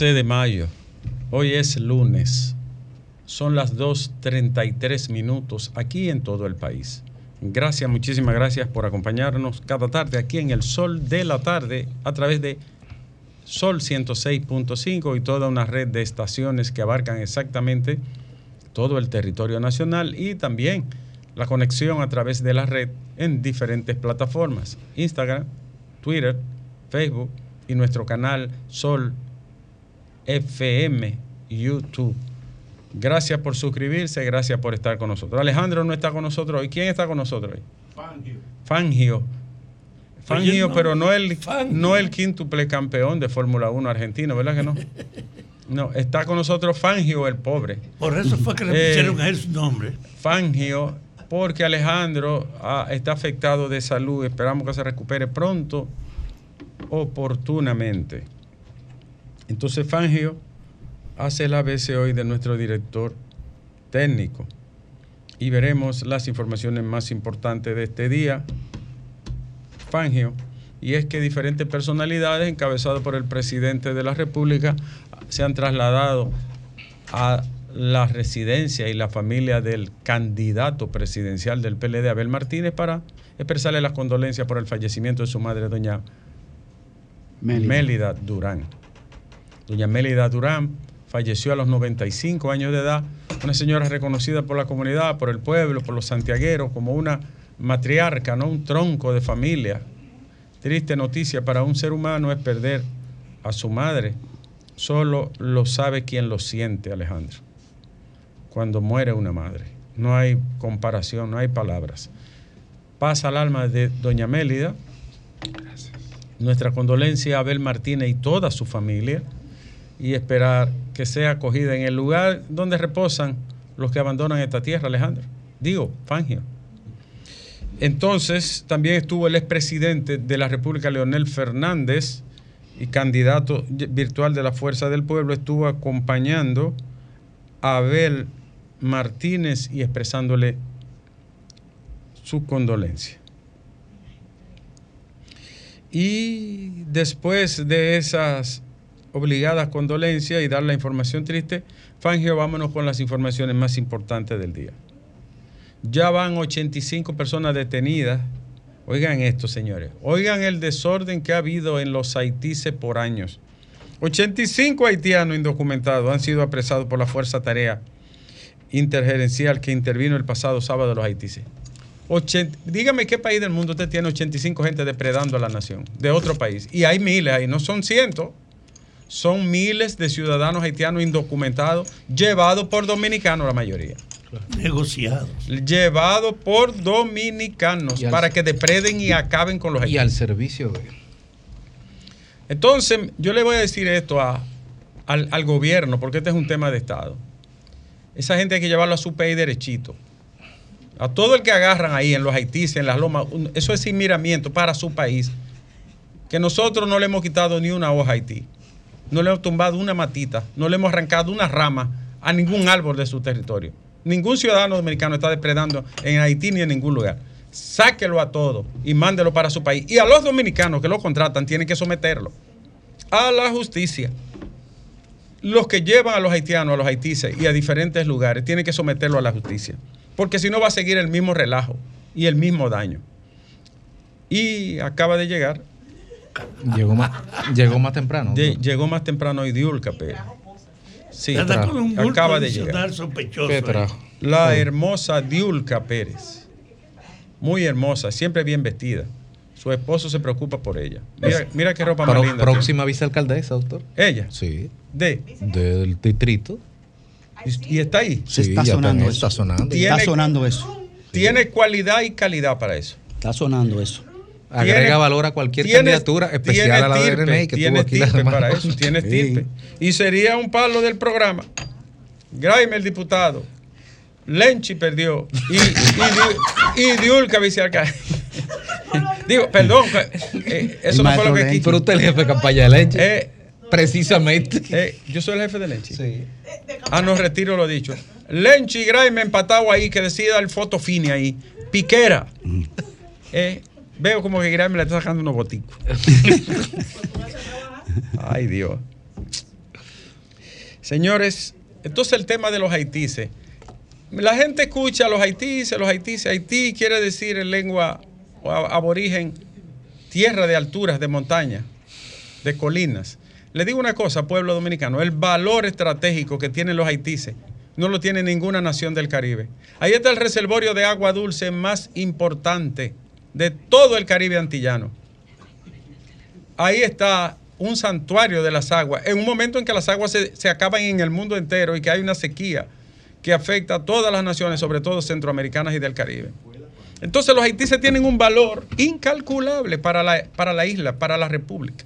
15 de mayo. Hoy es lunes. Son las 2.33 minutos aquí en todo el país. Gracias, muchísimas gracias por acompañarnos cada tarde aquí en el Sol de la Tarde a través de Sol 106.5 y toda una red de estaciones que abarcan exactamente todo el territorio nacional y también la conexión a través de la red en diferentes plataformas, Instagram, Twitter, Facebook y nuestro canal Sol FM YouTube. Gracias por suscribirse, gracias por estar con nosotros. Alejandro no está con nosotros hoy. ¿Quién está con nosotros hoy? Fangio. Fangio. Fangio, pero no el, no el quíntuple campeón de Fórmula 1 argentino, ¿verdad que no? No, está con nosotros Fangio el pobre. Por eso fue que le pusieron a él su nombre. Fangio, porque Alejandro ah, está afectado de salud. Esperamos que se recupere pronto, oportunamente. Entonces Fangio hace el ABC hoy de nuestro director técnico y veremos las informaciones más importantes de este día. Fangio, y es que diferentes personalidades encabezadas por el presidente de la República se han trasladado a la residencia y la familia del candidato presidencial del PLD, Abel Martínez, para expresarle las condolencias por el fallecimiento de su madre, doña Mélida, Durán. Doña Mélida Durán falleció a los 95 años de edad, una señora reconocida por la comunidad, por el pueblo, por los santiagueros, como una matriarca, ¿no? un tronco de familia. Triste noticia para un ser humano es perder a su madre. Solo lo sabe quien lo siente, Alejandro cuando muere una madre. No hay comparación, no hay palabras. Pasa al alma de doña Mélida. Nuestra condolencia a Abel Martínez y toda su familia y esperar que sea acogida en el lugar donde reposan los que abandonan esta tierra, Alejandro. Digo, Fangio. Entonces, también estuvo el expresidente de la República, Leonel Fernández, y candidato virtual de la Fuerza del Pueblo, estuvo acompañando a Abel Martínez y expresándole su condolencia. Y después de esas obligadas condolencias y dar la información triste, Fangio, vámonos con las informaciones más importantes del día. Ya van 85 personas detenidas. Oigan esto, señores. Oigan el desorden que ha habido en los Haitises por años. 85 haitianos indocumentados han sido apresados por la Fuerza Tarea intergerencial que intervino el pasado sábado los haitises. dígame qué país del mundo usted tiene 85 gente depredando a la nación, de otro país. Y hay miles ahí, no son cientos, son miles de ciudadanos haitianos indocumentados, llevados por dominicanos la mayoría. Negociados. Llevados por dominicanos para que depreden y acaben con los haitianos. Y al servicio de... Entonces, yo le voy a decir esto a, al, al gobierno, porque este es un tema de Estado esa gente hay que llevarlo a su país derechito. A todo el que agarran ahí en los Haitíes, en las lomas, eso es sin miramiento para su país. Que nosotros no le hemos quitado ni una hoja a Haití. No le hemos tumbado una matita. No le hemos arrancado una rama a ningún árbol de su territorio. Ningún ciudadano dominicano está depredando en Haití ni en ningún lugar. Sáquelo a todo y mándelo para su país. Y a los dominicanos que lo contratan tienen que someterlo a la justicia los que llevan a los haitianos, a los haitises y a diferentes lugares, tienen que someterlo a la justicia. Porque si no va a seguir el mismo relajo y el mismo daño. Y acaba de llegar. Llegó más, llegó más temprano. llegó más temprano hoy Diulca Pérez. Sí, acaba de llegar. La hermosa Diulca Pérez. Muy hermosa, siempre bien vestida. Su esposo se preocupa por ella. Mira, mira qué ropa más linda. Próxima vicealcaldesa, doctor. ¿Ella? Sí. ¿De? Del distrito. ¿Y, está ahí? Sí, está, sonando está sonando. está sonando eso. Tiene cualidad y calidad para eso. Está sonando eso. Agrega valor a cualquier candidatura, especial a la DRN que tiene aquí para eso, tiene sí. Y sería un palo del programa. Graeme el diputado. Lenchi perdió. Y, y, y, y Diulca vicealcalde. Digo, perdón, eh, eso no fue lo que quiso. Pero usted es el jefe de campaña de leche. Eh, Precisamente. Eh, yo soy el jefe de Lenchi. Sí. Ah, no retiro lo dicho. Lenchi y me empatado ahí, que decida el foto fine ahí. Piquera. Mm. Veo como que Graeme le está sacando unos boticos. Ay, Dios. Señores, entonces el tema de los haitises. La gente escucha a los haitises, los haitises. Haití quiere decir en lengua aborigen tierra de alturas, de montaña, de colinas. Le digo una cosa, pueblo dominicano, el valor estratégico que tienen los haitises no lo tiene ninguna nación del Caribe. Ahí está el reservorio de agua dulce más importante de todo el Caribe antillano. Ahí está un santuario de las aguas, en un momento en que las aguas se, acaban en el mundo entero y que hay una sequía que afecta a todas las naciones, sobre todo centroamericanas y del Caribe. Entonces los haitises tienen un valor incalculable para la, para la isla, para la república.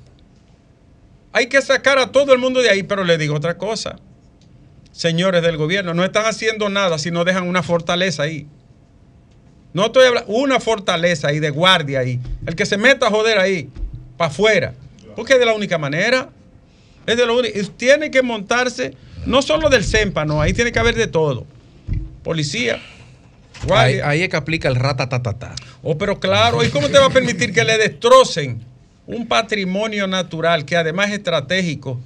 Hay que sacar a todo el mundo de ahí, pero le digo otra cosa. Señores del gobierno, no están haciendo nada si no dejan una fortaleza ahí. No estoy hablando, una fortaleza ahí de guardia ahí. El que se meta a joder ahí, para afuera. Porque es de la única manera. Es de lo único. Tiene que montarse, no solo del CEMPA, no, ahí tiene que haber de todo. Policía, Ahí, es que aplica el ratatatata. Oh, pero claro, ¿y cómo te va a permitir que le destrocen un patrimonio natural que además es estratégico,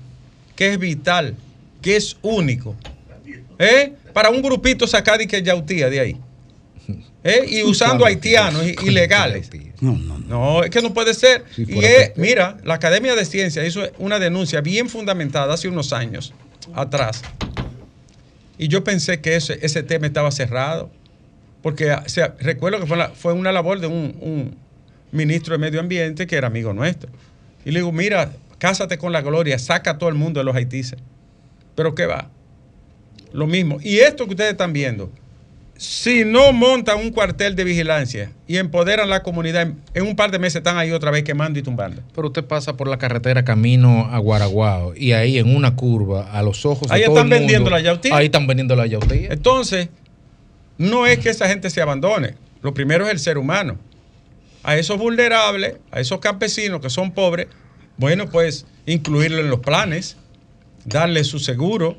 que es vital, que es único? ¿Eh? Para un grupito sacar y que yautía de ahí. ¿Eh? Y usando haitianos ilegales. No, no, no. es que no puede ser. y es, mira, la Academia de Ciencias hizo una denuncia bien fundamentada hace unos años atrás. Y yo pensé que ese, ese tema estaba cerrado. Porque recuerdo que fue, una labor de un, ministro de Medio Ambiente que era amigo nuestro. Y le digo, mira, cásate con la gloria, saca a todo el mundo de los haitises. Pero ¿qué va? Lo mismo. Y esto que ustedes están viendo, si no montan un cuartel de vigilancia y empoderan la comunidad, en un par de meses están ahí otra vez quemando y tumbando. Pero usted pasa por la carretera camino a Guaraguao y ahí en una curva, a los ojos ahí de todo están vendiendo la yautía. Ahí están vendiendo la yautía. Entonces, no es que esa gente se abandone. Lo primero es el ser humano. A esos vulnerables, a esos campesinos que son pobres, bueno, pues incluirlo en los planes, darle su seguro.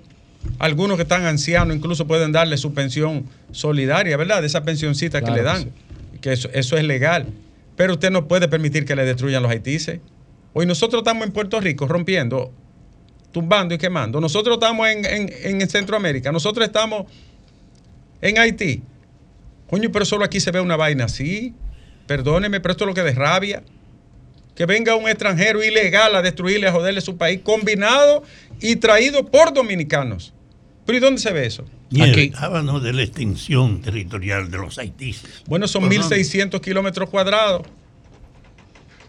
Algunos que están ancianos incluso pueden darle su pensión solidaria, ¿verdad? Esa pensioncita que le dan, que eso, es legal. Pero usted no puede permitir que le destruyan los haitises. Hoy nosotros estamos en Puerto Rico rompiendo, tumbando y quemando. Nosotros estamos en, en Centroamérica. Nosotros estamos en Haití. Coño, pero solo aquí se ve una vaina así. Perdóneme, pero esto es lo que de rabia. Que venga un extranjero ilegal a destruirle, a joderle su país, combinado y traído por dominicanos. ¿Pero y dónde se ve eso? Y aquí. Háblanos de la extensión territorial de los haitíes. Bueno, son 1.600 kilómetros cuadrados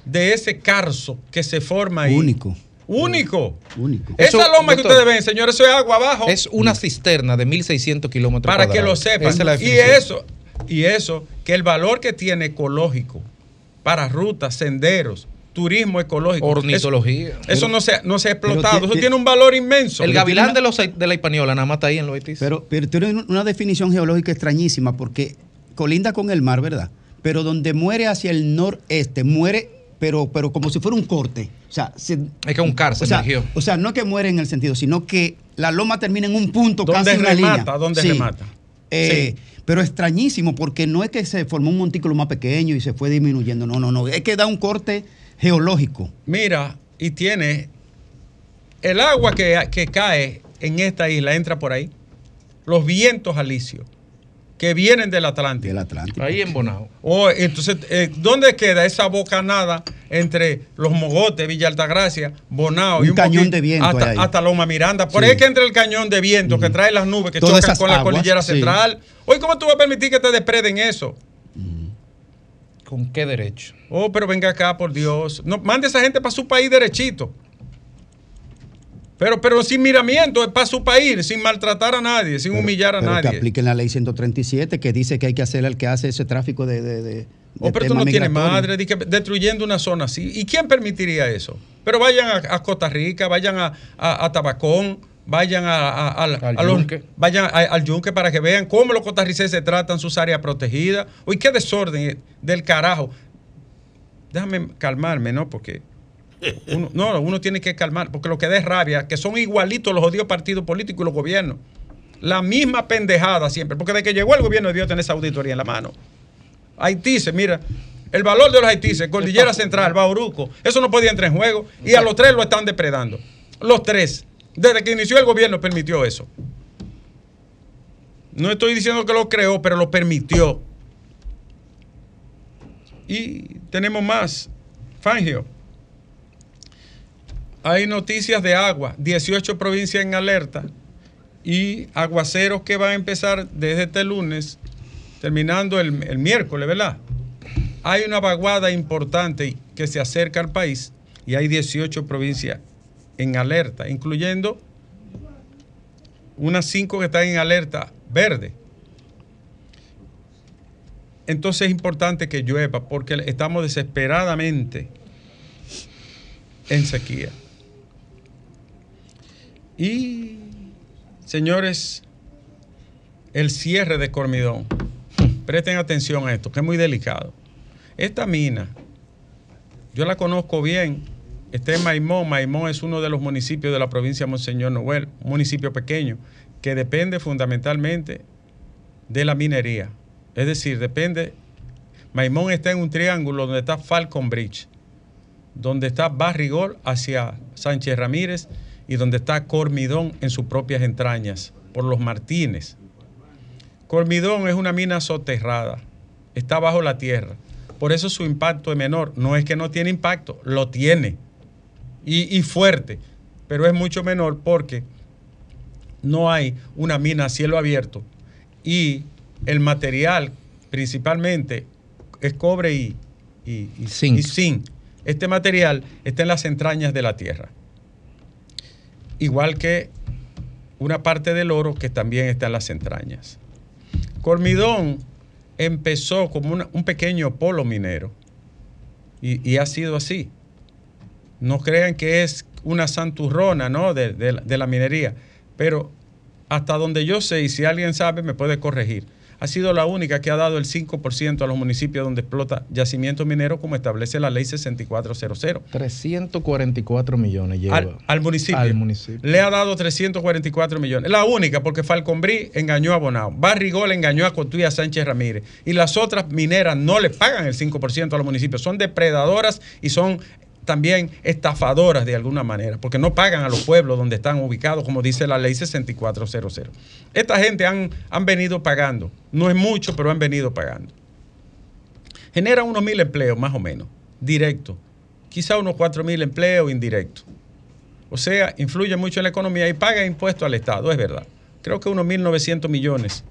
de ese carso que se forma ahí. Único. Único. Único. Esa loma que ustedes ven, señores, eso es agua abajo. Es una cisterna de 1.600 kilómetros Para que lo sepan. y eso, y eso, que el valor que tiene ecológico para rutas, senderos, turismo ecológico. Ornitología. Eso, no, se, no se ha explotado. Eso tiene un valor inmenso. El gavilán de, los, de la Hispaniola nada más está ahí en los Pero, pero tiene una definición geológica extrañísima porque colinda con el mar, ¿verdad? Pero donde muere hacia el noreste, muere pero, pero como si fuera un corte. O sea, es que un cárcel, o sea, o sea, no que muere en el sentido, sino que la loma termina en un punto casi en la línea. ¿Dónde remata? Eh, pero extrañísimo, porque no es que se formó un montículo más pequeño y se fue disminuyendo. No, no, no. Es que da un corte geológico. Mira, y tiene el agua que, que cae en esta isla, entra por ahí. Los vientos alisios que vienen del Atlántico. Del Atlántico. Ahí en Bonao. Oh, entonces, eh, ¿dónde queda esa bocanada entre los Mogotes, Villa Altagracia, Bonao y un cañón de viento hasta, hasta, Loma Miranda? Por ahí que entre el cañón de viento que trae las nubes que chocan con la cordillera central. Hoy, ¿cómo tú vas a permitir que te despreden eso? ¿Con qué derecho? Oh, pero venga acá, por Dios. No, mande esa gente para su país derechito. Pero, pero sin miramiento, es para su país, sin maltratar a nadie, sin humillar a nadie. Que apliquen la ley 137 que dice que hay que hacer al que hace ese tráfico de. de, oh, pero tú no tienes madre, destruyendo una zona así. ¿Y quién permitiría eso? Pero vayan a, Costa Rica, vayan a, Tabacón, vayan a, al, yunque. vayan al yunque para que vean cómo los costarricenses tratan sus áreas protegidas. Uy, qué desorden del carajo. Déjame calmarme, ¿no? Porque uno, no, uno tiene que calmar, porque lo que da es rabia, que son igualitos los odios partidos políticos y los gobiernos. La misma pendejada siempre, porque de que llegó el gobierno debió tener esa auditoría en la mano. Haití, mira, el valor de los haitises, Cordillera Central, Bauruco, eso no podía entrar en juego y a los tres lo están depredando. Los tres. Desde que inició el gobierno permitió eso. No estoy diciendo que lo creó, pero lo permitió. Y tenemos más. Fangio. Hay noticias de agua. 18 provincias en alerta. Y aguaceros que van a empezar desde este lunes, terminando el, el miércoles, ¿verdad? Hay una vaguada importante que se acerca al país y hay 18 provincias en alerta, incluyendo unas 5 que están en alerta verde. Entonces es importante que llueva porque estamos desesperadamente en sequía. Y, señores, el cierre de Cormidón. Presten atención a esto, que es muy delicado. Esta mina, yo la conozco bien, está en Maimón. Maimón es uno de los municipios de la provincia de Monseñor Noel, un municipio pequeño que depende fundamentalmente de la minería. Es decir, depende. Maimón está en un triángulo donde está Falcon Bridge, donde está Barrigol hacia Sánchez Ramírez y donde está Cormidón en sus propias entrañas, por los Martínez. Cormidón es una mina soterrada, está bajo la tierra. Por eso su impacto es menor. No es que no tiene impacto, lo tiene. Y, y fuerte, pero es mucho menor porque no hay una mina a cielo abierto y el material principalmente es cobre y, y, zinc. Este material está en las entrañas de la tierra. Igual que una parte del oro que también está en las entrañas. Cormidón empezó como un pequeño polo minero y, ha sido así. No crean que es una santurrona ¿no? de la minería pero hasta donde yo sé, y si alguien sabe, me puede corregir. Ha sido la única que ha dado el 5% a los municipios donde explota yacimiento minero, como establece la ley 6400. 344 millones lleva. Al, municipio. Le ha dado 344 millones. La única, porque Falconbrí engañó a Bonao. Barrigol engañó a Cotuya Sánchez Ramírez. Y las otras mineras no le pagan el 5% a los municipios. Son depredadoras y son también estafadoras de alguna manera, porque no pagan a los pueblos donde están ubicados, como dice la ley 6400. Esta gente han, han venido pagando, no es mucho, pero han venido pagando. Genera unos mil empleos, más o menos, directos. Quizá unos cuatro mil empleos indirectos. O sea, influye mucho en la economía y paga impuestos al Estado, es verdad. Creo que unos 1.900 millones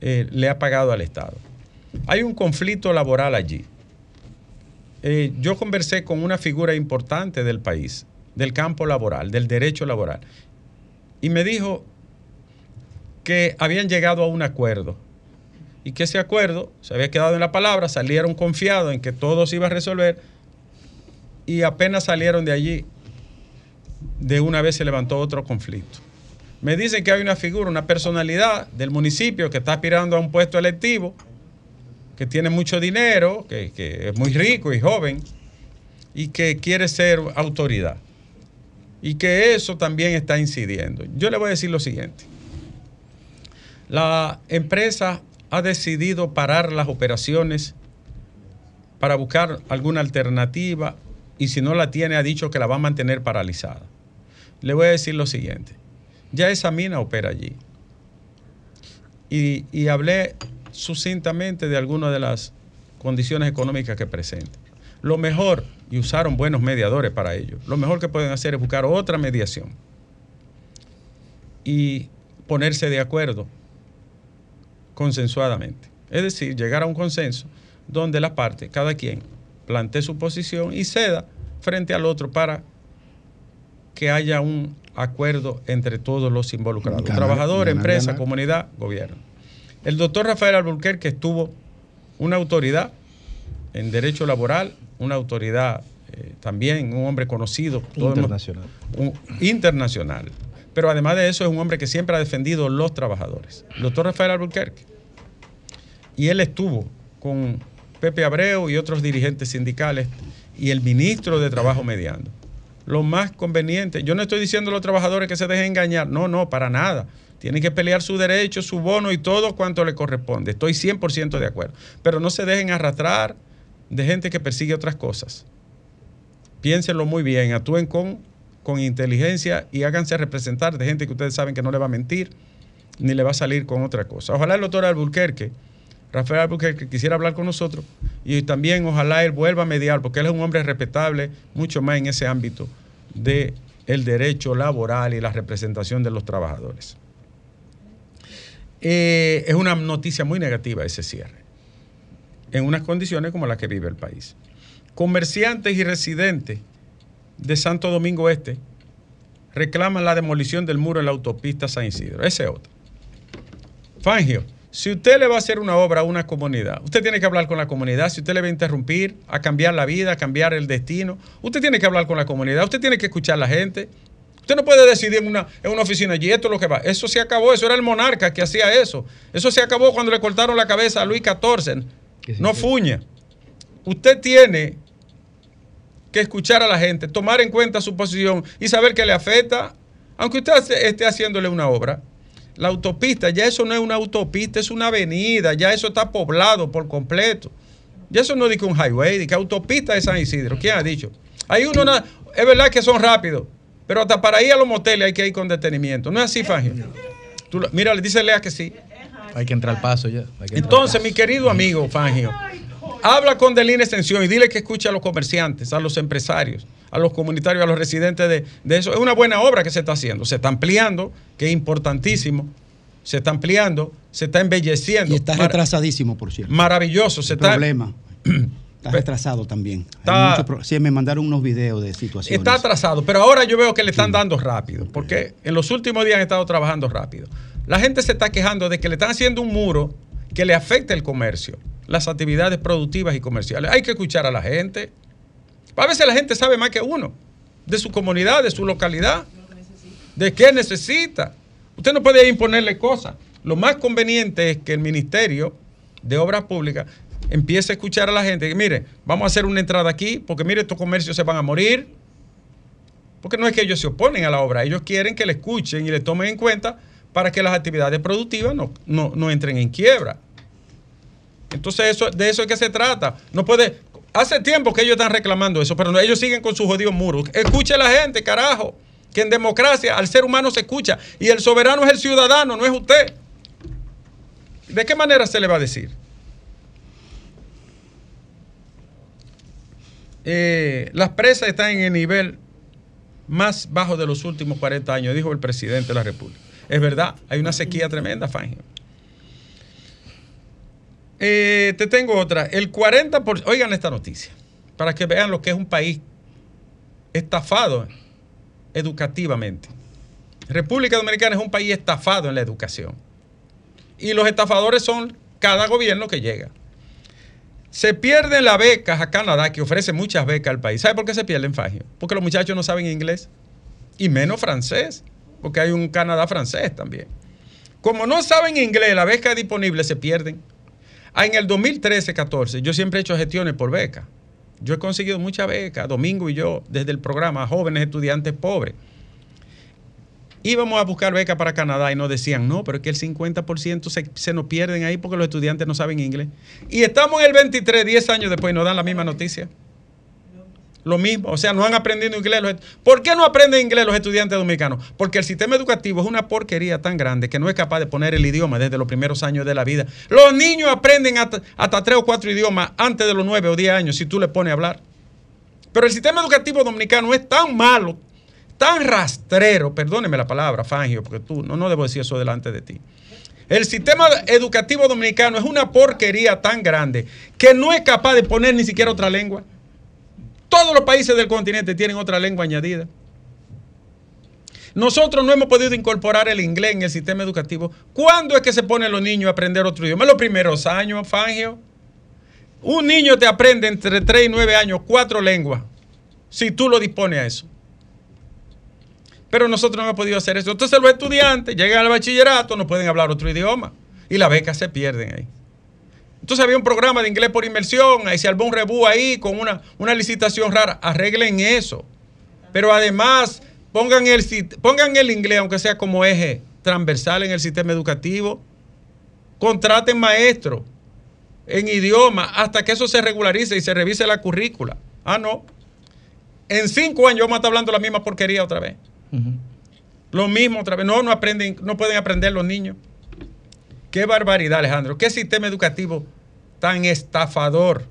eh, le ha pagado al Estado. Hay un conflicto laboral allí. Eh, yo conversé con una figura importante del país, del campo laboral, del derecho laboral, y me dijo que habían llegado a un acuerdo y que ese acuerdo se había quedado en la palabra, salieron confiados en que todo se iba a resolver y apenas salieron de allí, de una vez se levantó otro conflicto. Me dicen que hay una figura, una personalidad del municipio que está aspirando a un puesto electivo que tiene mucho dinero, que, es muy rico y joven, y que quiere ser autoridad. Y que eso también está incidiendo. Yo le voy a decir lo siguiente. La empresa ha decidido parar las operaciones para buscar alguna alternativa y si no la tiene ha dicho que la va a mantener paralizada. Le voy a decir lo siguiente. Ya esa mina opera allí. Y, y hablé sucintamente de algunas de las condiciones económicas que presenta. Lo mejor, y usaron buenos mediadores para ello, lo mejor que pueden hacer es buscar otra mediación y ponerse de acuerdo consensuadamente. Es decir, llegar a un consenso donde la parte, cada quien, plantee su posición y ceda frente al otro para que haya un acuerdo entre todos los involucrados, trabajador, empresa, comunidad, gobierno. El doctor Rafael Alburquerque estuvo una autoridad en derecho laboral, una autoridad eh, también, un hombre conocido. Internacional. internacional. Pero además de eso es un hombre que siempre ha defendido los trabajadores. El doctor Rafael Alburquerque. Y él estuvo con Pepe Abreu y otros dirigentes sindicales y el ministro de Trabajo mediando. Lo más conveniente, yo no estoy diciendo a los trabajadores que se dejen engañar, no, no, para nada. Tienen que pelear su derecho, su bono y todo cuanto le corresponde. Estoy 100% de acuerdo. Pero no se dejen arrastrar de gente que persigue otras cosas. Piénsenlo muy bien, actúen con con inteligencia y háganse representar de gente que ustedes saben que no le va a mentir ni le va a salir con otra cosa. Ojalá el doctor Alburquerque, Rafael Alburquerque, quisiera hablar con nosotros y también ojalá él vuelva a mediar, porque él es un hombre respetable, mucho más en ese ámbito de el derecho laboral y la representación de los trabajadores. Eh, es una noticia muy negativa ese cierre, en unas condiciones como las que vive el país. Comerciantes y residentes de Santo Domingo Este reclaman la demolición del muro en la autopista San Isidro. Ese es otro. Fangio, si usted le va a hacer una obra a una comunidad, usted tiene que hablar con la comunidad. Si usted le va a interrumpir, a cambiar la vida, a cambiar el destino, usted tiene que hablar con la comunidad. Usted tiene que escuchar a la gente. Usted no puede decidir en una, en una oficina allí, esto es lo que va. Eso se acabó, eso era el monarca que hacía eso. Eso se acabó cuando le cortaron la cabeza a Luis XIV. No fuña. Usted tiene que escuchar a la gente, tomar en cuenta su posición y saber que le afecta, aunque usted esté haciéndole una obra. La autopista, ya eso no es una autopista, es una avenida, ya eso está poblado por completo. Ya eso no dice un highway, dice autopista de San Isidro. ¿Quién ha dicho? Hay uno, es verdad que son rápidos, pero hasta para ir a los moteles hay que ir con detenimiento. ¿No es así, Fangio? mira, le dice Lea que sí. Hay que entrar al paso ya. Entonces, mi querido amigo Fangio, habla con Delina Extensión y dile que escuche a los comerciantes, a los empresarios, a los comunitarios, a los residentes de, de, eso. Es una buena obra que se está haciendo. Se está ampliando, que es importantísimo. Se está ampliando, se está embelleciendo. Y está retrasadísimo, por cierto. Maravilloso. Se está, problema. Está retrasado también. sí, me mandaron unos videos de situaciones. Está atrasado, pero ahora yo veo que le están dando rápido, porque en los últimos días han estado trabajando rápido. La gente se está quejando de que le están haciendo un muro que le afecta el comercio, las actividades productivas y comerciales. Hay que escuchar a la gente. A veces la gente sabe más que uno, de su comunidad, de su localidad, de qué necesita. Usted no puede imponerle cosas. Lo más conveniente es que el Ministerio de Obras Públicas empiece a escuchar a la gente. Que, mire, vamos a hacer una entrada aquí, porque mire, estos comercios se van a morir. Porque no es que ellos se oponen a la obra, ellos quieren que le escuchen y le tomen en cuenta para que las actividades productivas no, no entren en quiebra. Entonces, eso, de eso es que se trata. No puede, Hace tiempo que ellos están reclamando eso, pero ellos siguen con sus jodidos muros. Escuche a la gente, carajo. Que en democracia al ser humano se escucha. Y el soberano es el ciudadano, no es usted. ¿De qué manera se le va a decir? Eh, las presas están en el nivel más bajo de los últimos 40 años, dijo el presidente de la República. Es verdad, hay una sequía tremenda, Fangio. Eh, te tengo otra. El 40%, oigan esta noticia, para que vean lo que es un país estafado educativamente. República Dominicana es un país estafado en la educación. Y los estafadores son cada gobierno que llega. Se pierden las becas a Canadá, que ofrece muchas becas al país. ¿Sabe por qué se pierden, Fagio? Porque los muchachos no saben inglés. Y menos francés, porque hay un Canadá francés también. Como no saben inglés, la beca disponible se pierden. Ah, en el 2013-14, yo siempre he hecho gestiones por beca. Yo he conseguido muchas becas, Domingo y yo, desde el programa Jóvenes Estudiantes Pobres. Íbamos a buscar becas para Canadá y nos decían, no, pero es que el 50% se, se, nos pierden ahí porque los estudiantes no saben inglés. Y estamos en el 23, 10 años después, y nos dan la misma noticia. Lo mismo, o sea, no han aprendido inglés. ¿Por qué no aprenden inglés los estudiantes dominicanos? Porque el sistema educativo es una porquería tan grande que no es capaz de poner el idioma desde los primeros años de la vida. Los niños aprenden hasta, tres o cuatro idiomas antes de los nueve o diez años si tú le pones a hablar. Pero el sistema educativo dominicano es tan malo, tan rastrero, perdóneme la palabra, Fangio, porque tú no, no debo decir eso delante de ti. El sistema educativo dominicano es una porquería tan grande que no es capaz de poner ni siquiera otra lengua. Todos los países del continente tienen otra lengua añadida. Nosotros no hemos podido incorporar el inglés en el sistema educativo. ¿Cuándo es que se ponen los niños a aprender otro idioma? En los primeros años, Fangio. Un niño te aprende entre 3 y 9 años cuatro lenguas, si tú lo dispones a eso. Pero nosotros no hemos podido hacer eso. Entonces los estudiantes llegan al bachillerato, no pueden hablar otro idioma y las becas se pierden ahí. Entonces había un programa de inglés por inmersión, ahí se armó un rebú ahí con una, una licitación rara. Arreglen eso. Pero además, pongan el, pongan el inglés, aunque sea como eje transversal en el sistema educativo. Contraten maestros en idioma hasta que eso se regularice y se revise la currícula. Ah, no. En cinco años vamos a estar hablando la misma porquería otra vez. Lo mismo otra vez. No, no aprenden, no pueden aprender los niños. Qué barbaridad, Alejandro. Qué sistema educativo tan estafador.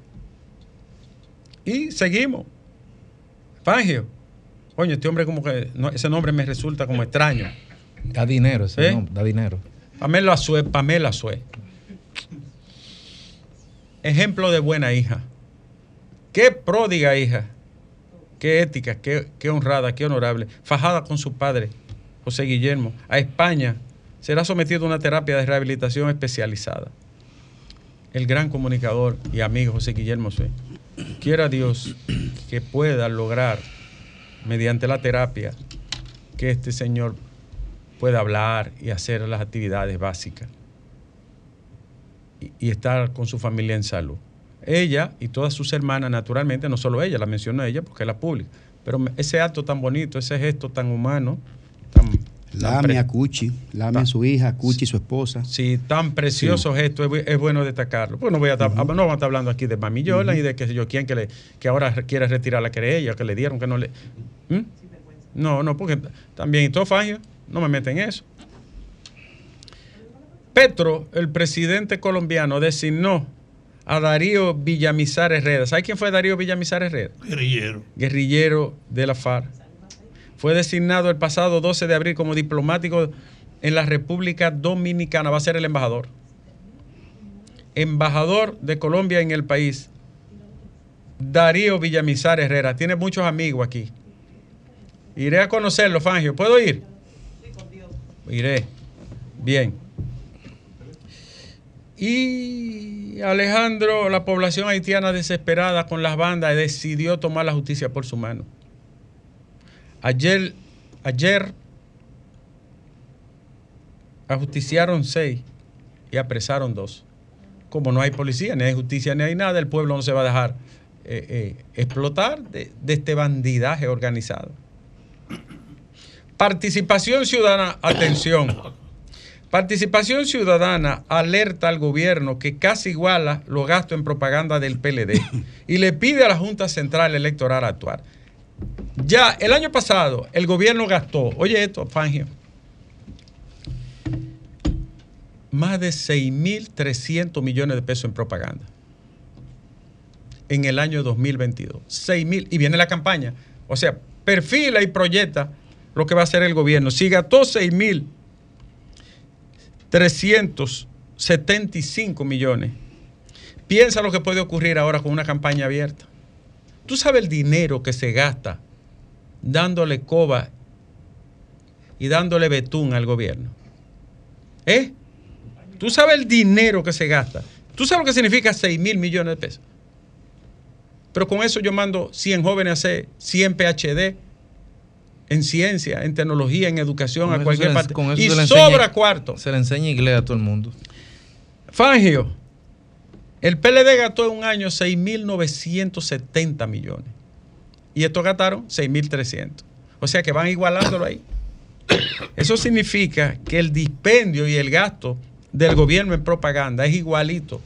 Y seguimos. Fangio. Coño, este hombre como que. no, ese nombre me resulta como extraño. Da dinero, ese ¿Eh? nombre, da dinero. Pamela Sue, Pamela Sue. Ejemplo de buena hija. Qué pródiga hija. Qué ética, qué, qué honrada, qué honorable. Fajada con su padre, José Guillermo, a España. Será sometido a una terapia de rehabilitación especializada. El gran comunicador y amigo José Guillermo. Quiera Dios que pueda lograr, mediante la terapia, que este señor pueda hablar y hacer las actividades básicas y estar con su familia en salud. Ella y todas sus hermanas, naturalmente, no solo ella, la menciono a ella porque es la pública, pero ese acto tan bonito, ese gesto tan humano, tan, Lame a Cuchi, lame a su hija, Cuchi su esposa. Sí, tan precioso gesto, es, bu- es bueno destacarlo. Pues no, voy a estar, no vamos a estar hablando aquí de Mami Yola y de que yo quién que, le, que ahora re- quiere retirar la querella, que le dieron, que no le... ¿Mm? No, no, porque también y todo Fangio, no me meten en eso. Petro, el presidente colombiano, designó a Darío Villamizar Herrera. ¿Sabe quién fue Darío Villamizar Herrera? Guerrillero. guerrillero de la FARC. Fue designado el pasado 12 de abril como diplomático en la República Dominicana. Va a ser el embajador. Embajador de Colombia en el país. Darío Villamizar Herrera. Tiene muchos amigos aquí. Iré a conocerlo, Fangio. ¿Puedo ir? Iré. Bien. Y Alejandro, la población haitiana desesperada con las bandas decidió tomar la justicia por su mano. Ayer, ayer ajusticiaron seis y apresaron dos. Como no hay policía, ni hay justicia, ni hay nada, el pueblo no se va a dejar eh, eh, explotar de, de este bandidaje organizado. Participación ciudadana, atención. Participación Ciudadana alerta al gobierno que casi iguala los gastos en propaganda del PLD y le pide a la Junta Central Electoral actuar. Ya el año pasado el gobierno gastó, oye esto, Fangio, más de 6.300 millones de pesos en propaganda en el año 2022. 6.000 y viene la campaña. O sea, perfila y proyecta lo que va a hacer el gobierno. Si gastó 6.000 375 millones. Piensa lo que puede ocurrir ahora con una campaña abierta. Tú sabes el dinero que se gasta dándole coba y dándole betún al gobierno. ¿Eh? Tú sabes el dinero que se gasta. Tú sabes lo que significa 6 mil millones de pesos. Pero con eso yo mando 100 jóvenes a hacer 100 PhD en ciencia, en tecnología, en educación, Con a cualquier le- parte. con eso Y sobra enseña- cuarto. Se le enseña inglés a todo el mundo. Fangio, el PLD gastó en un año 6.970 millones. Y estos gastaron 6.300. O sea que van igualándolo ahí. Eso significa que el dispendio y el gasto del gobierno en propaganda es igualito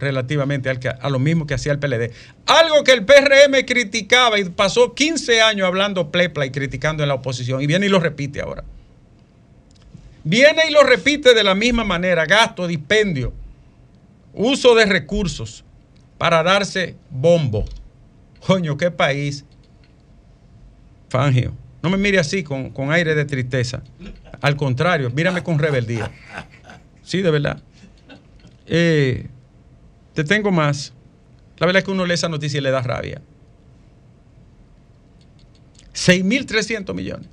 relativamente al que- a lo mismo que hacía el PLD. Algo que el PRM criticaba y pasó 15 años hablando plepla y criticando en la oposición. Y viene y lo repite ahora. Viene y lo repite de la misma manera, gasto, dispendio, uso de recursos para darse bombo. Coño, qué país. Fangio, no me mire así con, con aire de tristeza. Al contrario, mírame con rebeldía. Sí, de verdad. Eh, te tengo más. La verdad es que uno lee esa noticia y le da rabia. 6.300 millones.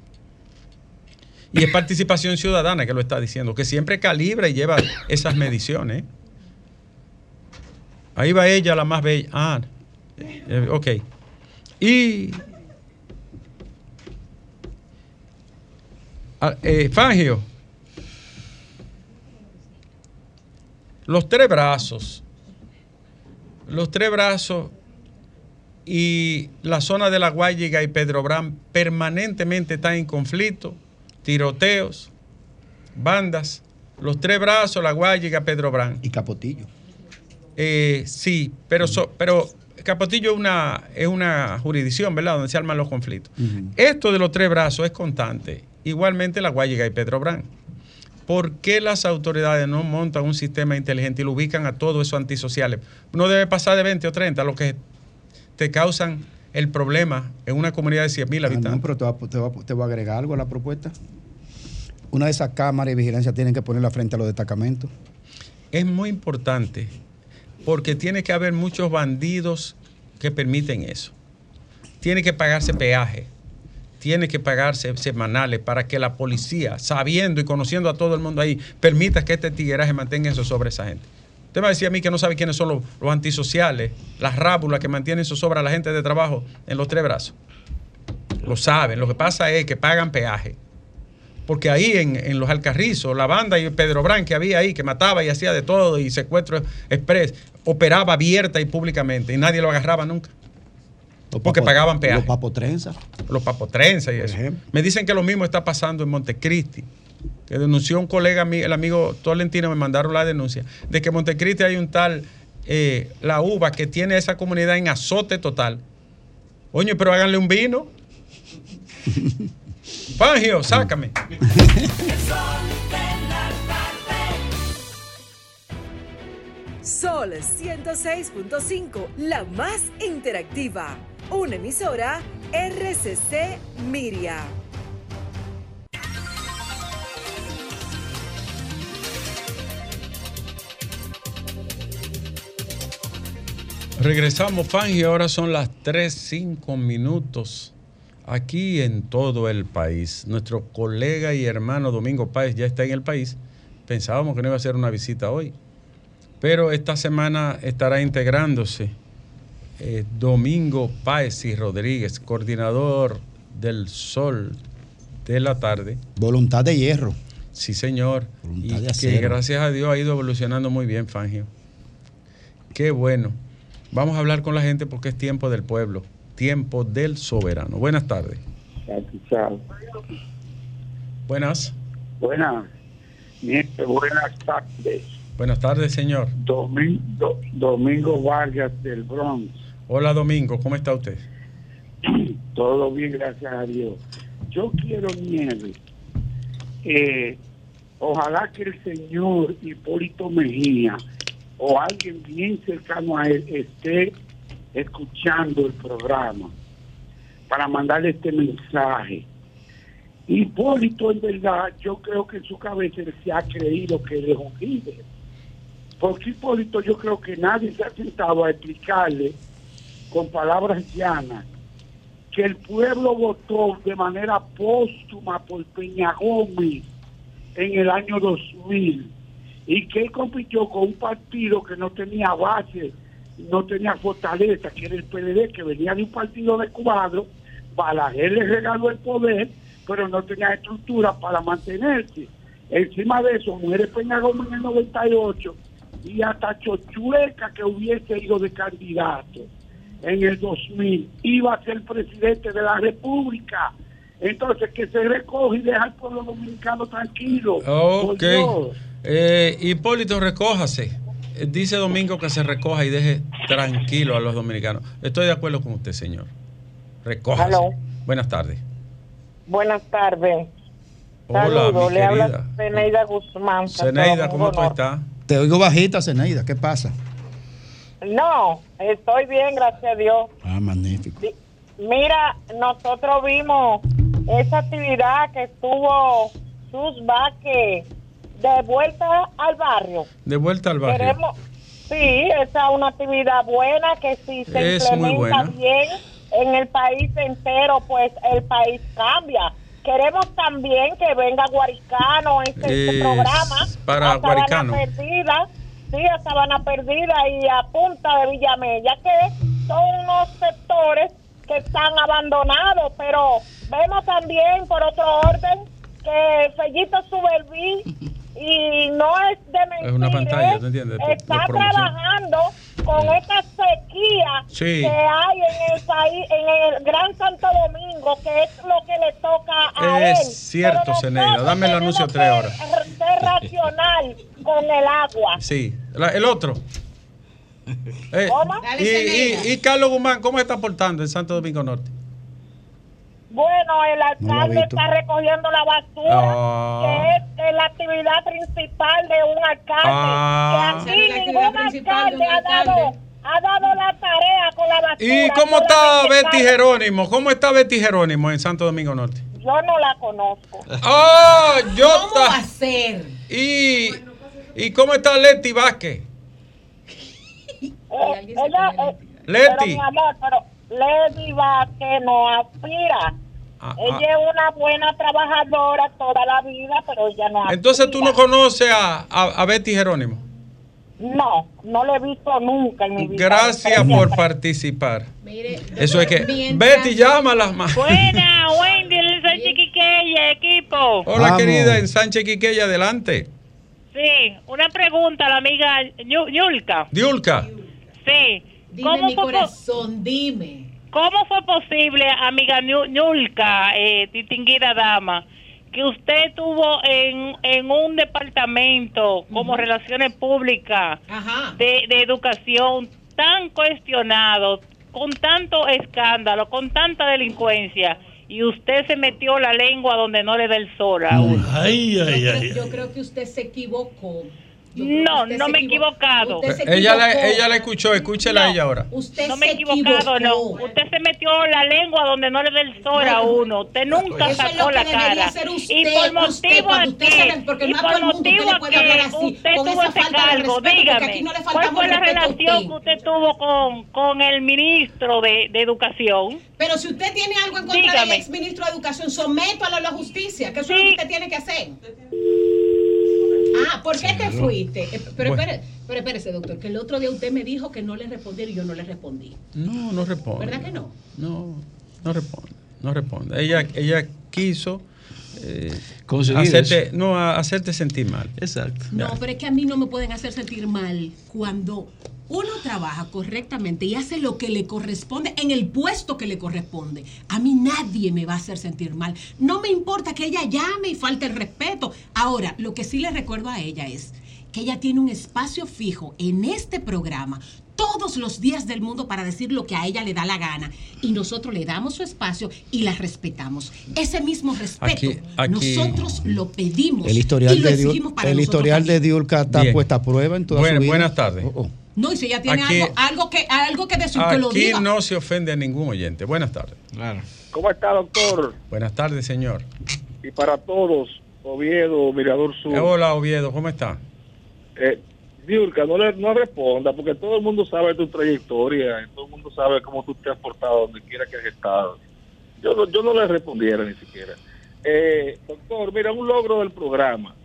Y es participación ciudadana que lo está diciendo, que siempre calibra y lleva esas mediciones. Ahí va ella, la más bella. Ah, eh, ok. Y. ah, eh, Fangio. Los tres brazos. Los tres brazos y la zona de la Guayiga y Pedro Brán permanentemente están en conflicto, tiroteos, bandas, los tres brazos, la Guayiga, Pedro Brán. Y Capotillo. Eh, sí, pero, so- pero Capotillo es una, es una jurisdicción, ¿verdad? Donde se arman los conflictos. Esto de los tres brazos es constante. Igualmente la Guayiga y Petrobras. ¿Por qué las autoridades no montan un sistema inteligente y lo ubican a todos esos antisociales? No debe pasar de 20 o 30, lo que te causan el problema en una comunidad de 100 mil Ah, no, habitantes. pero te voy, a, te voy a- te voy a agregar algo a la propuesta. Una de esas cámaras de vigilancia tienen que ponerla frente a los destacamentos. Es muy importante porque tiene que haber muchos bandidos que permiten eso. Tiene que pagarse peaje, tiene que pagarse semanales para que la policía, sabiendo y conociendo a todo el mundo ahí, permita que este tigueraje mantenga eso sobre esa gente. Usted me decía a mí que no sabe quiénes son los, antisociales, las rábulas que mantienen eso sobre a la gente de trabajo en los tres brazos. Lo saben. Lo que pasa es que pagan peaje. Porque ahí en, en los Alcarrizos, la banda y Pedro Brán que había ahí, que mataba y hacía de todo, y secuestro express, operaba abierta y públicamente, y nadie lo agarraba nunca. Los Porque pagaban peaje. Los papotrenza. Los papotrenses y Por eso. ejemplo. Me dicen que lo mismo está pasando en Montecristi, que denunció un colega, mi- el amigo Tolentino, me mandaron la denuncia, de que en Montecristi hay un tal, eh, la uva, que tiene esa comunidad en azote total. Oye, pero háganle un vino. Fangio, sácame. Sol 106.5, la más interactiva. Una emisora RCC Miria. Regresamos, Fangio. Ahora son las 3, 5 minutos aquí en todo el país. Nuestro colega y hermano Domingo Páez ya está en el país. Pensábamos que no iba a hacer una visita hoy, pero esta semana estará integrándose eh, Domingo Páez y Rodríguez, coordinador del Sol de la tarde. Voluntad de hierro. Sí, señor. Voluntad Y de que gracias a Dios ha ido evolucionando muy bien, Fangio. Qué bueno. Vamos a hablar con la gente porque es tiempo del pueblo, tiempo del soberano. Buenas tardes. Chao. Buenas. Buenas, buenas tardes. Buenas tardes, señor. Domingo, Domingo Vargas del Bronx. Hola, Domingo. ¿Cómo está usted? Todo bien, gracias a Dios. Yo quiero nieve. Eh, ojalá que el señor Hipólito Mejía o alguien bien cercano a él esté escuchando el programa para mandarle este mensaje. Hipólito, en verdad, yo creo que en su cabeza se ha creído que es un líder. Porque Hipólito, yo creo que nadie se ha sentado a explicarle con palabras llanas que el pueblo votó de manera póstuma por Peña Gómez en el año 2000 y que él compitió con un partido que no tenía base, no tenía fortaleza, que era el PLD, que venía de un partido de cuadro, Balaguer le regaló el poder, pero no tenía estructura para mantenerse. Encima de eso, muere Peña Gómez en el 98 y hasta Chochueca que hubiese ido de candidato en el 2000 iba a ser presidente de la República. Entonces, que se recoge y deja al pueblo dominicano tranquilo. Ok. Dios. Eh, Hipólito, recójase. Dice Domingo que se recoja y deje tranquilo a los dominicanos. Estoy de acuerdo con usted, señor. Recójase. Aló. Buenas tardes. Buenas tardes. Hola, Saludos. mi Le habla. Zeneida Guzmán. Zeneida, ¿cómo tú estás? Te oigo bajita, Zeneida. ¿Qué pasa? No, estoy bien, gracias a Dios. Ah, magnífico. Mira, nosotros vimos esa actividad que estuvo Sus Vázquez de vuelta al barrio. De vuelta al barrio. Queremos, sí, esa es una actividad buena que si se Es implementa bien en el país entero, pues el país cambia. Queremos también que venga Guaricano en este, este Es programa. para Guaricano. Perdida, sí, a Sabana Perdida y a Punta de Villamella, que son unos sectores que están abandonados, pero vemos también por otro orden que Fellito Suberví y no es de mentir, Es una pantalla, ¿eh? ¿te entiendes? De- de Está trabajando con esta sequía Sí. que hay en el país, en el Gran Santo Domingo, que es lo que le toca a él. Es cierto, nosotros Dame el anuncio tres horas. Ser racional con el agua. Sí. La- el otro. Eh, ¿Cómo? y, y- y Carlos Guzmán, ¿cómo está portando en Santo Domingo Norte? Bueno, el alcalde está recogiendo la basura, Ah. que es la actividad principal de un alcalde. Ah. Que aquí ningún alcalde ha dado, alcalde. ha dado la tarea con la basura. ¿Y cómo está Betty. Jerónimo? ¿Cómo está Betty Jerónimo en Santo Domingo Norte? Yo no la conozco. ¡Oh! Yo ¿Cómo va a ser? ¿Y, ¿Y cómo está Leti Vázquez? Eh, ella, pone eh, Leti. Pero mi amor, pero Lady Vázquez no aspira. Ah, ella ah. es una buena trabajadora toda la vida, pero ella no Entonces tú no aspira. conoces a, a- a Betty Jerónimo. No, no le he visto nunca en mi vida. Gracias por siempre- participar. Mire, Eso es que. Betty, llámalas más. Buena, Wendy, soy Chiquiqueya, equipo. Hola, Vamos. querida, en Sánchez Quiqueya, adelante. Sí, una pregunta a la amiga Yu- Yulka. Diulca. Sí. Dime ¿Cómo mi corazón, dime. ¿Cómo fue posible, amiga Yulka, eh, distinguida dama, que usted tuvo en, en un departamento como Relaciones Públicas Ajá. de, de educación tan cuestionado, con tanto escándalo, con tanta delincuencia, y usted se metió la lengua donde no le da el sol a uno? Ay, Yo ay, creo, ay. yo creo que usted se equivocó. Que No, usted no me he equivo- equivocado. Usted Ella la, ella la escuchó, escúchela a ella ahora. Usted No me he se equivocado, no. Usted se metió la lengua donde no le da el sol a uno. Usted nunca Eso es sacó lo que la cara. usted, y por usted, motivo usted se le- porque y no por usted motivo hablar qué así, usted tuvo ese cargo. respeto, Dígame, aquí no le ¿cuál fue la relación usted? que usted tuvo con, con el ministro de, de Educación? Pero si usted tiene algo en contra del ex ministro de Educación, sométalo a la justicia, que eso es lo que usted tiene que hacer. Ah, ¿por qué te fuiste? Eh, Pero, Bueno. espere- pero espérese, doctor, que el otro día usted me dijo que no le respondiera y yo no le respondí. No, no responde. ¿Verdad que no? No, no responde. No responde. Ella, ella quiso eh, Conseguir hacerte, eso. no, a- hacerte sentir mal. Exacto. No, pero es que a mí no me pueden hacer sentir mal cuando uno trabaja correctamente y hace lo que le corresponde en el puesto que le corresponde. A mí nadie me va a hacer sentir mal. No me importa que ella llame y falte el respeto. Ahora, lo que sí le recuerdo a ella es que ella tiene un espacio fijo en este programa todos los días del mundo para decir lo que a ella le da la gana y nosotros le damos su espacio y la respetamos. Ese mismo respeto Aquí- aquí- nosotros lo pedimos El historial, y lo de, Diul- para el historial de. Diulca está Bien. puesta a prueba en toda Buena- su vida. buenas tardes. Oh, oh. No, y si ella tiene Aquí- algo, algo que algo que decir, que lo Aquí diga. no se ofende a ningún oyente. Buenas tardes. Claro. ¿Cómo está, doctor? Buenas tardes, señor. Y para todos, Oviedo, Mirador Sur. Eh, Hola, Oviedo, ¿cómo está? Eh, Diurka, no, le, no responda, porque todo el mundo sabe tu trayectoria, y todo el mundo sabe cómo tú te has portado donde quiera que has estado. Yo no, yo no le respondiera ni siquiera. Eh, doctor, mira, un logro del programa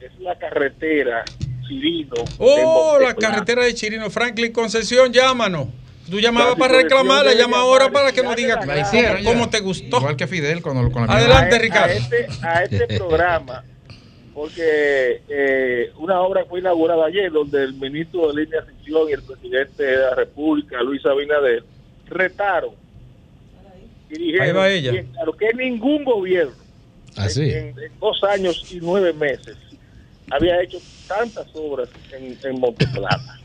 es la carretera Chirino. Oh, la carretera de Chirino. Franklin Concesión, llámanos. Tú llamabas para reclamarla, llama ahora para que nos diga La cómo, te gustó. Igual que Fidel con, con la Adelante, a, Ricardo. A este, a este programa, porque eh, una obra fue inaugurada ayer donde el ministro de Línea Ascensión y el presidente de la República, Luis Abinader, retaron y dijeron Ahí va ella. bien claro, que ningún gobierno Así. en, en dos años y nueve meses había hecho tantas obras en, en Monteplata.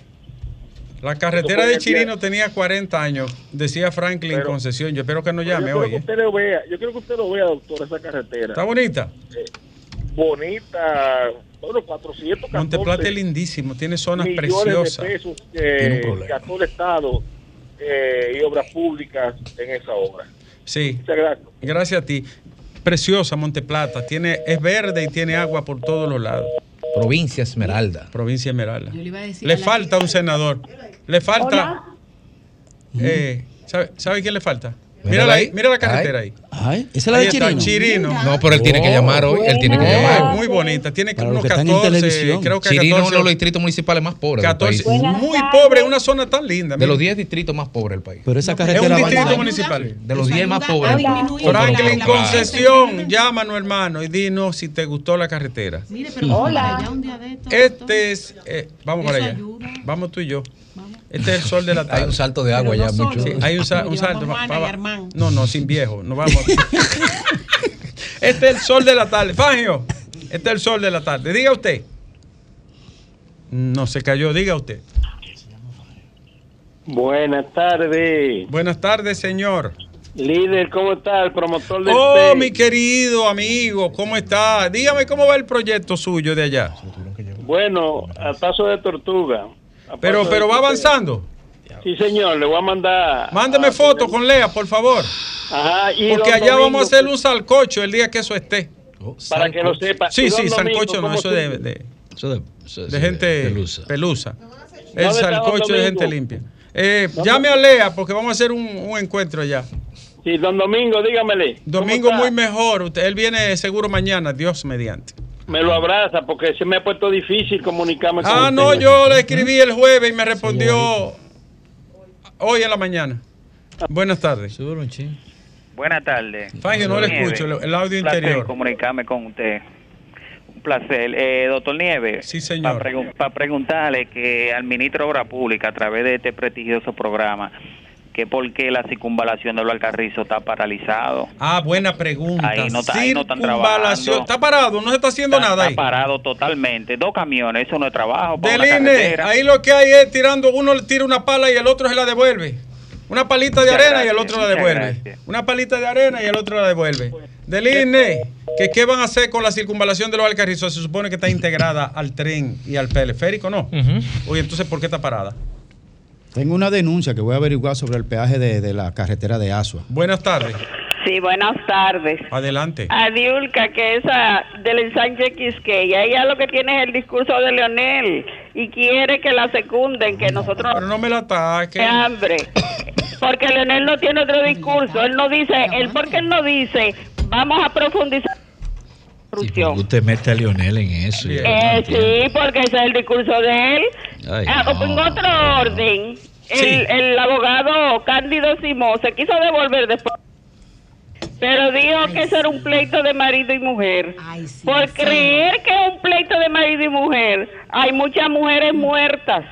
La carretera de día- Chirino tenía 40 años, decía Franklin Pero- Concesión. Yo espero que no llame yo quiero hoy. que ¿eh? usted lo vea, yo quiero que usted lo vea, doctor, esa carretera. ¿Está bonita? Bonita, bueno, 414 Monteplata es lindísimo, tiene zonas preciosas. de pesos Tiene un que gastó el Estado eh, y obras públicas en esa obra. Sí, Muchas gracias. gracias a ti. Preciosa Monteplata, tiene, es verde y tiene agua por todos los lados. Provincia Esmeralda. Provincia Esmeralda. Yo le iba a decir Le a falta un senador. Le falta. Eh, ¿sabe, sabe quién le falta? Mira, Mírala la, ahí. mira la carretera ahí. Ay, esa es la Ahí de Chirino. Chirino. No, pero él tiene que llamar hoy. Él tiene que llamar. muy bonita. Tiene Para unos que están en 14, televisión. creo que Chirino es 14, uno de los distritos municipales más pobres del 14 país. muy pobre, una zona tan linda. De mira. los 10 distritos más pobres del país. Pero esa es carretera un va distrito municipal. De los Eso 10 más pobres. Franklin Concesión, llámanos hermano y dinos si te gustó la carretera. Mire, pero un doctor. Este es, eh, vamos para allá. Vamos tú y yo. Este es el sol de la Hay tarde. un salto de agua Pero ya no mucho. Sí, hay un, un salto. no, no, sin viejo. No vamos. este es el sol de la tarde. Fangio, este es el sol de la tarde. Diga usted. No se cayó, diga usted. Buenas tardes. Buenas tardes, señor. Líder, ¿cómo está? El promotor del Oh, mi querido amigo, ¿cómo está? Dígame cómo va el proyecto suyo de allá. Bueno, a paso de tortuga. Pero, pero va avanzando. Sí, señor, le voy a mandar. Mándeme fotos con Lea, por favor. Ajá, y Porque allá vamos a hacer un salcocho el día que eso esté. Para que lo sepa. Sí, sí, sancocho no, ¿cómo eso de, de, Eso de, eso de gente pelusa. pelusa. El ¿Dónde está don salcocho de gente limpia. Eh, llame a Lea porque vamos a hacer un, un encuentro allá. Sí, don Domingo, dígamele. ¿cómo Domingo muy mejor. Usted, él viene seguro mañana, Dios mediante. Me lo abraza porque se me ha puesto difícil comunicarme con Ah, usted. no, yo le escribí el jueves y me respondió hoy en la mañana. Buenas tardes. Buenas tardes. Fangio, no le escucho, el- audio un placer interior. comunicarme con usted. Un placer. Eh, doctor Nieves. Sí, señor. Para preguntarle que al ministro de Obra Pública, a través de este prestigioso programa, que por qué la circunvalación de los Alcarrizos está paralizado. Ah, buena pregunta. Ahí no está- ahí no están trabajando. Está parado, no se está haciendo Está, nada ahí. está parado totalmente. Dos camiones, eso no es trabajo. Del INE, ahí lo que hay es tirando, uno le tira una pala y el otro se la devuelve. Una palita de Muchas arena y el otro la devuelve. gracias. Una palita de arena y el otro la devuelve. Del INE, que qué van a hacer con la circunvalación de los Alcarrizos? Se supone que está integrada al tren y al teleférico, ¿no? Oye, entonces, ¿por qué está parada? Tengo una denuncia que voy a averiguar sobre el peaje de, de la carretera de Asua. Buenas tardes. Sí, buenas tardes. Adelante. A Diulca, que esa del ensanche Quisqueya, ella lo que tiene es el discurso de Leonel y quiere que la secunden, que nosotros Pero no me la ataque. de hambre. Porque Leonel no tiene otro discurso, él no dice, él porque él no dice, vamos a profundizar. Corrupción. Usted mete a Lionel en eso. no Eh, entiendo. sí, porque ese es el discurso de él. Ay, Ah, no. En otro orden, el, el abogado Cándido Simón se quiso devolver después, pero dijo que eso era un pleito de marido y mujer. Por creer que es un pleito de marido y mujer, hay muchas mujeres muertas.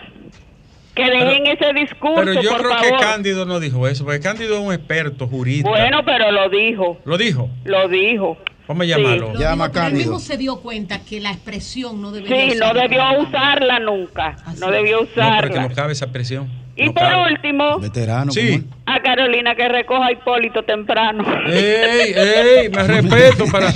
Que dejen ese discurso, Pero yo por creo favor. que Cándido no dijo eso, porque Cándido es un experto jurista. Bueno, pero lo dijo, ¿Lo dijo? lo dijo. Vamos a Sí. llamarlo. Lo digo, pero él mismo se dio cuenta que la expresión no debería Sí, no debió usarla nunca. No debió No, pero que usarla. no cabe esa presión. Y No por cabe. último, Veterano. Sí. a Carolina que recoja a Hipólito temprano. ¡Ey, ey! Me respeto para.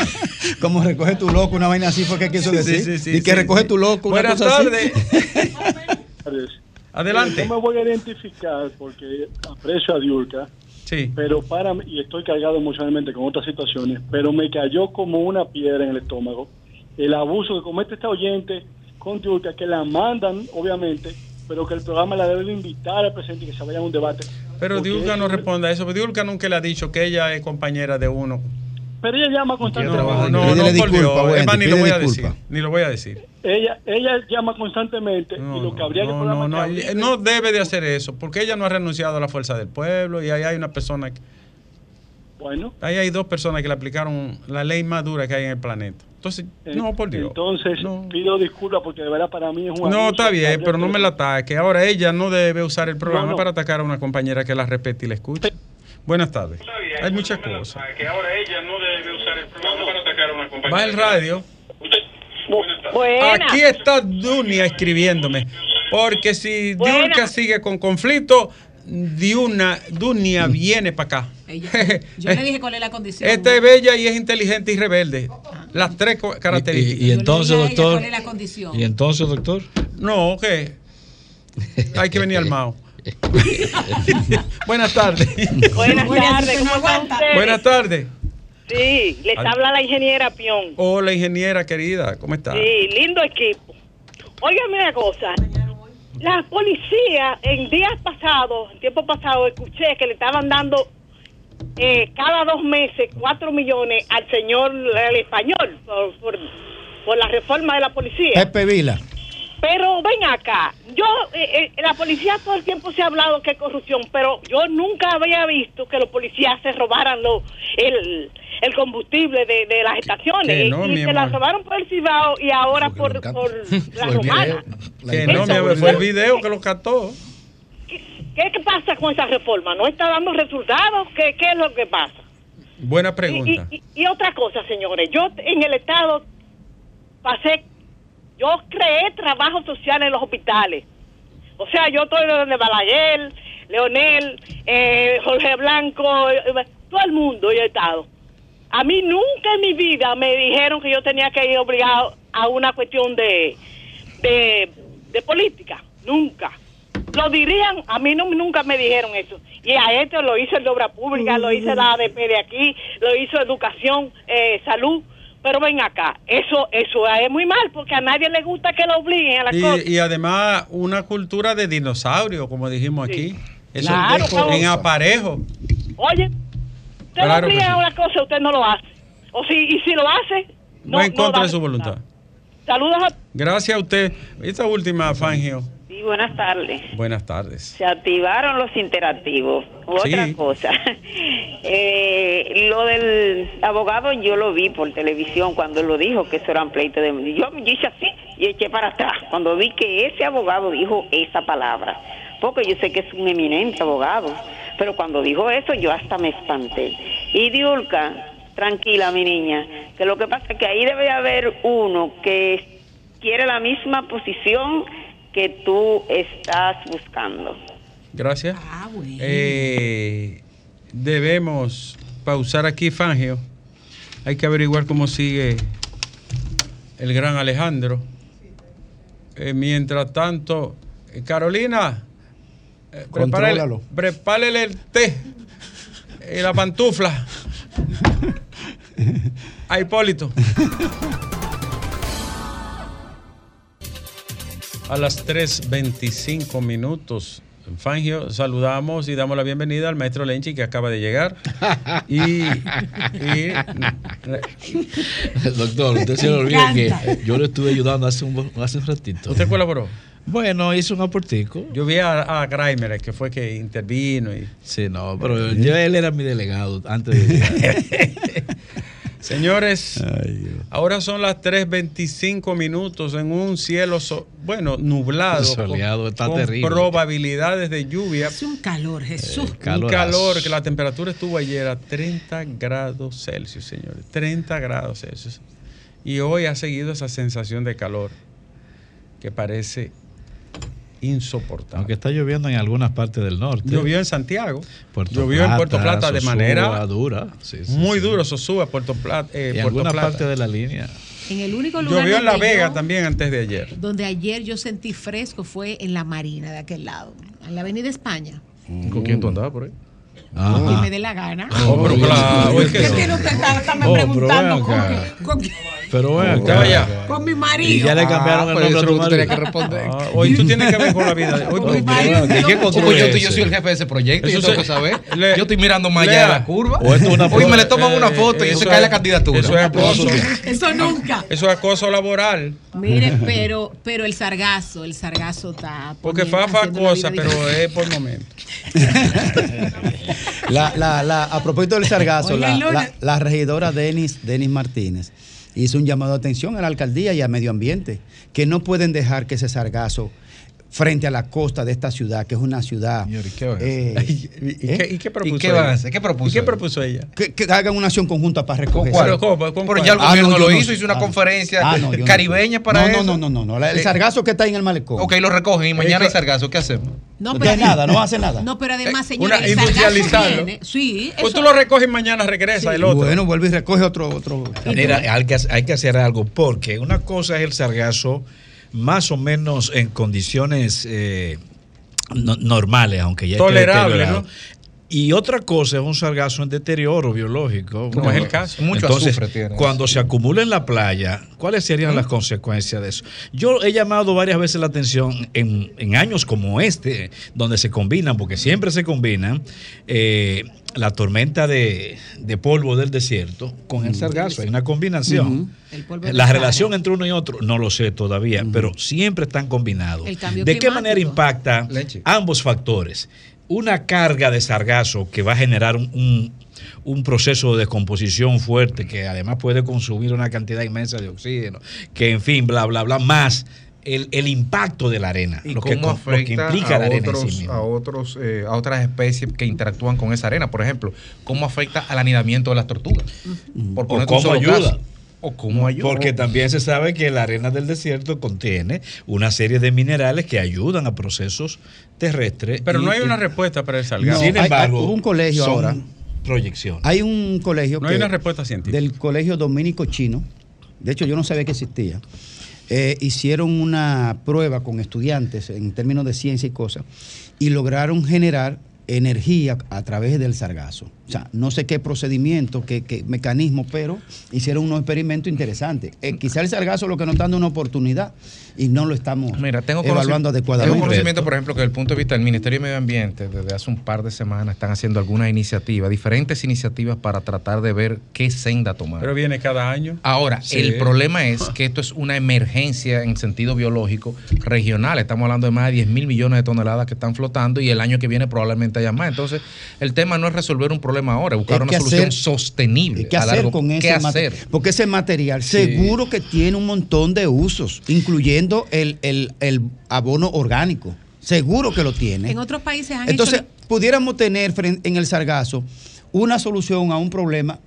Como recoge tu loco, una vaina así fue que quiso Sí, decir. sí, sí, y que sí, recoge sí. tu loco. una Buenas cosa así. tardes. Adelante. No me voy a identificar porque aprecio a Diurka. Sí. Pero para mí- y estoy cargado emocionalmente con otras situaciones, pero me cayó como una piedra en el estómago el abuso que comete este oyente con Diurka, que la mandan, obviamente, pero que el programa la debe de invitar al presidente y que se vaya a un debate. Pero Diulca no responde a eso. Diulca nunca le ha dicho que ella es compañera de uno. Pero ella llama No, constantemente. no, no, Pídele por disculpa, ni lo a decir. Ni lo voy a decir. Ella, ella llama constantemente y lo que habría que No, programa no, no, que no debe de hacer eso, porque ella no ha renunciado a la fuerza del pueblo y ahí hay una persona, que- Bueno, ahí hay dos personas que le aplicaron la ley más dura que hay en el planeta. Entonces, no, por Dios. entonces pido disculpas porque de verdad para mí es un No, está bien, pero no me la ataque. Ahora ella no debe usar el programa No, no. para atacar a una compañera que la respete y la escuche. Buenas tardes. Hay muchas cosas. Que ahora ella no debe usar el programa para atacar a una compañera. Va el radio. Buena. Aquí está Dunia escribiéndome. Porque si. Diulca sigue con conflicto, Diuna, Dunia viene para acá. Yo le dije cuál es la condición. Esta es bella y es inteligente y rebelde. Las tres Y, características. y entonces, doctor. cuál es la condición. Y entonces, doctor. No, ¿qué? Hay que venir al Mao. Buenas tardes. Buenas tardes. Buenas tardes. Sí, les habla la ingeniera Pion. Hola, ingeniera querida. ¿Cómo está? Sí, lindo equipo. Óigame una cosa. La policía, en días pasados, en tiempo pasado, escuché que le estaban dando eh, cada dos meses cuatro millones al señor el español por, por, por la reforma de la policía. Pepe Vila. Pero ven acá, yo, eh, eh, la policía todo el tiempo se ha hablado que es corrupción, pero yo nunca había visto que los policías se robaran lo, el, el combustible de, de las estaciones. que no, y mi se amor. la robaron por el Cibao y ahora por, por la romana. Que no, mi amor, fue el video que lo captó. ¿Qué, ¿Qué pasa con esa reforma? ¿No está dando resultados? ¿Qué, qué es lo que pasa? Buena Y, pregunta. y- y otra cosa, señores, yo en el Estado pasé, yo creé trabajo social en los hospitales. O sea, yo estoy donde Balaguer, Leonel, eh, Jorge Blanco, todo el mundo yo he estado. A mí nunca en mi vida me dijeron que yo tenía que ir obligado a una cuestión de, de, de política. Nunca. Lo dirían, a mí nunca me dijeron eso. Y a esto lo hizo el de Obra Pública, lo hizo la ADP de aquí, lo hizo Educación, eh, Salud. Pero ven acá, eso eso es muy mal porque a nadie le gusta que lo obliguen a la cosa. Y, y además una cultura de dinosaurio, como dijimos aquí. Eso Claro, es en aparejo. Oye, usted Claro lo obliga sí. a una cosa, usted no lo hace. O si, y si lo hace, no, No en contra de su voluntad. Saludos a Gracias a usted. Esta última, Fangio. Sí, buenas tardes. Buenas tardes. Se activaron los interactivos. Otra Sí. cosa. Eh, lo del abogado yo lo vi por televisión cuando lo dijo que eso eran pleitos de... Yo, yo hice así y eché para atrás cuando vi que ese abogado dijo esa palabra. Porque yo sé que es un eminente abogado. Pero cuando dijo eso yo hasta me espanté. Y Diulca, tranquila mi niña, que lo que pasa es que ahí debe haber uno que quiere la misma posición que tú estás buscando. Gracias. Ah, bueno. Eh, debemos pausar aquí, Fangio. Hay que averiguar cómo sigue el gran Alejandro. Eh, mientras tanto, eh, Carolina, eh, prepárale, Contrólalo. prepárele el té y la pantufla a Hipólito. A las 3.25 minutos, Fangio, saludamos y damos la bienvenida al maestro Lenchi que acaba de llegar. Y, y- Doctor, usted se Me olvida que yo le estuve ayudando hace un, hace un ratito. ¿Usted colaboró? Bueno, hizo un aportico. Yo vi a, a Grimer, que fue que intervino. Y... Sí, no, pero yo- él era mi delegado antes de llegar. Señores, ahora son las 3.25 minutos en un cielo, so- bueno, nublado. Soleado, está con terrible. probabilidades de lluvia. Es un calor, Jesús. Un calor, que la temperatura estuvo ayer a 30 grados Celsius, señores. 30 grados Celsius. Y hoy ha seguido esa sensación de calor que parece insoportable. Aunque está lloviendo en algunas partes del norte. Llovió en Santiago, Puerto llovió en Puerto Plata de Sosúa, manera dura. Sí, sí, muy sí. duro, eso sube a Puerto Plata. eh, Y en Puerto alguna Plata. parte de la línea. En el único lugar Llovió en La Vega yo- también antes de ayer. donde ayer yo sentí fresco fue en la Marina de aquel lado, en la Avenida España. ¿Con quién tú andabas por ahí? Y me dé la gana. Oh, pero claro, es que ¿Qué sí. tiene usted? Está, está me Oh, preguntando con, qué- con qué- Pero ven Usted acá. vaya. con mi Y marido. ya le cambiaron el pues nombre a eso tu que responder. Ah, hoy tú tienes que ver con la vida. Hoy tú- Oye, marido, ¿de qué yo- yo soy el jefe de ese proyecto y yo tengo que saber. yo estoy mirando más allá de la curva. O esto es una Hoy me le toman una Eh, foto y eso eso cae es- la candidatura. eso es acoso. Eso nunca. Eso es acoso laboral. Mire, pero, pero el sargazo, el sargazo está. Porque Fafa acosa, pero es por momento. La, la, la, a propósito del sargazo, la, la regidora Denis, Denis Martínez hizo un llamado de atención a la alcaldía y al medio ambiente, que no pueden dejar que ese sargazo frente a la costa de esta ciudad, que es una ciudad... Señor, ¿y qué van a eh, ¿Y, y qué, y qué propuso ¿Y qué van a ella? hacer? ¿Qué propuso ¿Y qué ella? propuso ella? que, que hagan una acción conjunta para recoger. ¿Cuál? ese- ¿Cómo? ¿Con Pero ya el Ah, gobierno no, lo yo no hizo, hizo una Ah, conferencia ah, no, caribeña para no, eso. No, no, no, no, no. El Eh, sargazo que está ahí en el malecón. Ok, lo recogen y mañana hay sargazo. ¿Qué hacemos? No, pero nada, no hace nada. No, pero además, Eh, una- señores, el sargazo viene. Sí, Pues eso- tú lo recoges y mañana regresa el otro. Bueno, vuelve y recoge otro... otro Mira, hay que, hay que hacer algo porque una cosa es el sargazo más o menos en condiciones eh, no- normales, aunque ya esté Tolerable. ¿no? Y otra cosa es un sargazo en deterioro biológico. Como es el caso. Mucho Entonces, azufre tiene. cuando se acumula en la playa, ¿cuáles serían las consecuencias de eso? Yo he llamado varias veces la atención en, en años como este, donde se combinan, porque siempre se combinan, eh, la tormenta de, de polvo del desierto con el sargazo. Hay una combinación. La relación entre uno y otro, no lo sé todavía, pero siempre están combinados. ¿De qué climático. manera impacta Leche. ambos factores? Una carga de sargazo que va a generar un, un- un proceso de descomposición fuerte que además puede consumir una cantidad inmensa de oxígeno, que en fin, bla, bla, bla, más el, el impacto de la arena, ¿Y lo que, lo implica a, la arena en otros, sí mismo. a, otros, eh, a otras especies que interactúan con esa arena? Por ejemplo, ¿cómo afecta al anidamiento de las tortugas? Por O cómo ayuda. caso. O cómo ayuda. Porque también se sabe que la arena del desierto contiene una serie de minerales que ayudan a procesos terrestres. Pero no hay una respuesta para el salgado. No, Sin hay- embargo, hay- hubo un colegio son ahora. proyecciones. Hay un colegio No hay una respuesta científica. del colegio dominico chino. De hecho, yo no sabía que existía. Eh, hicieron una prueba con estudiantes en términos de ciencia y cosas y lograron generar energía a través del sargazo. O sea, no sé qué procedimiento, qué, qué mecanismo, pero hicieron unos experimentos interesantes. Eh, quizá el sargazo lo que nos está dando una oportunidad y no lo estamos Mira, tengo evaluando adecuadamente. Tengo conocimiento, por ejemplo, que desde el punto de vista del Ministerio de Medio Ambiente, desde hace un par de semanas están haciendo algunas iniciativas, diferentes iniciativas para tratar de ver qué senda tomar. Pero viene cada año. Ahora, Sí. el problema es que esto es una emergencia en sentido biológico regional. Estamos hablando de más de 10 mil millones de toneladas que están flotando y el año que viene probablemente haya más. Entonces, el tema no es resolver un problema ahora, es buscar una solución hacer- sostenible. ¿Qué a hacer largo- con ¿Qué ese material? hacer? Porque ese material seguro que tiene un montón de usos, incluyendo el, el- el abono orgánico. Seguro que lo tiene. En otros países han Entonces, hecho... pudiéramos tener en el sargazo una solución a un problema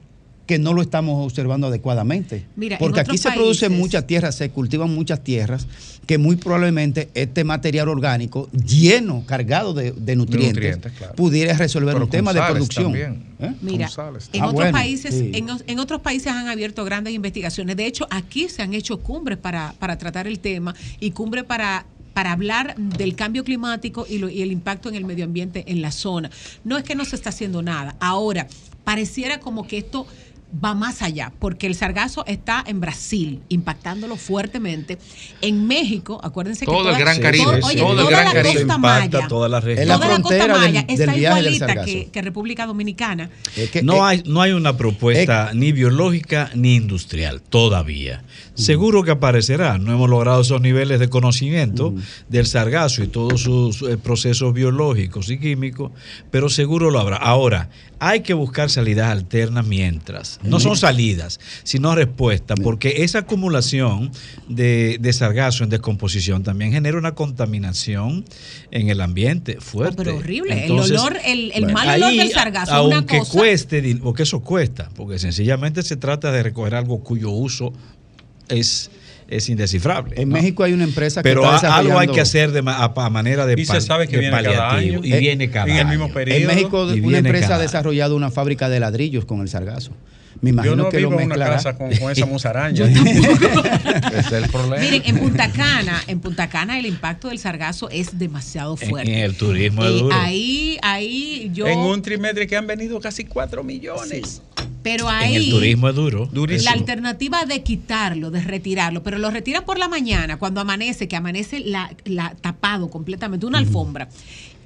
que no lo estamos observando adecuadamente. Mira, Porque aquí se producen países- muchas tierras, se cultivan muchas tierras, que muy probablemente este material orgánico lleno, cargado de, de nutrientes, nutrientes, claro. pudiera resolver Pero un tema de producción. ¿Eh? Mira, en Ah, otros bueno, países, sí. en, otros países han abierto grandes investigaciones. De hecho, aquí se han hecho cumbres para, para tratar el tema y cumbres para para hablar del cambio climático y, lo- y el impacto en el medio ambiente en la zona. No es que no se está haciendo nada. Ahora, pareciera como que esto va más allá, porque el sargazo está en Brasil, impactándolo fuertemente. En México, acuérdense que Todo el toda- Gran Caribe, todo- sí, oye, todo el toda Gran la Caribe. costa impacta maya, toda la región. Es la toda la costa frontera del- maya del está del igualita que, que República Dominicana. Es que- No eh, hay, no hay una propuesta ni biológica ni industrial todavía. Seguro que aparecerá. No hemos logrado esos niveles de conocimiento del sargazo y todos sus eh, procesos biológicos y químicos, pero seguro lo habrá. Ahora, hay que buscar salidas alternas mientras. No son salidas, sino respuestas, porque esa acumulación de, de sargazo en descomposición también genera una contaminación en el ambiente fuerte. Oh, pero horrible. Entonces, el olor, el, el bueno, mal olor ahí, del sargazo es una aunque cosa. cueste, porque eso cuesta, porque sencillamente se trata de recoger algo cuyo uso es, es indescifrable. En ¿no? México hay una empresa que Pero está a- algo hay desarrollando- que hacer de ma- a, manera de, Y se sabe que viene cada año. Y viene cada en el mismo año. periodo. En México una empresa ha desarrollado una fábrica de ladrillos con el sargazo. Me imagino Yo no que vivo lo en una casa con, con esa musaraña. Ese es el problema. Miren, en Punta Cana, en Punta Cana el impacto del sargazo es demasiado En, fuerte. en el turismo es duro. ahí, ahí yo. En un trimestre que han venido casi 4 millones. pero en ahí. el turismo es duro. La alternativa de quitarlo, de retirarlo, pero lo retiran por la mañana, cuando amanece, que amanece la, la- tapado completamente, una alfombra.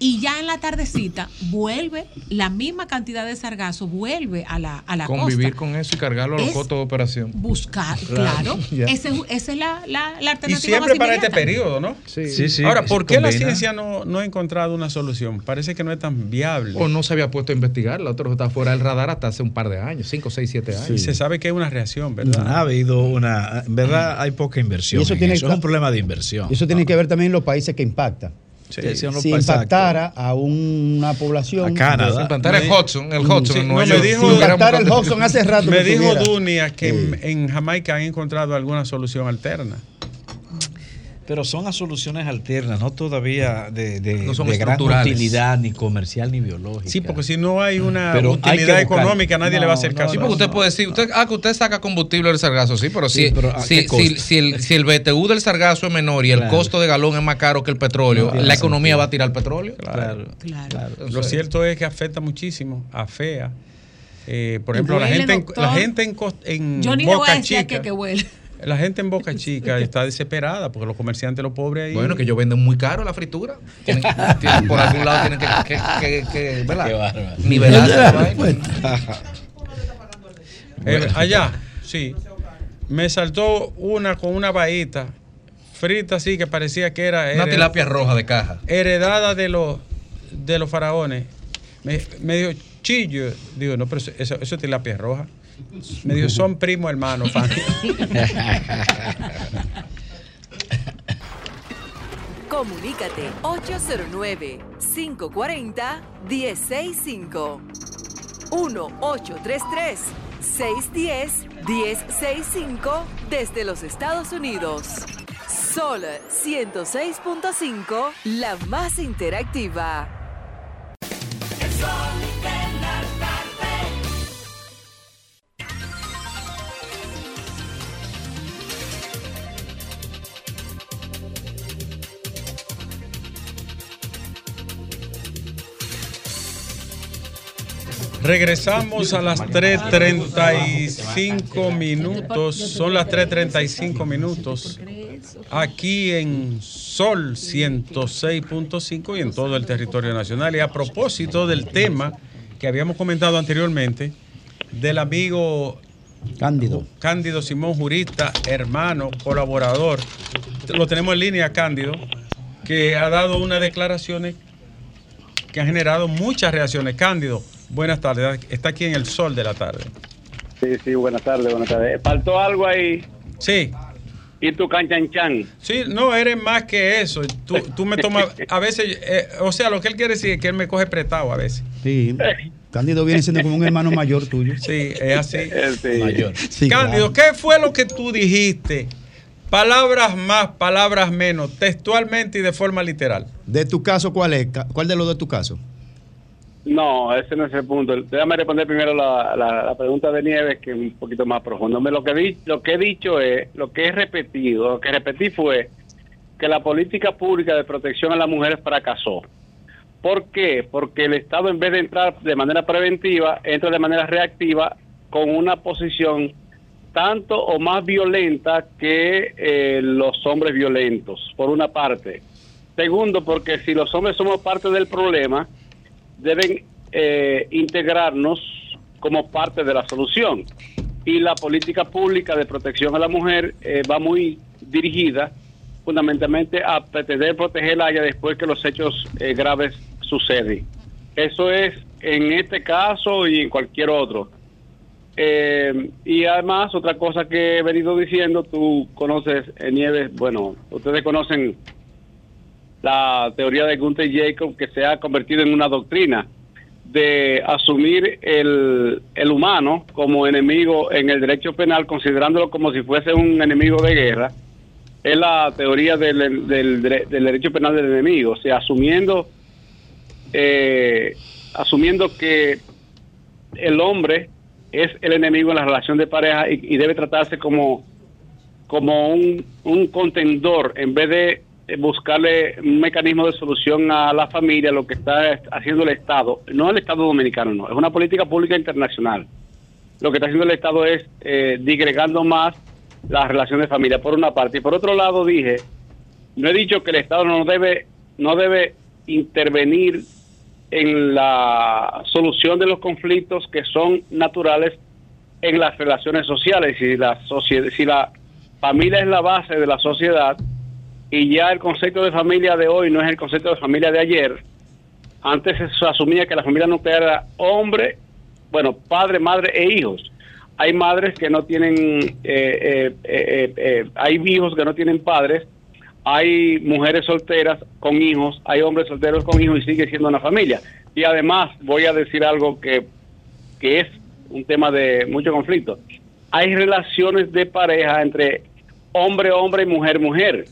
Y ya en la tardecita vuelve la misma cantidad de sargazo, vuelve a la, a la Convivir costa. con eso y cargarlo a los Es- costos de operación. Buscar, Claro. esa es la, la, la Y alternativa. siempre más para este periodo, ¿no? Sí. Sí, Ahora, se ¿por qué la ciencia no, no ha encontrado una solución? Parece que no es tan viable. O no se había puesto a investigar, la otra está fuera del radar hasta hace un par de años, 5, 6, 7 años. Y se sabe que es una reacción, ¿verdad? Ha habido una. En verdad, hay poca inversión. Y eso en tiene eso. que- es un problema de inversión. Eso tiene que ver también en los países que impacta. Sí, si impactara a una población. A Canadá. Si impactara el Me- Hudson, el Hudson Sí, no, me dijo- Si impactara el Hudson hace rato. Me que dijo. Dunia que en, en Jamaica han encontrado alguna solución alterna. Pero son soluciones alternas, no todavía de, de- No son de gran utilidad, ni comercial, ni biológica. Sí, porque si no hay una Pero hay que utilidad económica, nadie le va a hacer No, caso. Sí, a porque usted puede decir, usted, ah, que usted saca combustible del sargazo, sí, pero Sí, si, pero ¿a si, el, si el BTU del sargazo es menor y el Claro. costo de galón es más caro que el petróleo, la economía sentido. va a tirar petróleo. Claro. Claro. Lo cierto es que afecta muchísimo, afea. Eh, por ejemplo, la gente, en, la gente en, en Yo ni le voy a Boca decir a Chica, que, que huele. La gente en Boca Chica está desesperada porque los comerciantes, los pobres ahí. Bueno, que ellos venden muy caro la fritura. Tienen- tienen- por algún lado tienen que, que, que, que- ¿verdad? Nivelarse la vaina. Eh, allá, sí. Me saltó una con una bahita frita así que parecía que era Una tilapia roja de caja. heredada de los de los faraones. Me, me dijo, chillo. Digo, no, pero eso, eso es tilapia roja. Me son primo hermano. Comunícate 809-540-1065. 610-1065 desde los Estados Unidos. Sol 106.5, la más interactiva. El sol Regresamos a las 3.35 minutos. Son las 3.35 minutos. Aquí en Sol 106.5 y en todo el territorio nacional. Y a propósito del tema que habíamos comentado anteriormente, del amigo Cándido. Cándido Simón Jurista, hermano, colaborador. Lo tenemos en línea, Cándido, que ha dado unas declaraciones que han generado muchas reacciones. Cándido, buenas tardes. Está aquí en el sol de la tarde. Sí, sí, buenas tardes, buenas tardes. ¿Faltó algo ahí? Sí. ¿Y tu canchanchan? Sí, no, eres más que eso. Tú, tú me tomas, a veces, eh, o sea, lo que él quiere decir es que él me coge prestado a veces. Sí. Cándido viene siendo como un hermano mayor tuyo. Sí, es así. Mayor. Sí, Cándido, claro. ¿qué fue lo que tú dijiste? Palabras más, palabras menos, textualmente y de forma literal. De tu caso, ¿cuál es? ¿Cuál de los de tu caso? No, ese no es el punto. Déjame responder primero la, la- pregunta de Nieves, que es un poquito más profundo. Lo que, di- lo que he dicho es, lo que he repetido, lo que repetí fue que la política pública de protección a las mujeres fracasó. ¿Por qué? Porque el Estado, en vez de entrar de manera preventiva, entra de manera reactiva con una posición tanto o más violenta que eh, los hombres violentos, por una parte. Segundo, porque si los hombres somos parte del problema, deben eh, integrarnos como parte de la solución. Y la política pública de protección a la mujer eh, va muy dirigida fundamentalmente a pretender protegerla a ella después que los hechos eh, graves suceden. Eso es en este caso y en cualquier otro. Eh, y además, otra cosa que he venido diciendo, tú conoces, eh, Nieves, bueno, ustedes conocen la teoría de Gunther Jacob que se ha convertido en una doctrina de asumir el, el humano como enemigo en el derecho penal, considerándolo como si fuese un enemigo de guerra, es la teoría del, del, dere- del derecho penal del enemigo, o sea, asumiendo, eh, asumiendo que el hombre es el enemigo en la relación de pareja y, y debe tratarse como, como un, un contendor en vez de buscarle un mecanismo de solución a la familia, lo que está haciendo el Estado, no el Estado dominicano, no, es una política pública internacional. Lo que está haciendo el Estado es eh, digregando más la relación de familia, por una parte. Y por otro lado dije, no he dicho que el Estado no debe, no debe intervenir en la solución de los conflictos que son naturales en las relaciones sociales. Si la, si la familia es la base de la sociedad y ya el concepto de familia de hoy no es el concepto de familia de ayer, antes se asumía que la familia nuclear era hombre, bueno, padre, madre e hijos. Hay madres que no tienen, eh, eh, eh, hay hijos que no tienen padres, hay mujeres solteras con hijos, hay hombres solteros con hijos y sigue siendo una familia. Y además voy a decir algo que, que es un tema de mucho conflicto. Hay relaciones de pareja entre hombre, hombre y mujer, mujer.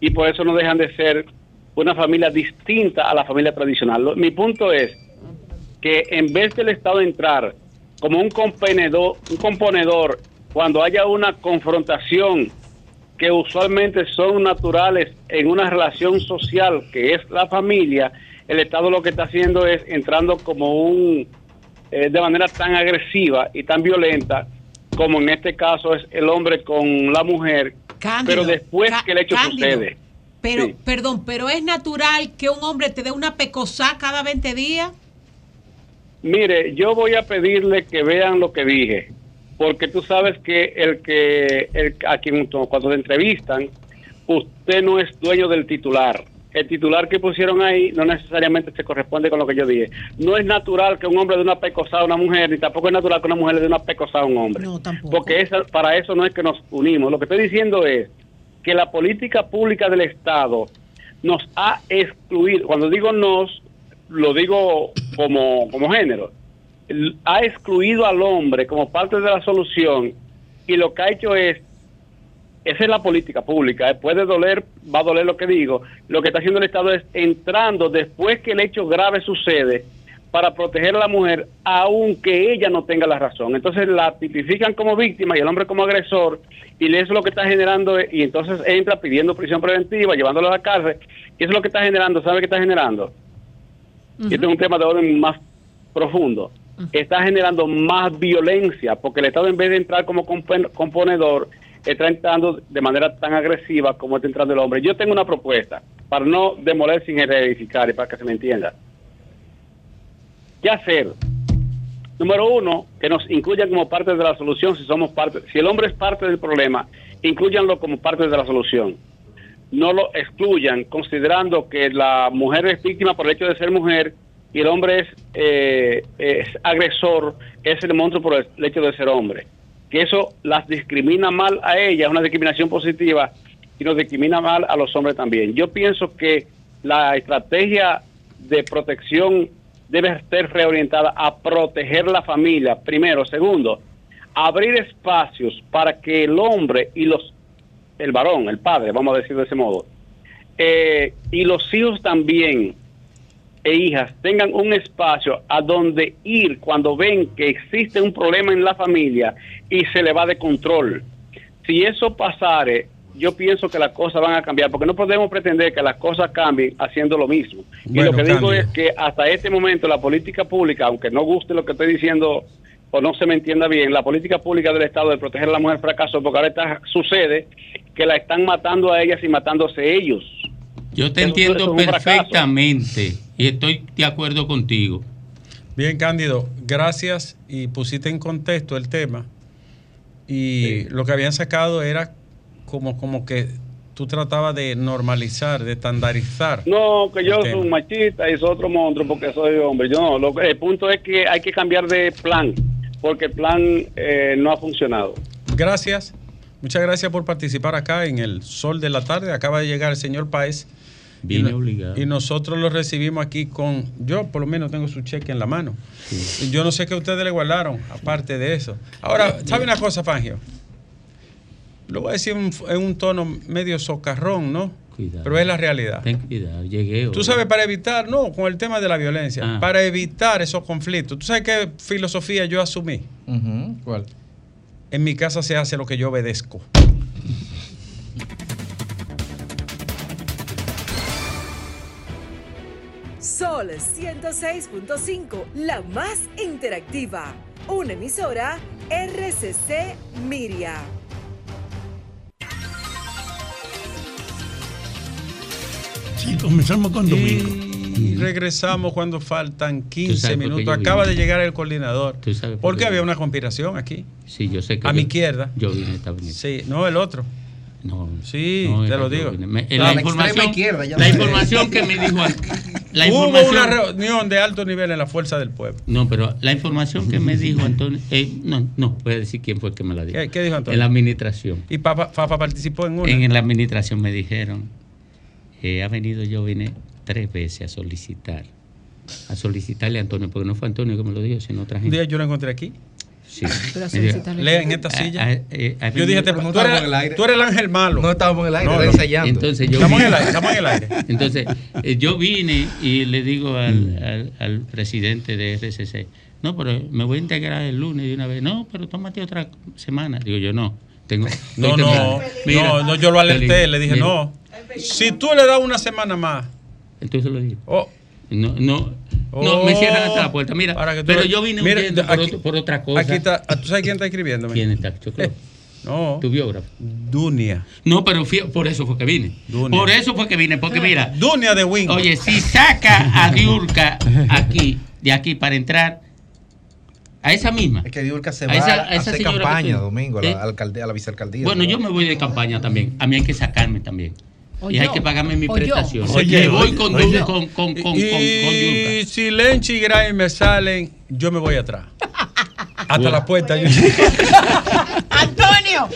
Y por eso no dejan de ser una familia distinta a la familia tradicional. Mi punto es que en vez del Estado entrar como un componedor, un componedor cuando haya una confrontación que usualmente son naturales en una relación social que es la familia, el Estado lo que está haciendo es entrando como un, eh, de manera tan agresiva y tan violenta como en este caso es el hombre con la mujer, Cándido, pero después que el hecho Cándido, sucede. Pero, Sí. perdón, pero es natural que un hombre te dé una pecosá cada 20 días. Mire, yo voy a pedirle que vean lo que dije, porque tú sabes que el que el, a quien cuando le entrevistan, usted no es dueño del titular. El titular que pusieron ahí no necesariamente se corresponde con lo que yo dije. No es natural que un hombre de una pecosada a una mujer, ni tampoco es natural que una mujer dé una pecosada a un hombre. No, tampoco. Porque esa- para eso no es que nos unimos. Lo que estoy diciendo es que la política pública del Estado nos ha excluido. Cuando digo nos, lo digo como, como género. ha excluido al hombre como parte de la solución y lo que ha hecho es, esa es la política pública, eh, puede doler, va a doler lo que digo, lo que está haciendo el Estado es entrando después que el hecho grave sucede para proteger a la mujer aunque ella no tenga la razón. Entonces la tipifican como víctima y el hombre como agresor y eso es lo que está generando y entonces entra pidiendo prisión preventiva, llevándolo a la cárcel y eso es lo que está generando, ¿sabe qué está generando? Y este es un tema de orden más profundo. Está generando más violencia porque el Estado en vez de entrar como componedor está entrando de manera tan agresiva como está entrando el hombre. Yo tengo una propuesta para no demoler sin reedificar y para que se me entienda. ¿Qué hacer? Número uno, que nos incluyan como parte de la solución si somos parte. Si el hombre es parte del problema, incluyanlo como parte de la solución. No lo excluyan, considerando que la mujer es víctima por el hecho de ser mujer y el hombre es, eh, es agresor, es el monstruo por el hecho de ser hombre. Que eso las discrimina mal a ella, es una discriminación positiva y nos discrimina mal a los hombres también. Yo pienso que la estrategia de protección debe ser reorientada a proteger la familia, primero. Segundo, abrir espacios para que el hombre y los, el varón, el padre, vamos a decir de ese modo, eh, y los hijos también e hijas tengan un espacio a donde ir cuando ven que existe un problema en la familia y se le va de control. Si eso pasare, yo pienso que las cosas van a cambiar, porque no podemos pretender que las cosas cambien haciendo lo mismo. y lo que digo es que hasta este momento la política pública, aunque no guste lo que estoy diciendo o no se me entienda bien, la política pública del Estado de proteger a la mujer fracasó, porque ahora está, sucede que la están matando a ellas y matándose ellos. Yo te Eso- eso entiendo es perfectamente y estoy de acuerdo contigo. Bien, Cándido, gracias y pusiste en contexto el tema. Y lo que habían sacado era como, como que tú tratabas de normalizar, de estandarizar. No, que yo soy un machista y soy otro monstruo porque soy hombre. Yo no, lo que- el punto es que hay que cambiar de plan, porque el plan eh, no ha funcionado. Gracias. Muchas gracias por participar acá en el Sol de la Tarde. Acaba de llegar el señor Páez. Vine y, no- obligado. y nosotros lo recibimos aquí con. Yo, por lo menos, tengo su cheque en la mano. Yo no sé qué ustedes le guardaron, aparte de eso. Ahora, ¿sabe una cosa, Fangio? Lo voy a decir en un, en un tono medio socarrón, ¿no? Cuidado. Pero es la realidad. Ten cuidado, llegué. Tú sabes, para evitar, no, con el tema de la violencia, Ah. para evitar esos conflictos. ¿Tú sabes qué filosofía yo asumí? ¿Cuál? En mi casa se hace lo que yo obedezco. Sol 106.5, la más interactiva. Una emisora RCC Miria. Sí, comenzamos con Domingo. Y regresamos cuando faltan 15 sabes por qué minutos. Acaba vine? de llegar el coordinador. ¿Tú sabes por Porque qué? había una conspiración aquí. Sí, yo sé que. A yo- mi izquierda. Yo vine esta vez. Sí, no el otro. No, Sí, no, te lo digo. Me- La información, izquierda, la información que me dijo. La Hubo información, una reunión de alto nivel en la Fuerza del Pueblo. No, pero la información que me dijo Antonio. eh, no, no, voy a decir quién fue el que me la dijo. ¿Qué, qué dijo Antonio? En la administración. Y Papa, participó en una. En la administración me dijeron, eh, ha venido yo vine tres veces a solicitar, a solicitarle a Antonio, porque no fue Antonio que me lo dijo, sino otra Un gente. día yo lo encontré aquí. Sí. Lea en esta "Ah, silla. ah, eh, Yo dije, tú, eres, tú eres el ángel malo. No estábamos en el aire, No, era no. ensayando. Entonces yo Estamos en vine- el aire, estamos en el aire. Entonces, eh, yo vine y le digo Mm. al, al- al presidente de RCC, no, pero me voy a integrar el lunes de una vez. No, pero tómate otra semana. Digo yo, no. Tengo, No, no. Mira, no, no, yo lo alerté, le dije, mira. no. Si tú le das una semana más. Entonces lo dije. Oh. No, no, no, Oh. me cierran hasta la puerta. Mira, Para que tú pero lo- yo vine Mira, huyendo por, aquí- otro- por otra cosa. Aquí está, ah, ¿tú sabes quién está escribiéndome? ¿Quién está? Choclo? No. Tu biógrafo. Dunia. No, pero fui- por eso fue que vine. Dunia. Por eso fue que vine, porque mira. Dunia de Wing. Oye, si saca a Diurka aquí, de aquí para entrar a esa misma. Es que Diurka se A va esa- a a esa hacer que campaña, tú- Domingo, a ¿Eh? la, alcaldía, a la vicealcaldía. Bueno, ¿no? yo me voy de campaña también. A mí hay que sacarme también. Y hay que pagarme mi O yo. prestación. Oye, voy oye, con, oye. Dur- con, con, con, con, con Y si Lenchi y Gray me salen, yo me voy atrás. Hasta la puerta. yo- ¡Antonio!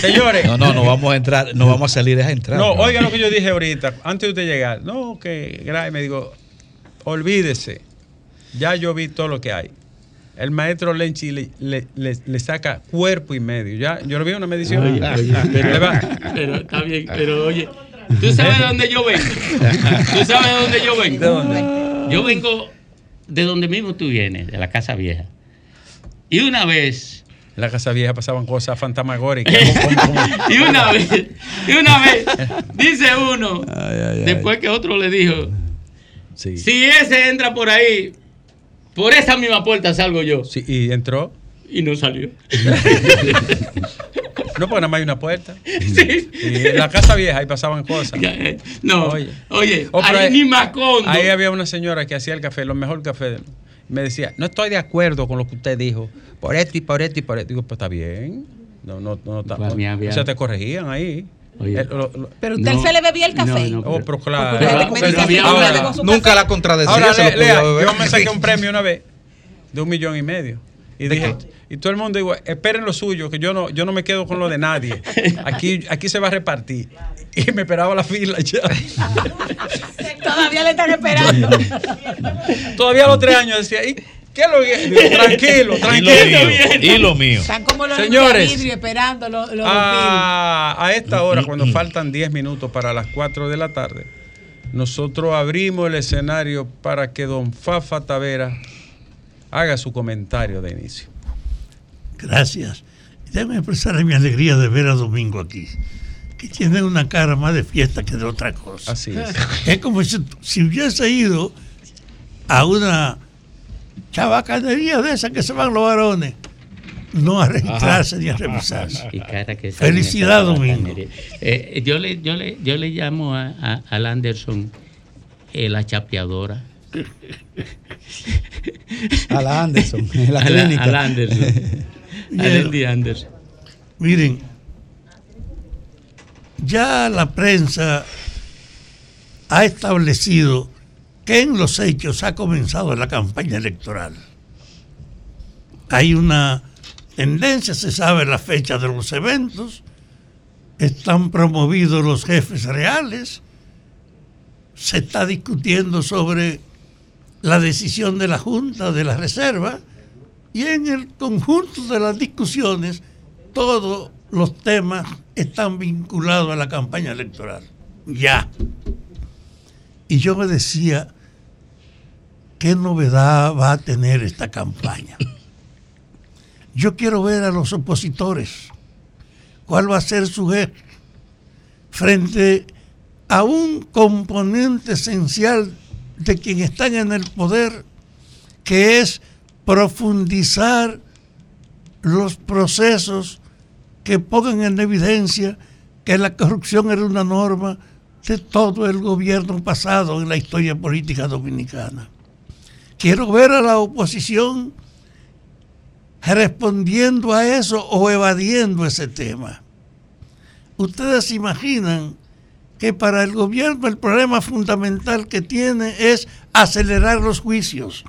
Señores. No, no, no vamos a entrar, no vamos a salir a entrar. No, oigan lo que yo dije ahorita, antes de usted llegar. No, que Gray me dijo, olvídese. Ya yo vi todo lo que hay. El maestro Lenchi le, le- le- le saca cuerpo y medio. Ya, yo lo vi en una medición. Oye, oye, pero, está bien, pero oye, ¿tú sabes de dónde yo vengo? ¿Tú sabes de dónde yo vengo? ¿De dónde? Yo vengo de donde mismo tú vienes, de la Casa Vieja. Y una vez, En la casa vieja pasaban cosas fantasmagóricas. y una vez, y una vez, dice uno, después que otro le dijo, si ese entra por ahí, por esa misma puerta salgo yo. Sí, y entró. Y no salió. No, porque nada más hay una puerta. Y en la casa vieja ahí pasaban cosas. eh, no, oye, Oh, pero ahí ni Macondo. Ahí había una señora que hacía el café, lo mejor café. del- Me decía, no estoy de acuerdo con lo que usted dijo. Por esto y por esto y por esto. Digo, pues está bien. No, no, no, está- Pues había- O sea, te corregían ahí. Eh, lo- lo- Pero usted se le bebía el café. Oh, pero claro. Porque usted me Pero había usted con su Nunca café. la contradecía, Ahora, se lo Lea, yo me saqué un premio una vez de un millón y medio. Y dije, y todo el mundo digo, esperen lo suyo, que yo no, yo no me quedo con lo de nadie. Aquí, aquí se va a repartir. Y me esperaba la fila ya. Todavía le están esperando. Todavía a los tres años decía, ¿y qué es lo? Digo, tranquilo, tranquilo. Y lo mío. Están como los Señores. vidrio esperando los, los A, a esta hora, cuando faltan 10 minutos para las 4 de la tarde, nosotros abrimos el escenario para que don Fafa Tavera haga su comentario de inicio. Gracias. Déjame expresar mi alegría de ver a Domingo aquí, que tiene una cara más de fiesta que de otra cosa. Así es. Es como si, si hubiese ido a una chabacanería de esas que se van los varones, no a registrarse ni a revisarse. Y cara que Felicidad, Domingo. Eh, yo, le, yo, le, yo le llamo a, a, al Anderson eh, la chapeadora. A la Anderson, en la A clínica. Al Anderson. al Andy Anderson. Miren, ya la prensa ha establecido que en los hechos ha comenzado la campaña electoral. Hay una tendencia, se sabe la fecha de los eventos, están promovidos los jefes reales, se está discutiendo sobre la decisión de la Junta de la Reserva y en el conjunto de las discusiones todos los temas están vinculados a la campaña electoral. Ya. Y yo me decía, ¿qué novedad va a tener esta campaña? Yo quiero ver a los opositores. ¿Cuál va a ser su gesto frente a un componente esencial de quien están en el poder, que es profundizar los procesos que pongan en evidencia que la corrupción era una norma de todo el gobierno pasado en la historia política dominicana. Quiero ver a la oposición respondiendo a eso o evadiendo ese tema. Ustedes imaginan que para el gobierno el problema fundamental que tiene es acelerar los juicios.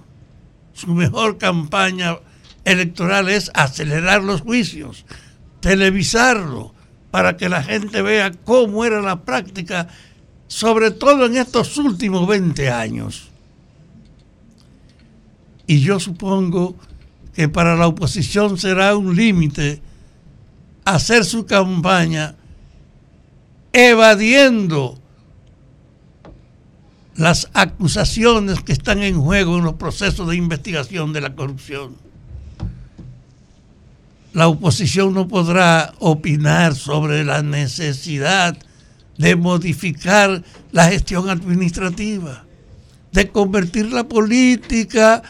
Su mejor campaña electoral es acelerar los juicios, televisarlo, para que la gente vea cómo era la práctica, sobre todo en estos últimos 20 años. Y yo supongo que para la oposición será un límite hacer su campaña evadiendo las acusaciones que están en juego en los procesos de investigación de la corrupción. La oposición no podrá opinar sobre la necesidad de modificar la gestión administrativa, de convertir la política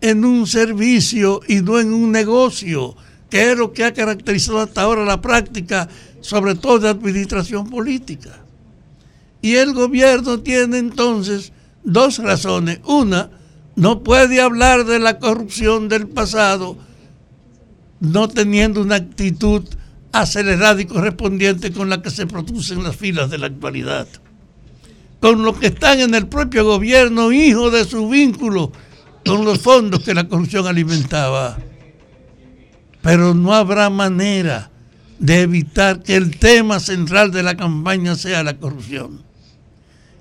en un servicio y no en un negocio, que es lo que ha caracterizado hasta ahora la práctica, sobre todo de administración política. Y el gobierno tiene entonces dos razones. Una, no puede hablar de la corrupción del pasado no teniendo una actitud acelerada y correspondiente con la que se produce en las filas de la actualidad. Con los que están en el propio gobierno, hijos de su vínculo con los fondos que la corrupción alimentaba. Pero no habrá manera de evitar que el tema central de la campaña sea la corrupción.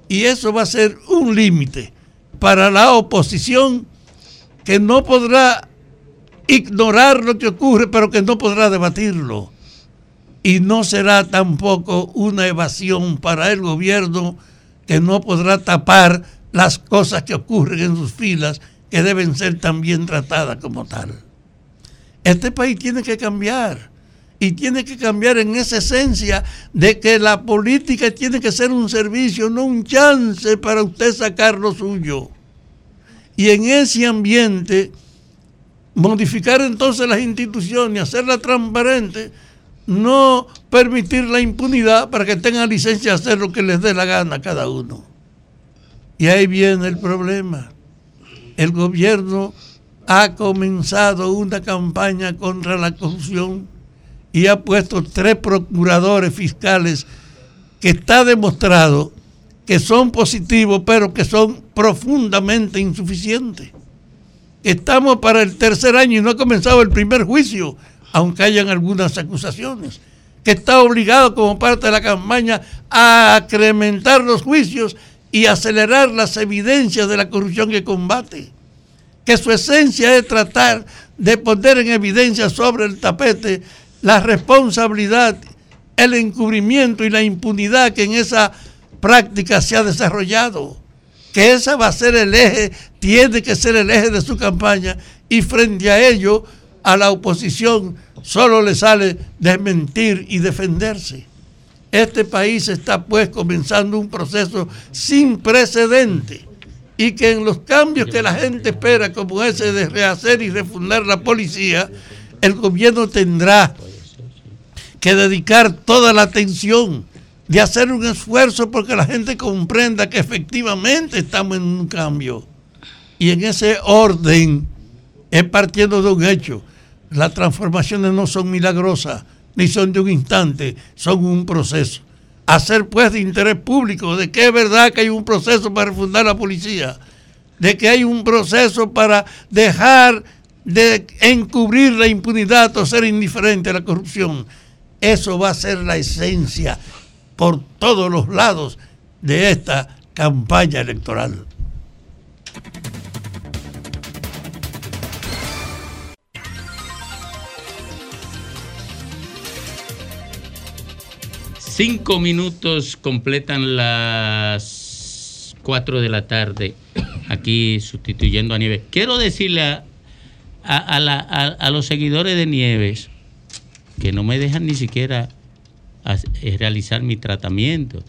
Y eso va a ser un límite para la oposición que no podrá ignorar lo que ocurre, pero que no podrá debatirlo. Y no será tampoco una evasión para el gobierno que no podrá tapar las cosas que ocurren en sus filas, que deben ser también tratadas como tal. Este país tiene que cambiar y tiene que cambiar en esa esencia de que la política tiene que ser un servicio, no un chance para usted sacar lo suyo. Y en ese ambiente, modificar entonces las instituciones, hacerlas transparentes, no permitir la impunidad para que tengan licencia de hacer lo que les dé la gana a cada uno. Y ahí viene el problema. El gobierno ha comenzado una campaña contra la corrupción y ha puesto tres procuradores fiscales que está demostrado que son positivos, pero que son profundamente insuficientes. Estamos para el tercer año y no ha comenzado el primer juicio, aunque hayan algunas acusaciones. Que está obligado como parte de la campaña a acrementar los juicios y acelerar las evidencias de la corrupción que combate. Que su esencia es tratar de poner en evidencia sobre el tapete la responsabilidad, el encubrimiento y la impunidad que en esa práctica se ha desarrollado. Que ese va a ser el eje, tiene que ser el eje de su campaña y frente a ello a la oposición solo le sale desmentir y defenderse. Este país está pues comenzando un proceso sin precedente y que en los cambios que la gente espera, como ese de rehacer y refundar la policía, el gobierno tendrá que dedicar toda la atención de hacer un esfuerzo porque la gente comprenda que efectivamente estamos en un cambio. Y en ese orden es partiendo de un hecho. Las transformaciones no son milagrosas, ni son de un instante, son un proceso. Hacer pues de interés público de que es verdad que hay un proceso para refundar la policía, de que hay un proceso para dejar de encubrir la impunidad o ser indiferente a la corrupción. Eso va a ser la esencia por todos los lados de esta campaña electoral. Cinco minutos completan las cuatro de la tarde, aquí sustituyendo a Nieves. Quiero decirle a, la- a los seguidores de Nieves que no me dejan ni siquiera eh, realizar mi tratamiento,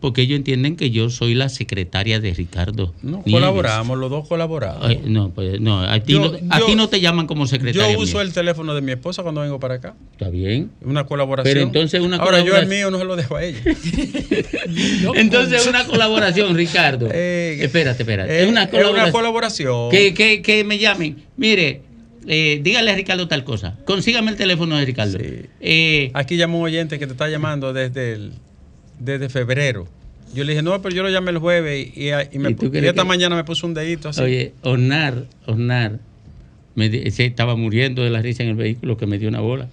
porque ellos entienden que yo soy la secretaria de Ricardo. No, Nieves. colaboramos, los dos colaboramos. Ay, no, pues no, a ti, Yo- no, a yo- ti no te llaman como secretaria. Yo uso mía. el teléfono de mi esposa cuando vengo para acá. Está bien. Una colaboración. Pero entonces una Ahora yo el mío no se lo dejo a ella. Entonces una colaboración, Ricardo. espérate, espérate. eh, es una es colaboración. una colaboración. Que, que, que me llamen. Mire, eh, dígale a Ricardo tal cosa. Consígame el teléfono de Ricardo. Eh, Aquí llama un oyente que te está llamando desde el, desde febrero. Yo le dije, no, pero yo lo llamé el jueves y, me, ¿Y esta que- mañana me puso un dedito así. Oye, Osnar, Osnar, me se estaba muriendo de la risa en el vehículo que me dio una bola.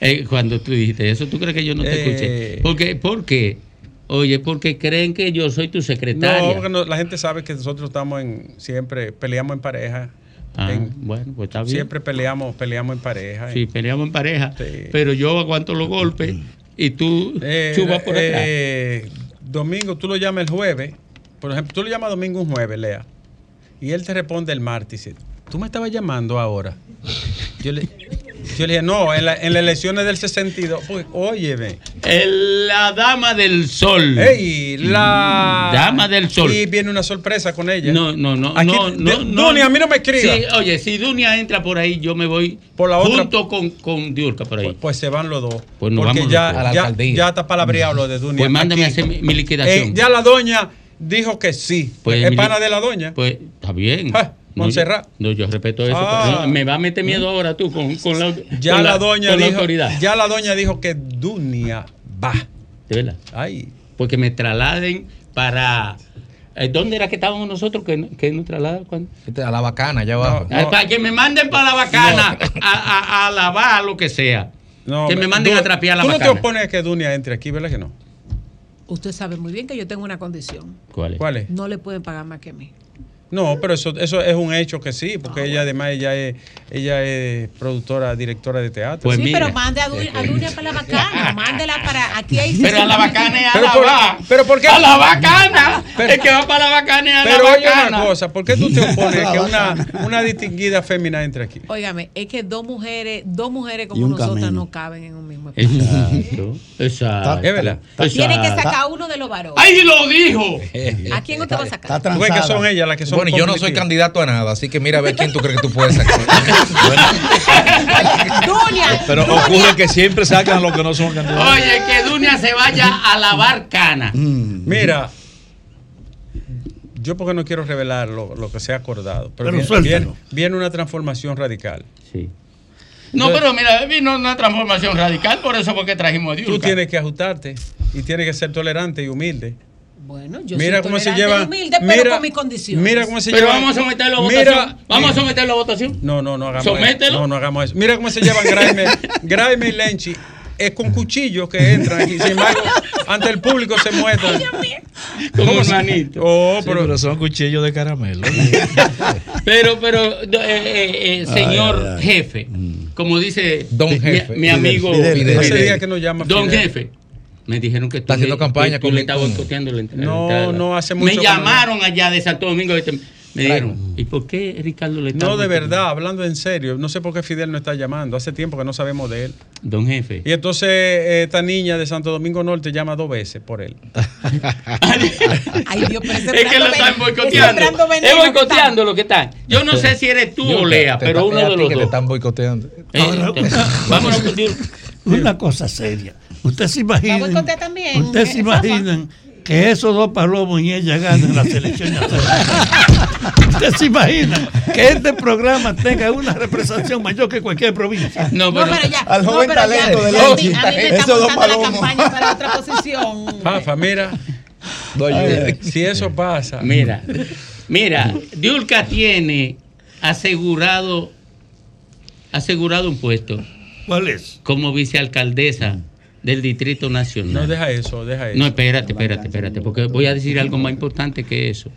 Eh, cuando tú dijiste eso, ¿tú crees que yo no te Eh. escuché? Porque, ¿Por qué? Oye, porque creen que yo soy tu secretaria. No, porque no- la gente sabe que nosotros estamos en, siempre peleamos en pareja. Ah, En- bueno, pues está bien. Siempre peleamos, peleamos en pareja. Sí, peleamos en pareja, pero yo aguanto los golpes y tú Eh, chubas por acá. eh, domingo, tú lo llamas el jueves. Por ejemplo, tú lo llamas domingo un jueves, Lea. Y él te responde el martes. tú me estabas llamando ahora. Yo le, yo le dije, no, en, la- en las elecciones del 62. Pues, óyeme. El- la dama del sol. ¡Ey! La. Dama del sol. Y viene una sorpresa con ella. No, no, no, Aquí- no, no, de- no. Dunia, a mí no me escriba. Sí, oye, si Dunia entra por ahí, yo me voy Por la otra- junto con, con Diurca por ahí. Pues se van los dos. Pues nos porque vamos ya, los dos. ya, ya está palabreado lo de Dunia. Pues mándame Aquí. a hacer mi, mi liquidación. Eh, ya la doña dijo que sí. Pues es pana de la doña. Pues está bien. Ah, No, Montserrat. yo- No, yo respeto eso. Ah. no, me va a meter miedo ahora tú con, con la, Ya con la, doña con la dijo, autoridad. ya la doña dijo que Dunia va. De verdad. Ay. Porque me trasladen para. eh, ¿Dónde era que estábamos nosotros? que que nos trasladan? ¿Cuándo? A la bacana, allá abajo. Ah, Para que me manden para la bacana a, a, a lavar lo que sea. No, que me manden a trapear la Tú no bacana. te opones a que Dunia entre aquí, ¿verdad que no? Usted sabe muy bien que yo tengo una condición. ¿Cuál es? ¿Cuál es? No le pueden pagar más que a mí. No, pero eso, eso es un hecho que sí, porque ella además ella es, ella es productora, directora de teatro. Pues sí, pero mande a, Du- a Dunia para la bacana, mándela para aquí hay Pero a la bacana es a Pero la por- va. pero ¿por qué? A la bacana. Pero- el que va para la bacana es a Pero la oye bacana. una cosa, ¿por qué tú te opones que una, una distinguida fémina entre aquí? Óigame, es que dos mujeres, dos mujeres como nosotras camino. no caben en un mismo espacio. Exacto. Exacto. Es verdad. Tiene que sacar uno de los varones. ¡Ay, lo dijo! ¿A quién usted va a sacar? Tú ves que son ellas las que son Bueno, yo no soy candidato a nada, así que mira a ver quién tú crees que tú puedes sacar. Dunia, Pero ocurre que siempre sacan a los que no son candidatos. Oye, que Dunia se vaya a lavar cana. Mira, yo porque no quiero revelar lo, lo que se ha acordado, pero, Pero viene, suéltalo. viene- viene una transformación radical. Sí. No, pero mira, vino una transformación radical, por eso porque trajimos a Tú Diulca. tienes que ajustarte y tienes que ser tolerante y humilde. Bueno, yo Mira soy cómo se lleva- humilde, pero mira- con mis condiciones. Mira cómo se Pero lleva. vamos a someterlo a Mira- votación. Vamos a mira- someterlo a votación. No, no, no hagamos Somételo. eso. No, no hagamos eso. Mira cómo se llevan Graeme, Graeme y Lenchi. Es con cuchillos que entran aquí. Sin embargo, ante el público se muestran. Como ¿Cómo se- hermanito. Oh, Sí, pero, pero son cuchillos de caramelo. Pero, pero, eh, eh, eh, señor Ay, ay. jefe, como dice Don jefe. mi, amigo Fidel, Fidel. Ese día que nos llama Don Fidel. jefe. Me dijeron que tú Está haciendo le- campaña que tú le boicoteando la entrada. No, no, hace mucho Me llamaron allá de Santo Domingo. Me dijeron, ¿y por qué Ricardo le está no, de verdad, hablando en serio. No sé por qué Fidel no está llamando. Hace tiempo que no sabemos de él. Don jefe. Y entonces eh, esta niña de Santo Domingo Norte llama dos veces por él. Ay, Dios, pero ese Es que lo están boicoteando. Es boicoteando lo que están. Yo no sé si eres tú o Lea, pero uno de los que te dos. están boicoteando. Eh, vámonos con Dios. Una cosa seria. Ustedes se Va a imaginan, se que esos dos palomos y ella ganen la selección. Ustedes se imaginan que este programa tenga una representación mayor que cualquier provincia. No, No, pero ya. Al no, joven ya. talento de A mí- Lenchi. A mí me está la campaña para otra posición. Fafa, mira. Si eso pasa. Mira, mira, Diulca tiene asegurado asegurado un puesto ¿Cuál es? como vicealcaldesa del Distrito Nacional. No, deja eso, deja eso. No, espérate, espérate, espérate, porque voy a decir algo más importante que eso.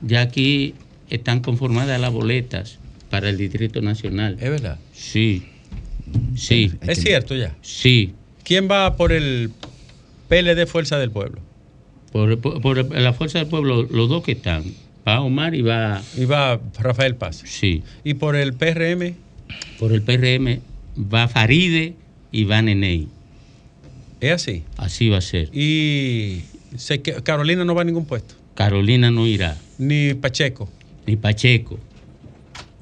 Ya aquí están conformadas las boletas para el Distrito Nacional. Es verdad. Sí, sí, Es cierto ya. sí. ¿Quién va por el PLD Fuerza del Pueblo? Por, por- por la fuerza del pueblo, los dos que están, va Omar y va, Y va Rafael Paz. sí, ¿Y por el PRM? por el PRM va Faride y va Neney. Es así. Así va a ser. Y Carolina no va a ningún puesto. Carolina no irá, Ni Pacheco, ni Pacheco,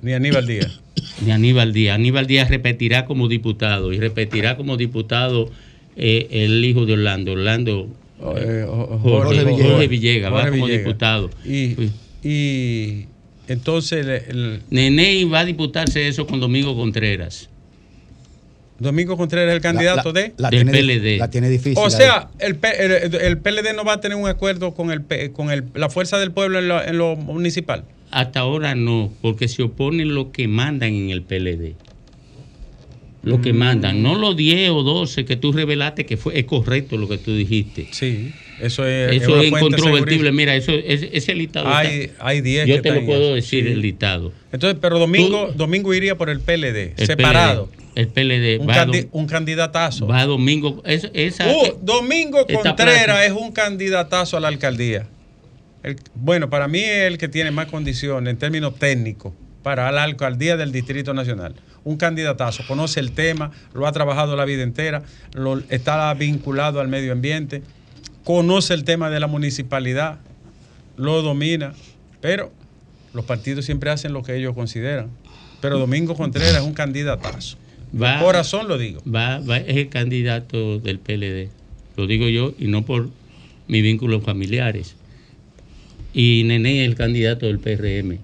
ni Aníbal Díaz. ni Aníbal Díaz. Aníbal Díaz repetirá como diputado y repetirá como diputado eh, el hijo de Orlando, Orlando Eh, o- o- Jorge, Jorge Jorge Villegas. Villegas, va Jorge como Villegas. diputado. Y, y entonces el, el Neney va a disputarse eso con Domingo Contreras. Domingo Contreras es el candidato la, de... la del tiene, PLD. La tiene difícil. O sea, el, el, el PLD no va a tener un acuerdo con el P- con el, la fuerza del pueblo en lo, en lo municipal. Hasta ahora no, porque se oponen los que mandan en el PLD. Los que mandan, no los 10 o 12 que tú revelaste que fue es correcto lo que tú dijiste. Sí, eso es, Eso es incontrovertible. Mira, eso es, ese listado. Hay, hay 10 yo te lo puedo decir, Sí. el listado. Entonces, pero Domingo, Domingo iría por el PLD, El separado. PLD, el PLD Un, va, candi- un candidatazo. va a Domingo. es- esa, Uh, Domingo esta Contreras es un candidatazo a la alcaldía. El- bueno, para mí es el que tiene más condiciones en términos técnicos para la alcaldía del Distrito Nacional. Un candidatazo, conoce el tema, lo ha trabajado la vida entera, lo- está vinculado al medio ambiente, conoce el tema de la municipalidad, lo domina, pero los partidos siempre hacen lo que ellos consideran. Pero Domingo Contreras es un candidatazo. Va- De corazón lo digo. va, va- es el candidato del PLD. Lo digo yo y no por mis vínculos familiares. Y Nené es el candidato del PRM.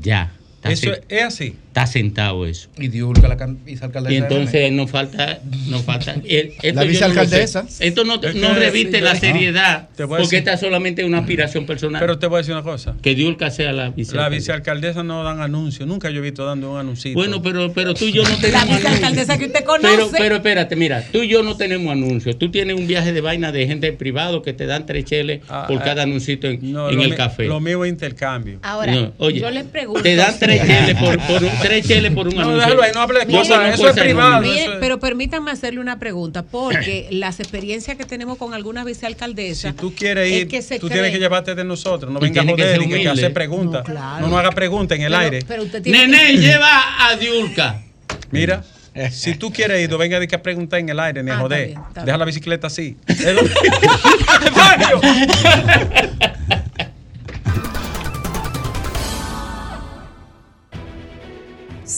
Ya. Eso es así. Está sentado eso. Y Diulca, la vicealcaldesa. Y entonces nos falta, nos falta. el- esto La vicealcaldesa. no esto no, Es no reviste la seriedad, porque decir- esta es solamente una aspiración personal. Pero te voy a decir una cosa. que Diulca sea la La vicealcaldesa. vicealcaldesa no dan anuncios. Nunca yo he visto dando un anuncio. Bueno, pero, pero tú y yo no La tenemos vicealcaldesa que usted Pero, conoce. pero espérate, mira, tú y yo no tenemos anuncios. Tú tienes un viaje de vaina de gente privado que te dan tres cheles por ah, cada anuncito en, No, en lo el mi- café. Lo mío es intercambio. Ahora, No, oye, yo les pregunto. Te dan tres cheles por, por un, tres cheles por un No, anuncio. déjalo ahí, no hable de cosas, eso es privado. pero permítanme hacerle una pregunta, porque las experiencias que tenemos con algunas vicealcaldesas. Si tú quieres ir, es que se tú cree- tienes que llevarte de nosotros. No vengas a joder que, que hacer preguntas. No, claro. No, no haga preguntas en el Pero- aire. pero usted tiene Nene, que- lleva a Diulca. Mira, si tú quieres ir, no venga de que a preguntar en el aire ni a Ah, está joder. bien, está Deja bien. la bicicleta así.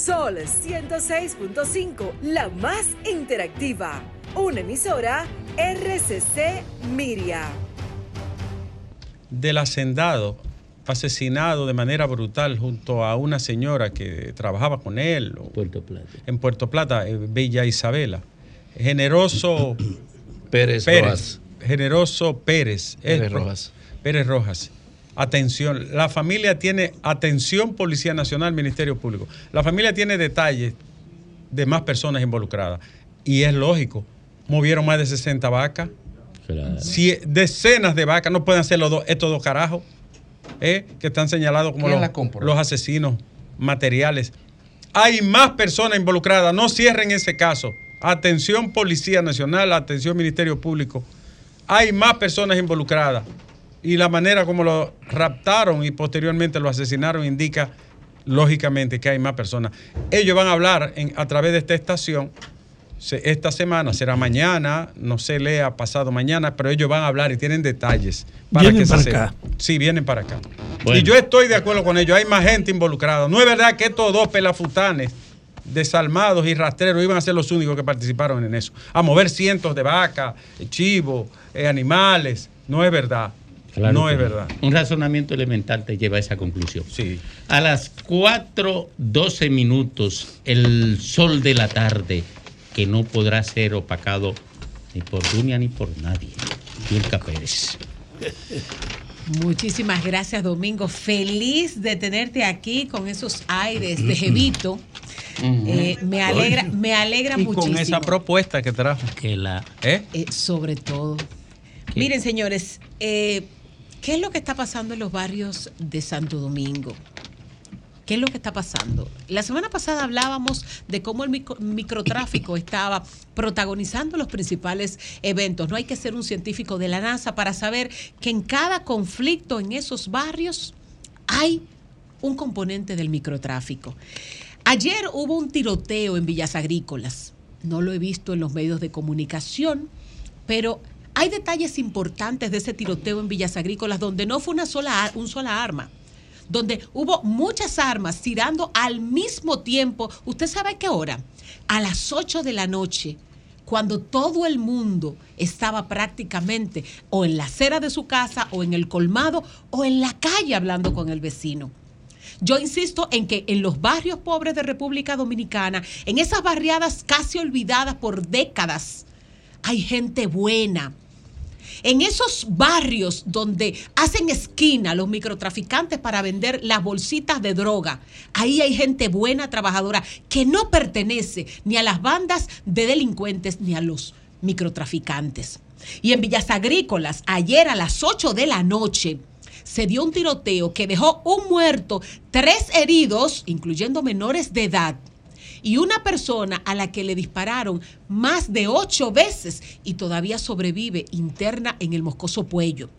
Sol 106.5, la más interactiva. Una emisora RCC Miria. Del hacendado asesinado de manera brutal junto a una señora que trabajaba con él o- Puerto Plata. en Puerto Plata, eh, Villa Isabela. Generoso Pérez Rojas. Generoso Pérez. Pérez Es- Rojas. Pérez Rojas. Atención, la familia tiene atención Policía Nacional, Ministerio Público. La familia tiene detalles de más personas involucradas y es lógico. Movieron más de 60 vacas. Si decenas de vacas no pueden ser los dos, estos dos carajos ¿eh? que están señalados como ¿Quién los, los asesinos materiales. Hay más personas involucradas, no cierren ese caso. Atención Policía Nacional, atención Ministerio Público. Hay más personas involucradas y la manera como lo raptaron y posteriormente lo asesinaron indica lógicamente que hay más personas. Ellos van a hablar en- a través de esta estación se- esta semana, será mañana, no se lea pasado mañana, pero ellos van a hablar y tienen detalles para Vienen que para se acá. sepa. Sí, vienen para acá. Bueno. Y yo estoy de acuerdo con ellos, hay más gente involucrada. No es verdad que estos dos pelafutanes desalmados y rastreros iban a ser los únicos que participaron en eso. A mover cientos de vacas, chivos, eh, animales. No es verdad. Claro no es verdad. Un razonamiento elemental te lleva a esa conclusión. Sí. A las 4.12 minutos, el sol de la tarde, que no podrá ser opacado ni por Dunia ni por nadie. Yulka Pérez. Muchísimas gracias, Domingo. Feliz de tenerte aquí con esos aires de Jevito. Eh, me alegra, me alegra y muchísimo. con esa propuesta que trajo. Que la. ¿Eh? Eh, sobre todo. Miren, señores, eh, ¿qué es lo que está pasando en los barrios de Santo Domingo? ¿Qué es lo que está pasando? La semana pasada hablábamos de cómo el micro- microtráfico estaba protagonizando los principales eventos. No hay que ser un científico de la NASA para saber que en cada conflicto en esos barrios hay un componente del microtráfico. Ayer hubo un tiroteo en Villas Agrícolas. No lo he visto en los medios de comunicación, pero hay detalles importantes de ese tiroteo en Villas Agrícolas donde no fue una sola, un sola arma, donde hubo muchas armas tirando al mismo tiempo. ¿Usted sabe a qué hora? A las 8 de la noche, cuando todo el mundo estaba prácticamente o en la acera de su casa o en el colmado o en la calle hablando con el vecino. Yo insisto en que en los barrios pobres de República Dominicana, en esas barriadas casi olvidadas por décadas, hay gente buena. En esos barrios donde hacen esquina los microtraficantes para vender las bolsitas de droga, ahí hay gente buena, trabajadora, que no pertenece ni a las bandas de delincuentes ni a los microtraficantes. Y en Villas Agrícolas, ayer a las 8 de la noche, se dio un tiroteo que dejó un muerto, tres heridos, incluyendo menores de edad, y una persona a la que le dispararon más de ocho veces y todavía sobrevive interna en el Moscoso Puello.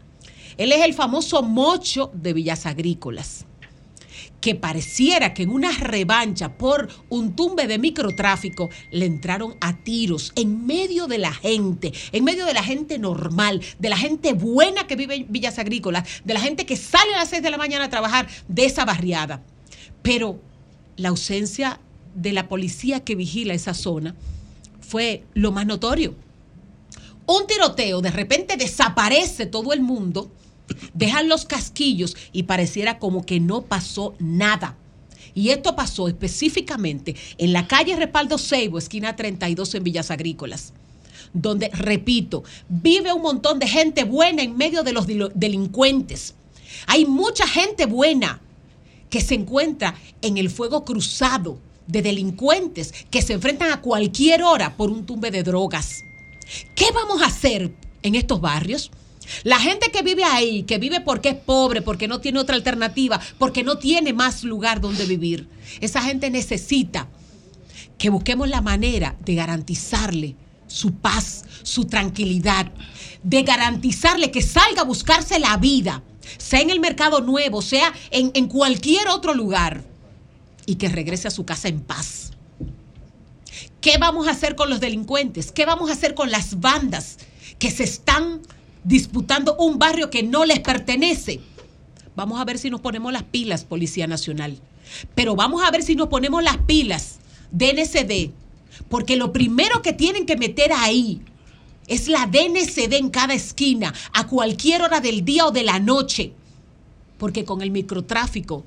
Él es el famoso mocho de Villas Agrícolas, que pareciera que en una revancha por un tumbe de microtráfico le entraron a tiros en medio de la gente, en medio de la gente normal, de la gente buena que vive en Villas Agrícolas, de la gente que sale a las seis de la mañana a trabajar de esa barriada. Pero la ausencia de la policía que vigila esa zona fue lo más notorio. Un tiroteo, de repente desaparece todo el mundo, dejan los casquillos y pareciera como que no pasó nada. Y esto pasó específicamente en la calle Respaldo Seibo, esquina 32 en Villas Agrícolas, donde, repito, vive un montón de gente buena en medio de los delincuentes. Hay mucha gente buena que se encuentra en el fuego cruzado de delincuentes que se enfrentan a cualquier hora por un tumbe de drogas. ¿Qué vamos a hacer en estos barrios? La gente que vive ahí, que vive porque es pobre, porque no tiene otra alternativa, porque no tiene más lugar donde vivir, esa gente necesita que busquemos la manera de garantizarle su paz, su tranquilidad, de garantizarle que salga a buscarse la vida, sea en el mercado nuevo, sea en, en cualquier otro lugar, y que regrese a su casa en paz. ¿Qué vamos a hacer con los delincuentes? ¿Qué vamos a hacer con las bandas que se están disputando un barrio que no les pertenece? Vamos a ver si nos ponemos las pilas, Policía Nacional. Pero vamos a ver si nos ponemos las pilas, DNCD. Porque lo primero que tienen que meter ahí es la DNCD en cada esquina, a cualquier hora del día o de la noche. Porque con el microtráfico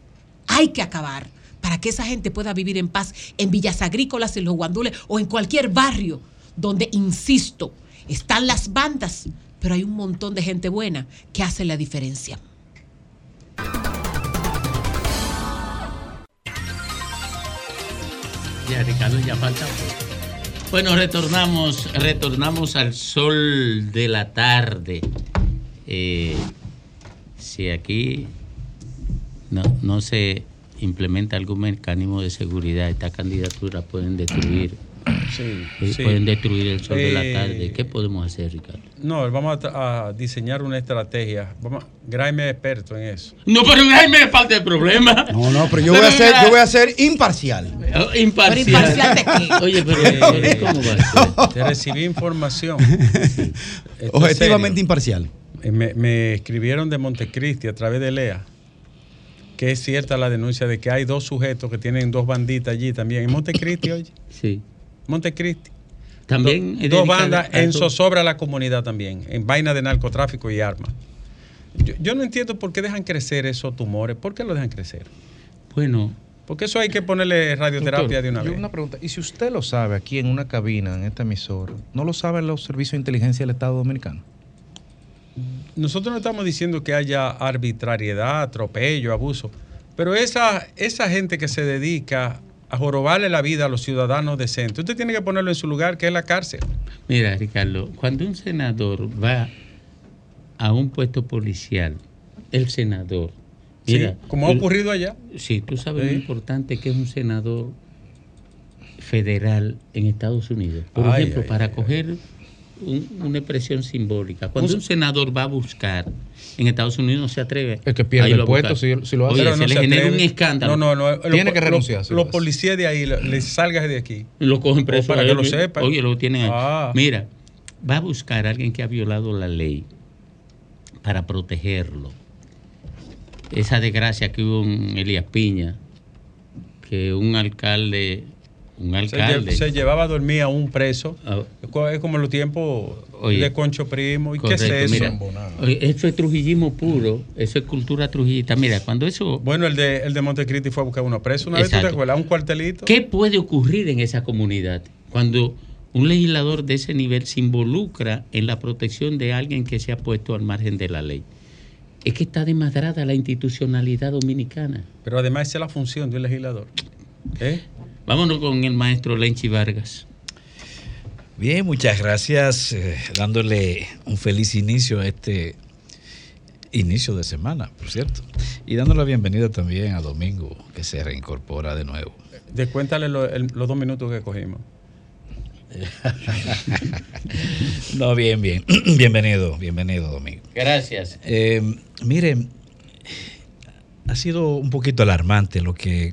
hay que acabar para que esa gente pueda vivir en paz en villas agrícolas, en los guandules o en cualquier barrio donde, insisto, están las bandas, pero hay un montón de gente buena que hace la diferencia. Ya, Ricardo, ya falta. Bueno, retornamos, retornamos al sol de la tarde. Eh, si aquí no, no se implementa algún mecanismo de seguridad, esta candidatura pueden destruir, Sí, eh, sí. pueden destruir el sol de la Eh, tarde. ¿Qué podemos hacer, Ricardo? No, vamos a, diseñar una estrategia. Vamos, Graeme es experto en eso. No, pero Jaime me falta el problema. No, no, pero yo voy a ser, yo voy a ser imparcial. Imparcial. Pero imparcial de qué? Oye, pero, Eh, pero ¿cómo va a ser? Te recibí información. Es Objetivamente serio. imparcial. Me, me escribieron de Montecristi a través de Lea que es cierta la denuncia de que hay dos sujetos que tienen dos banditas allí también. En Montecristi, oye. Sí. Montecristi. También Do- dos bandas en zozobra a la comunidad también, en vaina de narcotráfico y armas. Yo, yo no entiendo por qué dejan crecer esos tumores. ¿Por qué lo dejan crecer? Bueno. Porque eso hay que ponerle radioterapia Doctor, de una yo vez. una pregunta. ¿Y si usted lo sabe aquí en una cabina, en esta emisora, no lo saben los servicios de inteligencia del Estado Dominicano? Nosotros no estamos diciendo que haya arbitrariedad, atropello, abuso, pero esa, esa gente que se dedica a jorobarle la vida a los ciudadanos decentes, usted tiene que ponerlo en su lugar, que es la cárcel. Mira, Ricardo, cuando un senador va a un puesto policial, el senador, Sí, mira, como ha ocurrido allá. Sí, tú sabes lo importante que es un senador federal en Estados Unidos. Por Ay, ejemplo, ay, para ay, coger un- una expresión simbólica, cuando Un- un senador va a buscar en Estados Unidos no se atreve. El que pierde el puesto si- si lo hace. Oye, Pero se no le se genera un escándalo. No, no, no. Tiene los- que renunciar, Los, si lo policías de ahí, le- les salgas de aquí. Lo cogen preso. para que lo sepan. Oye, lo tienen ahí. Ah. Mira, va a buscar a alguien que ha violado la ley para protegerlo. Esa desgracia que hubo en Elías Piña, que un alcalde, un Se, alcalde. lle- se llevaba a dormir a un preso. Ah. Es como los tiempos de Concho Primo. ¿Y Correcto, qué es eso? mira, oye, eso es trujillismo puro, eso es cultura trujillista. Mira, cuando eso... Bueno, el de, el de Montecristi fue a buscar uno preso una vez, ¿tú te acuerdas? Un cuartelito. ¿Qué puede ocurrir en esa comunidad cuando un legislador de ese nivel se involucra en la protección de alguien que se ha puesto al margen de la ley? Es que está desmadrada la institucionalidad dominicana. Pero además esa es la función de un legislador. ¿Eh? Vámonos con el maestro Lenchi Vargas. Bien, muchas gracias. eh, dándole un feliz inicio a este inicio de semana, por cierto. Y dando la bienvenida también a Domingo, que se reincorpora de nuevo. Descuéntale lo- el- los dos minutos que cogimos. No, bien, bien. bienvenido, bienvenido, Domingo. Gracias. Eh, miren, ha sido un poquito alarmante lo que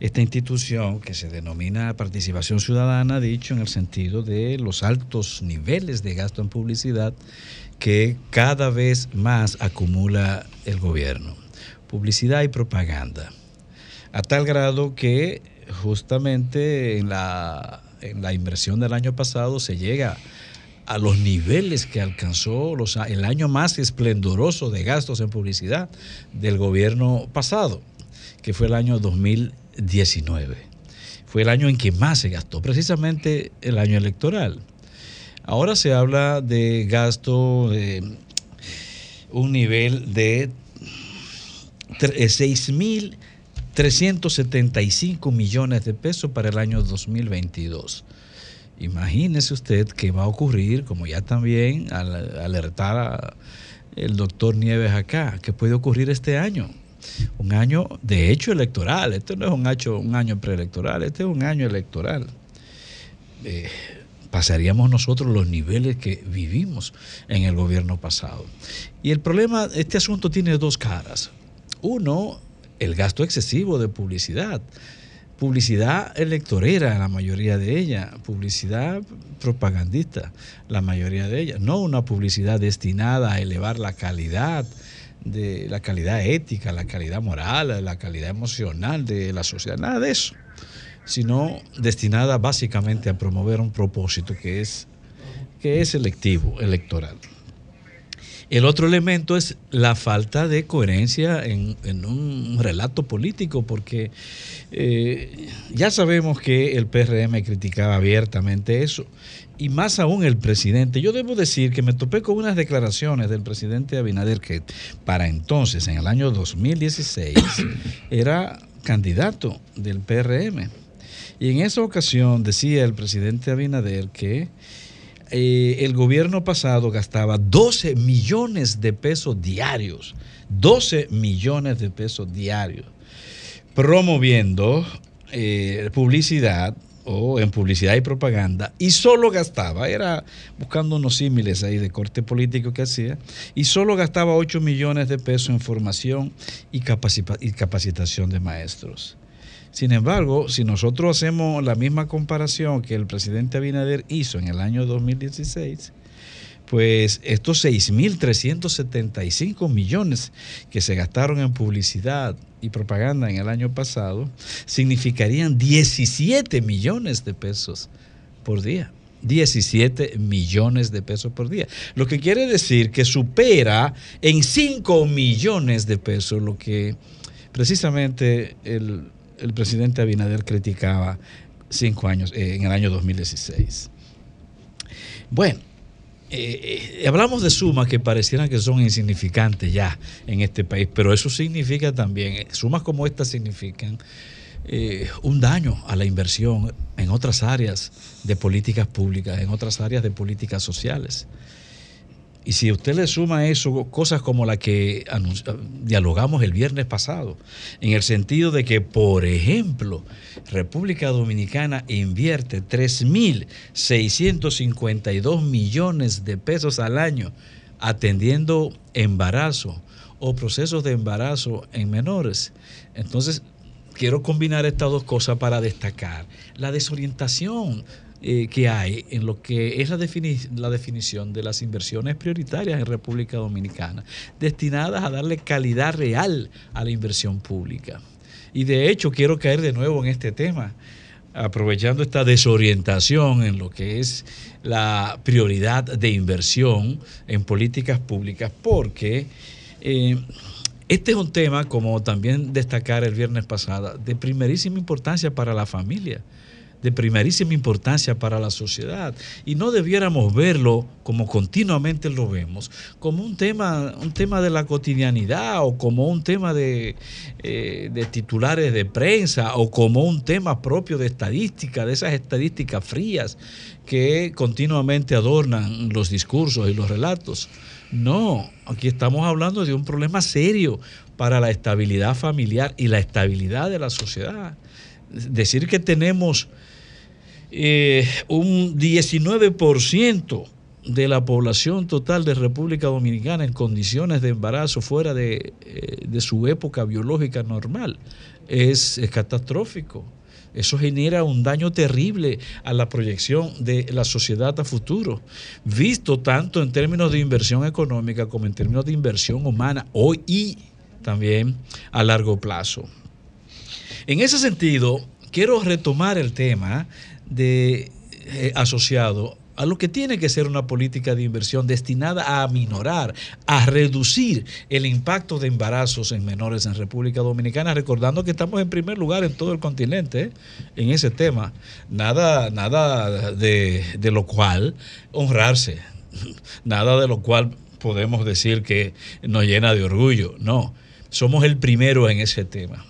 esta institución que se denomina participación ciudadana dicho en el sentido de los altos niveles de gasto en publicidad que cada vez más acumula el gobierno. Publicidad y propaganda. A tal grado que justamente en la, en la inversión del año pasado se llega a los niveles que alcanzó el año más esplendoroso de gastos en publicidad del gobierno pasado. que fue el año 2019. Fue el año en que más se gastó, precisamente el año electoral. Ahora se habla de gasto de un nivel de tre- eh, 6.375 millones de pesos para el año 2022. Imagínese usted qué va a ocurrir, como ya también al- el doctor Nieves acá, que puede ocurrir este año. Un año de hecho electoral. Este no es un año, un año preelectoral, este es un año electoral. Eh, pasaríamos nosotros los niveles que vivimos en el gobierno pasado. Y el problema, este asunto tiene dos caras. Uno, el gasto excesivo de publicidad. Publicidad electorera, la mayoría de ella. Publicidad propagandista, la mayoría de ella. No una publicidad destinada a elevar la calidad de la calidad ética, la calidad moral, la calidad emocional de la sociedad, nada de eso, sino destinada básicamente a promover un propósito que es, que es selectivo, electoral. El otro elemento es la falta de coherencia en, en un relato político, porque eh, ya sabemos que el PRM criticaba abiertamente eso, y más aún el presidente. Yo debo decir que me topé con unas declaraciones del presidente Abinader que para entonces, en el año 2016, era candidato del PRM. Y en esa ocasión decía el presidente Abinader que eh, el gobierno pasado gastaba 12 millones de pesos diarios, 12 millones de pesos diarios, promoviendo eh, publicidad o en publicidad y propaganda, y solo gastaba, era buscando unos símiles ahí de corte político que hacía, y solo gastaba 8 millones de pesos en formación y, y capacitación de maestros. Sin embargo, si nosotros hacemos la misma comparación que el presidente Abinader hizo en el año 2016, pues estos 6.375 millones que se gastaron en publicidad y propaganda en el año pasado, significarían 17 millones de pesos por día. 17 millones de pesos por día. Lo que quiere decir que supera en 5 millones de pesos lo que precisamente el, el presidente Abinader criticaba cinco años, eh, en el año 2016. Bueno, eh, eh, hablamos de sumas que parecieran que son insignificantes ya en este país, pero eso significa también, eh, sumas como estas significan eh, un daño a la inversión en otras áreas de políticas públicas, en otras áreas de políticas sociales. Y si usted le suma eso cosas como la que dialogamos el viernes pasado, en el sentido de que, por ejemplo, República Dominicana invierte 3.652 millones de pesos al año atendiendo embarazo o procesos de embarazo en menores. Entonces, quiero combinar estas dos cosas para destacar la desorientación eh, que hay en lo que es la, defini- la definición de las inversiones prioritarias en República Dominicana, destinadas a darle calidad real a la inversión pública. Y de hecho quiero caer de nuevo en este tema, aprovechando esta desorientación en lo que es la prioridad de inversión en políticas públicas, porque eh, este es un tema, como también destacar el viernes pasado, de primerísima importancia para la familia de primerísima importancia para la sociedad. Y no debiéramos verlo como continuamente lo vemos como un tema un tema de la cotidianidad o como un tema de, eh, de titulares de prensa o como un tema propio de estadística de esas estadísticas frías que continuamente adornan los discursos y los relatos. No aquí estamos hablando de un problema serio para la estabilidad familiar y la estabilidad de la sociedad. Decir que tenemos eh, un 19% de la población total de República Dominicana en condiciones de embarazo fuera de, eh, de su época biológica normal es, es catastrófico. Eso genera un daño terrible a la proyección de la sociedad a futuro, visto tanto en términos de inversión económica como en términos de inversión humana hoy y también a largo plazo. En ese sentido, quiero retomar el tema de, eh, asociado a lo que tiene que ser una política de inversión destinada a aminorar, a reducir el impacto de embarazos en menores en República Dominicana, recordando que estamos en primer lugar en todo el continente ¿eh? en ese tema. Nada, nada de, de lo cual honrarse, nada de lo cual podemos decir que nos llena de orgullo. No, somos el primero en ese tema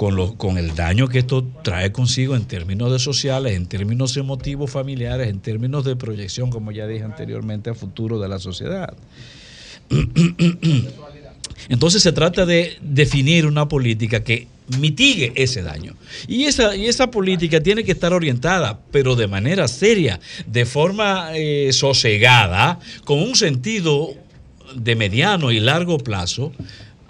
con, lo- con el daño que esto trae consigo en términos de sociales, en términos emotivos familiares, en términos de proyección, como ya dije anteriormente, a futuro de la sociedad. Entonces se trata de definir una política que mitigue ese daño. Y esa, y esa política tiene que estar orientada, pero de manera seria, de forma eh, sosegada, con un sentido de mediano y largo plazo,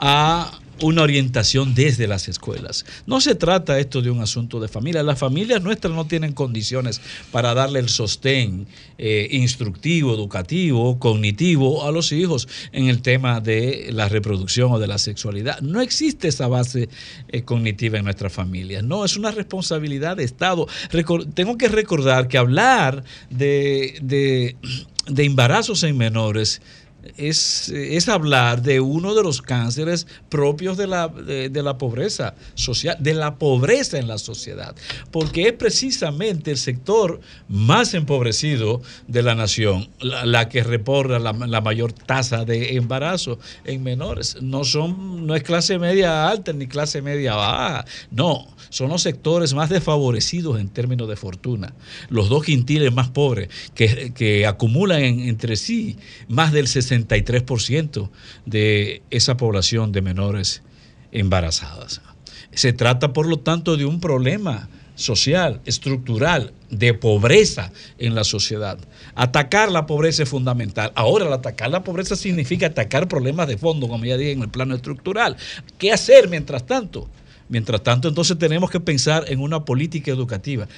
a una orientación desde las escuelas. No se trata esto de un asunto de familia. Las familias nuestras no tienen condiciones para darle el sostén eh, instructivo, educativo, cognitivo a los hijos en el tema de la reproducción o de la sexualidad. No existe esa base eh, cognitiva en nuestras familias. No, es una responsabilidad de Estado. Tengo que recordar que hablar de, de embarazos en menores es, es hablar de uno de los cánceres propios de la, de, la pobreza social, de la pobreza en la sociedad, porque es precisamente el sector más empobrecido de la nación la, que reporta la, mayor tasa de embarazo en menores. No, son, no es clase media alta ni clase media baja, no, son los sectores más desfavorecidos en términos de fortuna, los dos quintiles más pobres que, que acumulan en- entre sí más del 63% de esa población de menores embarazadas. Se trata, por lo tanto, de un problema social, estructural, de pobreza en la sociedad. Atacar la pobreza es fundamental. Ahora, atacar la pobreza significa atacar problemas de fondo, como ya dije, en el plano estructural. ¿Qué hacer mientras tanto? Mientras tanto, entonces tenemos que pensar en una política educativa.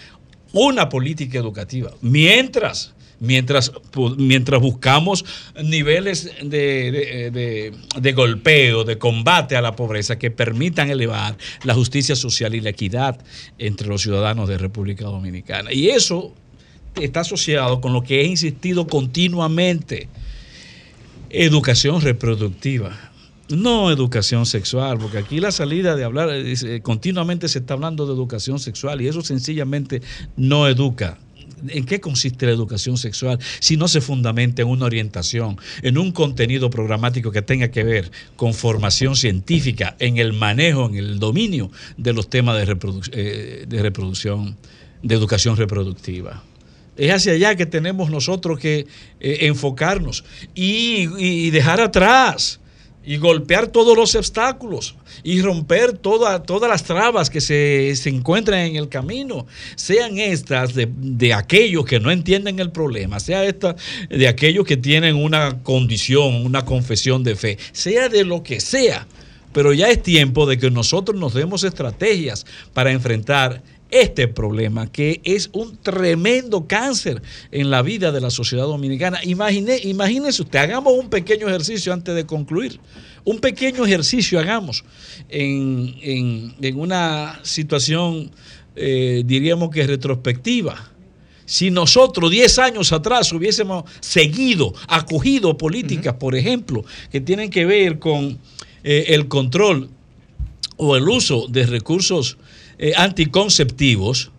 Una política educativa. Mientras, mientras, mientras buscamos niveles de, de- de- de golpeo, de combate a la pobreza que permitan elevar la justicia social y la equidad entre los ciudadanos de República Dominicana. Y eso está asociado con lo que he insistido continuamente. Educación reproductiva. No educación sexual, porque aquí la salida de hablar, eh, continuamente se está hablando de educación sexual y eso sencillamente no educa. ¿En qué consiste la educación sexual si no se fundamenta en una orientación, en un contenido programático que tenga que ver con formación científica, en el manejo, en el dominio de los temas de, eh, de reproducción, de educación reproductiva? Es hacia allá que tenemos nosotros que eh, enfocarnos y dejar atrás y golpear todos los obstáculos y romper toda- todas las trabas que se, se encuentran en el camino, sean estas de, de aquellos que no entienden el problema, sea esta de aquellos que tienen una condición, una confesión de fe, sea de lo que sea. Pero ya es tiempo de que nosotros nos demos estrategias para enfrentar este problema, que es un tremendo cáncer en la vida de la sociedad dominicana. Imagine, imagínense usted, hagamos un pequeño ejercicio antes de concluir. Un pequeño ejercicio hagamos en, en- en una situación, eh, diríamos que retrospectiva. Si nosotros 10 años atrás hubiésemos seguido, acogido políticas, por ejemplo, que tienen que ver con eh, el control o el uso de recursos eh, anticonceptivos,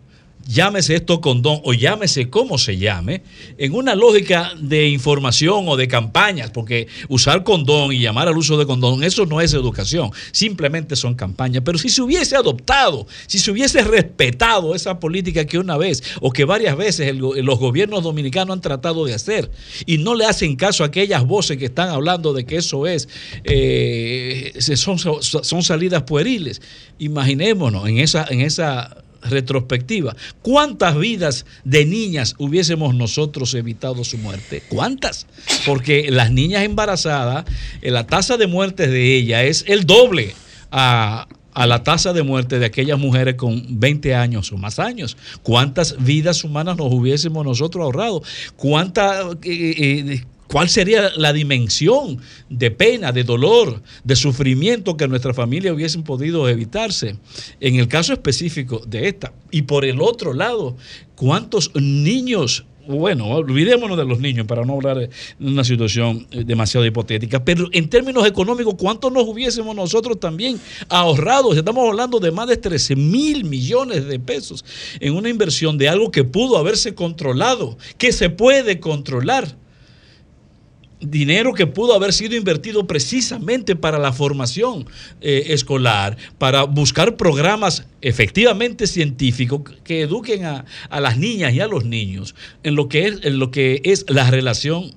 llámese esto condón o llámese como se llame, en una lógica de información o de campañas, porque usar condón y llamar al uso de condón, eso no es educación, simplemente son campañas. Pero si se hubiese adoptado, si se hubiese respetado esa política que una vez o que varias veces los gobiernos dominicanos han tratado de hacer y no le hacen caso a aquellas voces que están hablando de que eso es, eh, son, son salidas pueriles, imaginémonos en esa, en esa retrospectiva, ¿cuántas vidas de niñas hubiésemos nosotros evitado su muerte? ¿Cuántas? Porque las niñas embarazadas, eh, la tasa de muerte de ellas es el doble a, a la tasa de muerte de aquellas mujeres con 20 años o más años. ¿Cuántas vidas humanas nos hubiésemos nosotros ahorrado? ¿Cuánta, eh, eh, ¿Cuál sería la dimensión de pena, de dolor, de sufrimiento que nuestra familia hubiesen podido evitarse? En el caso específico de esta. Y por el otro lado, ¿cuántos niños bueno, olvidémonos de los niños para no hablar de una situación eh, demasiado hipotética, pero en términos económicos, ¿cuánto nos hubiésemos nosotros también ahorrado? Estamos hablando de más de 13 mil millones de pesos en una inversión de algo que pudo haberse controlado, que se puede controlar dinero que pudo haber sido invertido precisamente para la formación eh, escolar, para buscar programas efectivamente científicos que eduquen a, a las niñas y a los niños en lo que es, en lo que es la relación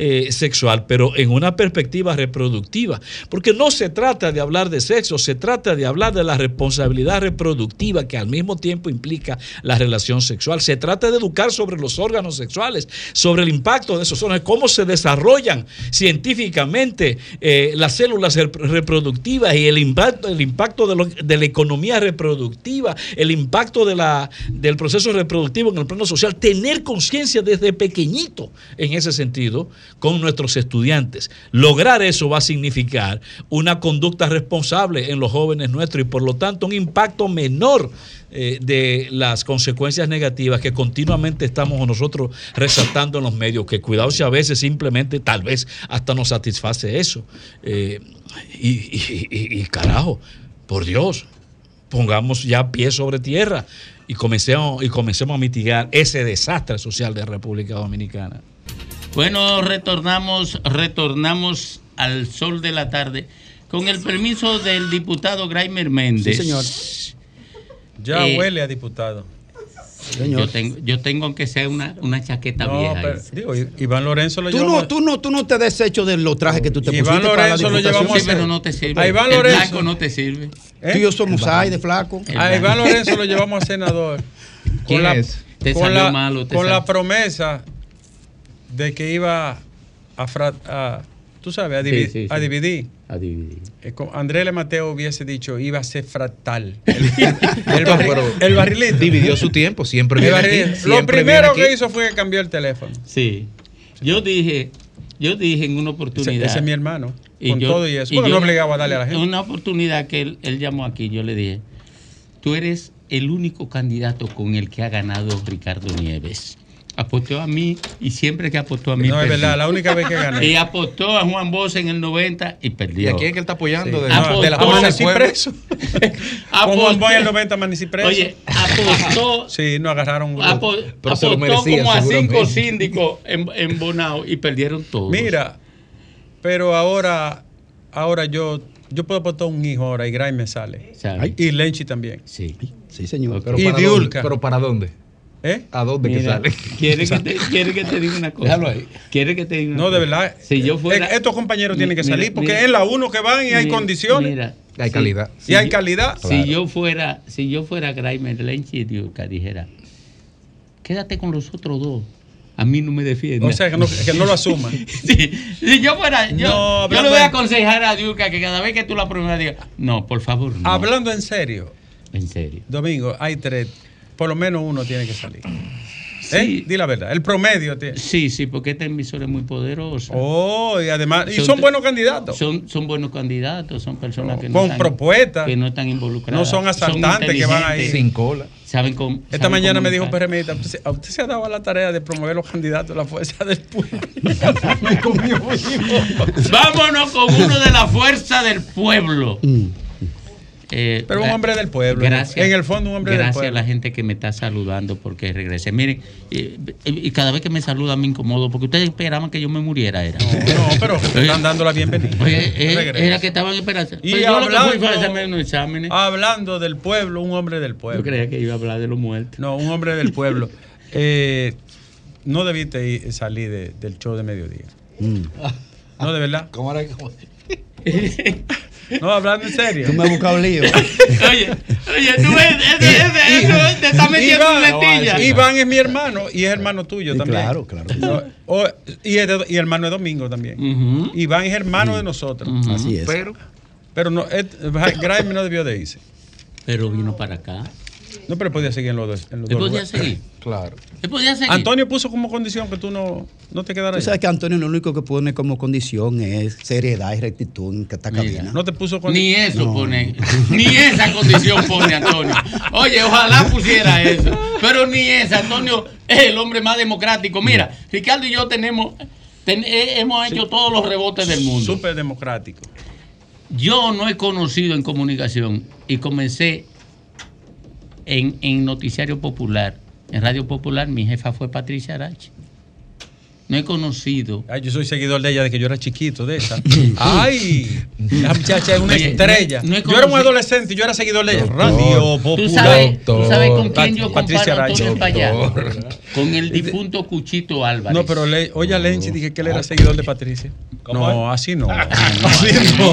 eh, sexual, pero en una perspectiva reproductiva. Porque no se trata de hablar de sexo, se trata de hablar de la responsabilidad reproductiva que al mismo tiempo implica la relación sexual. Se trata de educar sobre los órganos sexuales, sobre el impacto de esos órganos, cómo se desarrollan científicamente eh, las células rep- reproductivas y el impacto, el impacto de, de la economía reproductiva, el impacto de la, del proceso reproductivo en el plano social. Tener conciencia desde pequeñito en ese sentido con nuestros estudiantes. Lograr eso va a significar una conducta responsable en los jóvenes nuestros y por lo tanto un impacto menor eh, de las consecuencias negativas que continuamente estamos nosotros resaltando en los medios, que cuidado si a veces simplemente, tal vez hasta nos satisface eso. Eh, y, carajo, por Dios, pongamos ya pie sobre tierra y comencemos, y comencemos a mitigar ese desastre social de República Dominicana. Bueno, retornamos, retornamos al sol de la tarde con el permiso del diputado Graimer Méndez. Sí, señor. Ya Eh, huele a diputado. Yo tengo, yo tengo aunque sea una, una chaqueta No, vieja. pero, digo, Iván Lorenzo lo Tú llevamos. no, tú, no, tú no te desecho de los trajes que tú te Iván pusiste para la Lorenzo lo llevamos a Sí, pero no te sirve. A Iván el Lorenzo. blanco no te sirve. ¿Eh? Tú y yo somos ay de flaco. A Iván Lorenzo lo llevamos a senador. ¿Quién con la, es? Te con salió la- malo, te con sal- la promesa de que iba a, fra- a- tú sabes, a, divi- Sí, sí, a dividir. A dividir. Eh, como Andrés Le Mateo hubiese dicho, iba a ser fractal. El, el barri- el barrilito. Dividió su tiempo, siempre viene Lo primero viene que hizo fue que cambió el teléfono. Sí. Yo dije, yo dije en una oportunidad. ese es mi hermano. Y con yo- todo y eso. y yo- no obligaba a darle a la gente. Una oportunidad que él, él llamó aquí, yo le dije, tú eres el único candidato con el que ha ganado Ricardo Nieves. Apostó a mí y siempre que apostó a mí. No, es verdad, la única vez que gané. Y apostó a Juan Bosch en el 90 y perdió. ¿Y a quién es que él está apoyando? Sí. De, No, de la Amanecí preso. Con Juan Bosch en el 90 amanecí preso. Oye, apostó, Sí, no agarraron un apo- Pero se lo apostó merecía, como a cinco síndicos en, en Bonao y perdieron todos. Mira, pero ahora, ahora yo, yo puedo apostar un hijo ahora y Gray me sale. Y Lenchi también. Sí. Sí, señor. Pero Y para Diulca. dónde, pero para dónde? ¿Eh? ¿A dónde que Mira, sale? ¿quiere que, te, quiere que te diga una cosa? Déjalo ahí. ¿Quiere que te diga una No, cosa? de verdad. Si yo fuera, Eh, Estos compañeros tienen que Mira, salir porque mira. es la uno que van y hay condiciones. mira, Hay si- calidad. y hay yo- calidad. Si yo fuera, si yo fuera Graimer Lenchi y Diuca, dijera, quédate con los otros dos. A mí no me defiende. O sea, que no, que no lo asuma. Sí, si yo fuera, yo, No, yo le voy a aconsejar a Diuca que cada vez que tú la pruebas diga, no, por favor, no. Hablando en serio, En serio. Domingo, hay tres. Por lo menos uno tiene que salir. ¿Eh? Di la verdad. El promedio tiene. Sí, sí, porque esta emisora es muy poderosa. Oh, y además. Y Son- son buenos candidatos. Son, son buenos candidatos, son personas que no Con están, propuestas. que no están involucradas. No son asaltantes que van ahí. Sin cola. Saben cómo. Esta saben mañana me dijo. PRMista, ¿usted, se- ¿a usted se ha dado la tarea de promover los candidatos de la fuerza del pueblo? Vámonos con uno de la fuerza del pueblo. Eh, Pero un hombre del pueblo. Gracias. En el fondo, un hombre del Gracias pueblo. a la gente que me está saludando porque regresé. Miren, y, y cada vez que me saludan me incomodo porque ustedes esperaban que yo me muriera. Era. No, pero están dando la bienvenida. Eh, era que estaban esperando. Y Pero yo lo que fui hablando, unos exámenes. hablando del pueblo, un hombre del Yo pueblo. creía que iba a hablar de los muertos. No, un hombre del pueblo. Eh, no debiste ir- salir de- del show de mediodía. No, de verdad. ¿Cómo era? ¿Cómo? No, hablando en serio. Tú me has buscado lío. Oye, oye, tú ves, ese, ese, eso te está metiendo en Iván, letilla. Iván es mi hermano y es hermano tuyo también. claro, claro. No, o- y, es de- y hermano de Domingo también. Iván es hermano de nosotros. Así es. Pero Pero no, Graeme no debió de irse. Pero vino para acá. No, pero podía seguir en los dos. En los Él dos podía lugares. seguir. Claro. Él podía seguir. Antonio puso como condición que tú no, no te Tú quedaras. sabes que Antonio lo único que pone como condición es seriedad y rectitud en esta cabina. No te puso con Ni eso No. pone, ni esa condición pone Antonio. Oye, ojalá pusiera eso, pero ni esa. Antonio es el hombre más democrático. Mira, Ricardo y yo tenemos, ten- eh, hemos hecho todos los rebotes del mundo. Súper democrático. Yo no he conocido en comunicación y comencé en, en Noticiario Popular, en Radio Popular, mi jefa fue Patricia Arachi. No he conocido. Ay, yo soy seguidor de ella de que yo era chiquito, de esa. Ay, la muchacha es una Oye, estrella. no yo era un adolescente y yo era seguidor de ella. Radio ¿Tú Popular. sabes, tú sabes con quién yo Patricia comparo Antonio. Payá? Con el difunto Cuchito Álvarez. No, pero le, oye a Lenchi dije que él era seguidor de Patricia. No, así no. Así no.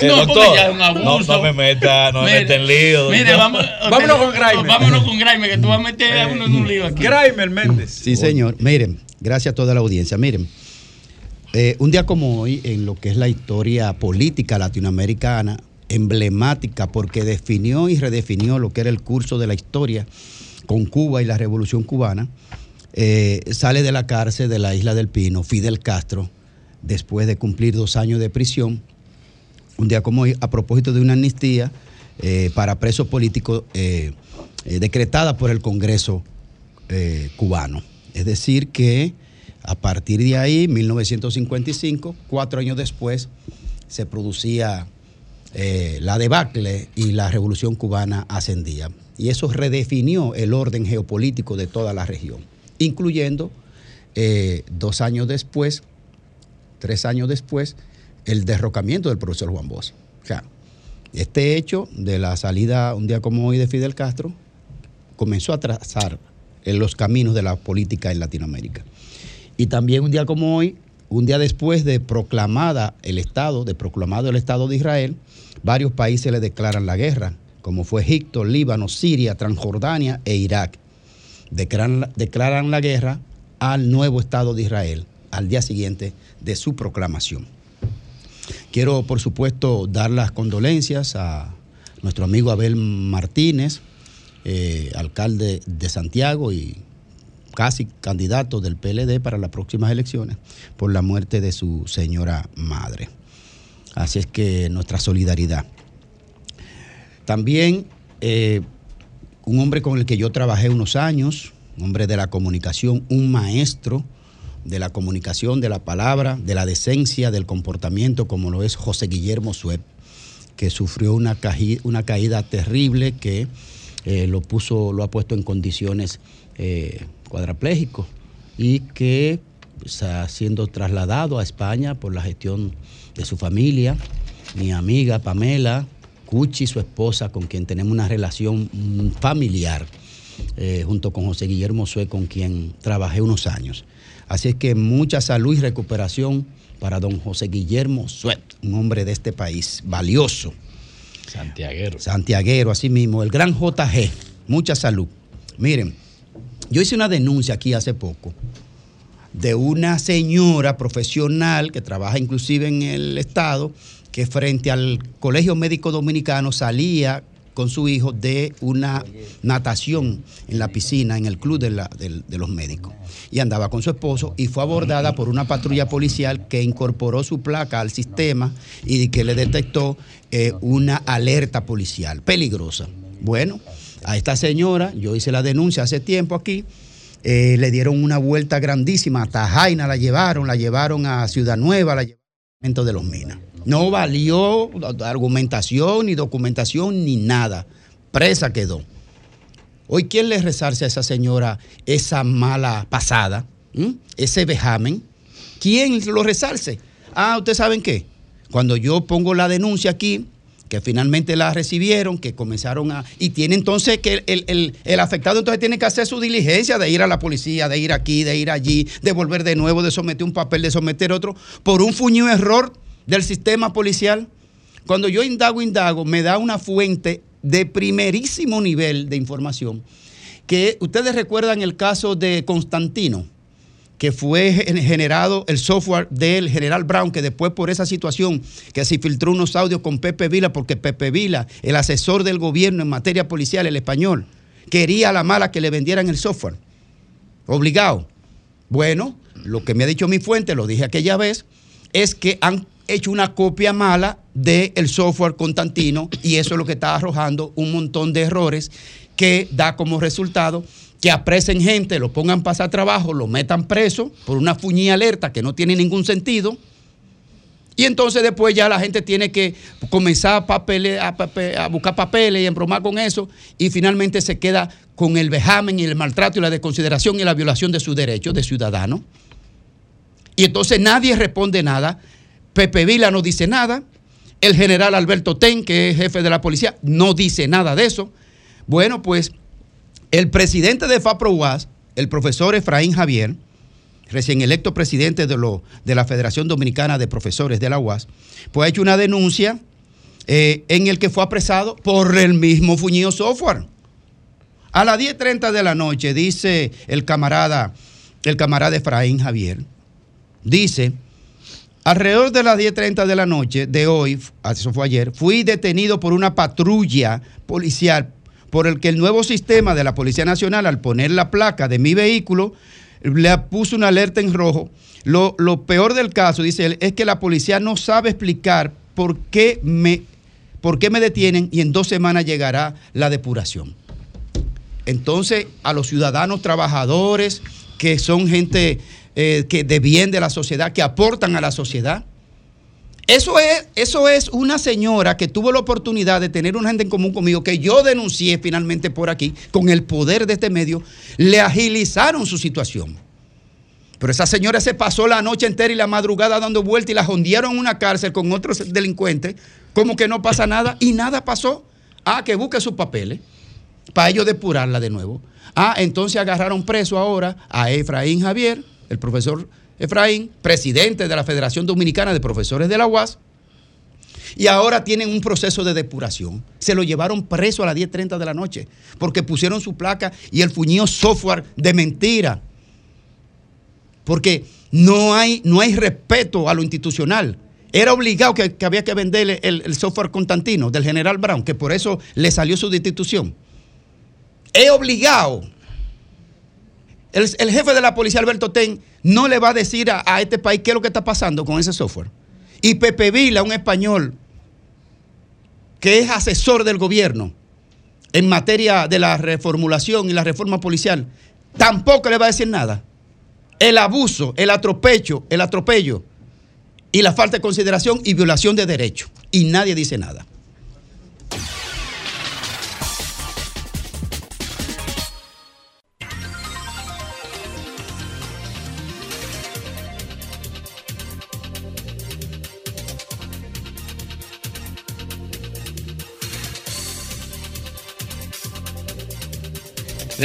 Eh, No, doctor, porque ya es un abuso. No, no me meta, no me meta en lío. Mire, vamos, Vámonos con Graimer. Vámonos con Graimer, que tú vas a meter a uno en un lío aquí. Graimer Méndez. Sí, señor. Miren, gracias a toda la audiencia. Miren, eh, un día como hoy, en lo que es la historia política latinoamericana, emblemática porque definió y redefinió lo que era el curso de la historia con Cuba y la Revolución Cubana, eh, sale de la cárcel de la Isla del Pino Fidel Castro, después de cumplir dos años de prisión. Un día como hoy, a propósito de una amnistía eh, para presos políticos decretada por el Congreso cubano. Es decir, que a partir de ahí, 1955, cuatro años después, se producía eh, la debacle y la revolución cubana ascendía. Y eso redefinió el orden geopolítico de toda la región, incluyendo eh, dos años después, tres años después, el derrocamiento del profesor Juan Bosch. O sea, este hecho de la salida un día como hoy de Fidel Castro comenzó a trazar en los caminos de la política en Latinoamérica. Y también un día como hoy, un día después de proclamada el Estado, de proclamado el Estado de Israel, varios países le declaran la guerra, como fue Egipto, Líbano, Siria, Transjordania e Irak. Declaran, declaran la guerra al nuevo Estado de Israel al día siguiente de su proclamación. Quiero, por supuesto, dar las condolencias a nuestro amigo Abel Martínez, eh, alcalde de Santiago y casi candidato del PLD para las próximas elecciones, por la muerte de su señora madre. Así es que nuestra solidaridad. También eh, un hombre con el que yo trabajé unos años, un hombre de la comunicación, un maestro de la comunicación, de la palabra, de la decencia, del comportamiento, como lo es José Guillermo Suet, que sufrió una caída terrible que eh, lo, puso, lo ha puesto en condiciones eh, y que está siendo trasladado a España por la gestión de su familia, mi amiga Pamela, Cuchi, su esposa, con quien tenemos una relación familiar, eh, junto con José Guillermo Sue, con quien trabajé unos años. Así es que mucha salud y recuperación para don José Guillermo Suet, un hombre de este país, valioso. Santiaguero. Santiaguero, así mismo, el gran JG, mucha salud. Miren, yo hice una denuncia aquí hace poco de una señora profesional que trabaja inclusive en el Estado, que frente al Colegio Médico Dominicano salía con su hijo de una natación en la piscina, en el club de, la- de los médicos. Y andaba con su esposo y fue abordada por una patrulla policial que incorporó su placa al sistema y que le detectó eh, una alerta policial peligrosa. Bueno, a esta señora, yo hice la denuncia hace tiempo aquí, eh, le dieron una vuelta grandísima, hasta Jaina la llevaron, la llevaron a Ciudad Nueva, la llevaron departamento de los Minas. No valió argumentación, ni documentación, ni nada. Presa quedó. Hoy, ¿quién le resarce a esa señora esa mala pasada? Ese vejamen. ¿Quién lo resarce? Ah, ¿ustedes saben qué? Cuando yo pongo la denuncia aquí, que finalmente la recibieron, que comenzaron a... Y tiene entonces que el, el- el afectado entonces tiene que hacer su diligencia de ir a la policía, de ir aquí, de ir allí, de volver de nuevo, de someter un papel, de someter otro, por un fuñido error del sistema policial. Cuando yo indago, indago, me da una fuente de primerísimo nivel de información, que ustedes recuerdan el caso de Constantino, que fue gen- generado el software del general Brown, que después por esa situación que se filtró unos audios con Pepe Vila, porque Pepe Vila, el asesor del gobierno en materia policial, el español, quería a la mala que le vendieran el software. Obligado. Bueno, lo que me ha dicho mi fuente, lo dije aquella vez, es que han hecho una copia mala del software Constantino y eso es lo que está arrojando un montón de errores que da como resultado que apresen gente, lo pongan pasar trabajo, lo metan preso por una fuñía alerta que no tiene ningún sentido. Y entonces después ya la gente tiene que comenzar a, papele- a a buscar papeles y embromar con eso y finalmente se queda con el vejamen y el maltrato y la desconsideración y la violación de sus derechos de ciudadano. Y entonces nadie responde nada. Pepe Vila no dice nada. El general Alberto Ten, que es jefe de la policía, no dice nada de eso. Bueno, pues el presidente de FAPROUAS, el profesor Efraín Javier, recién electo presidente de, la Federación Dominicana de Profesores de la UAS, pues ha hecho una denuncia eh, en el que fue apresado por el mismo Fuñío Software. A las 10.30 de la noche, dice el camarada, el camarada Efraín Javier, dice, alrededor de las 10.30 de la noche de hoy, eso fue ayer, fui detenido por una patrulla policial por el que el nuevo sistema de la Policía Nacional, al poner la placa de mi vehículo, le puso una alerta en rojo. Lo, lo peor del caso, dice él, es que la policía no sabe explicar por qué me, por qué me detienen y en dos semanas llegará la depuración. Entonces, a los ciudadanos trabajadores, que son gente eh, que de bien de la sociedad, que aportan a la sociedad. Eso es, eso es una señora que tuvo la oportunidad de tener una gente en común conmigo, que yo denuncié finalmente por aquí, con el poder de este medio, le agilizaron su situación. Pero esa señora se pasó la noche entera y la madrugada dando vueltas y la jondearon en una cárcel con otros delincuentes, como que no pasa nada y nada pasó. Ah, que busque sus papeles para ellos depurarla de nuevo. Ah, entonces agarraron preso ahora a Efraín Javier, el profesor Efraín, presidente de la Federación Dominicana de Profesores de la UAS, y ahora tienen un proceso de depuración. Se lo llevaron preso a las 10.30 de la noche porque pusieron su placa y el fuñío software de mentira. Porque no hay, no hay respeto a lo institucional. Era obligado que, había que venderle el, el software Constantino del general Brown, que por eso le salió su destitución. Es obligado. El, jefe de la policía, Alberto Ten, no le va a decir a, a este país qué es lo que está pasando con ese software. Y Pepe Vila, un español que es asesor del gobierno en materia de la reformulación y la reforma policial, tampoco le va a decir nada. El abuso, el atropello, el atropello y la falta de consideración y violación de derechos. Y nadie dice nada.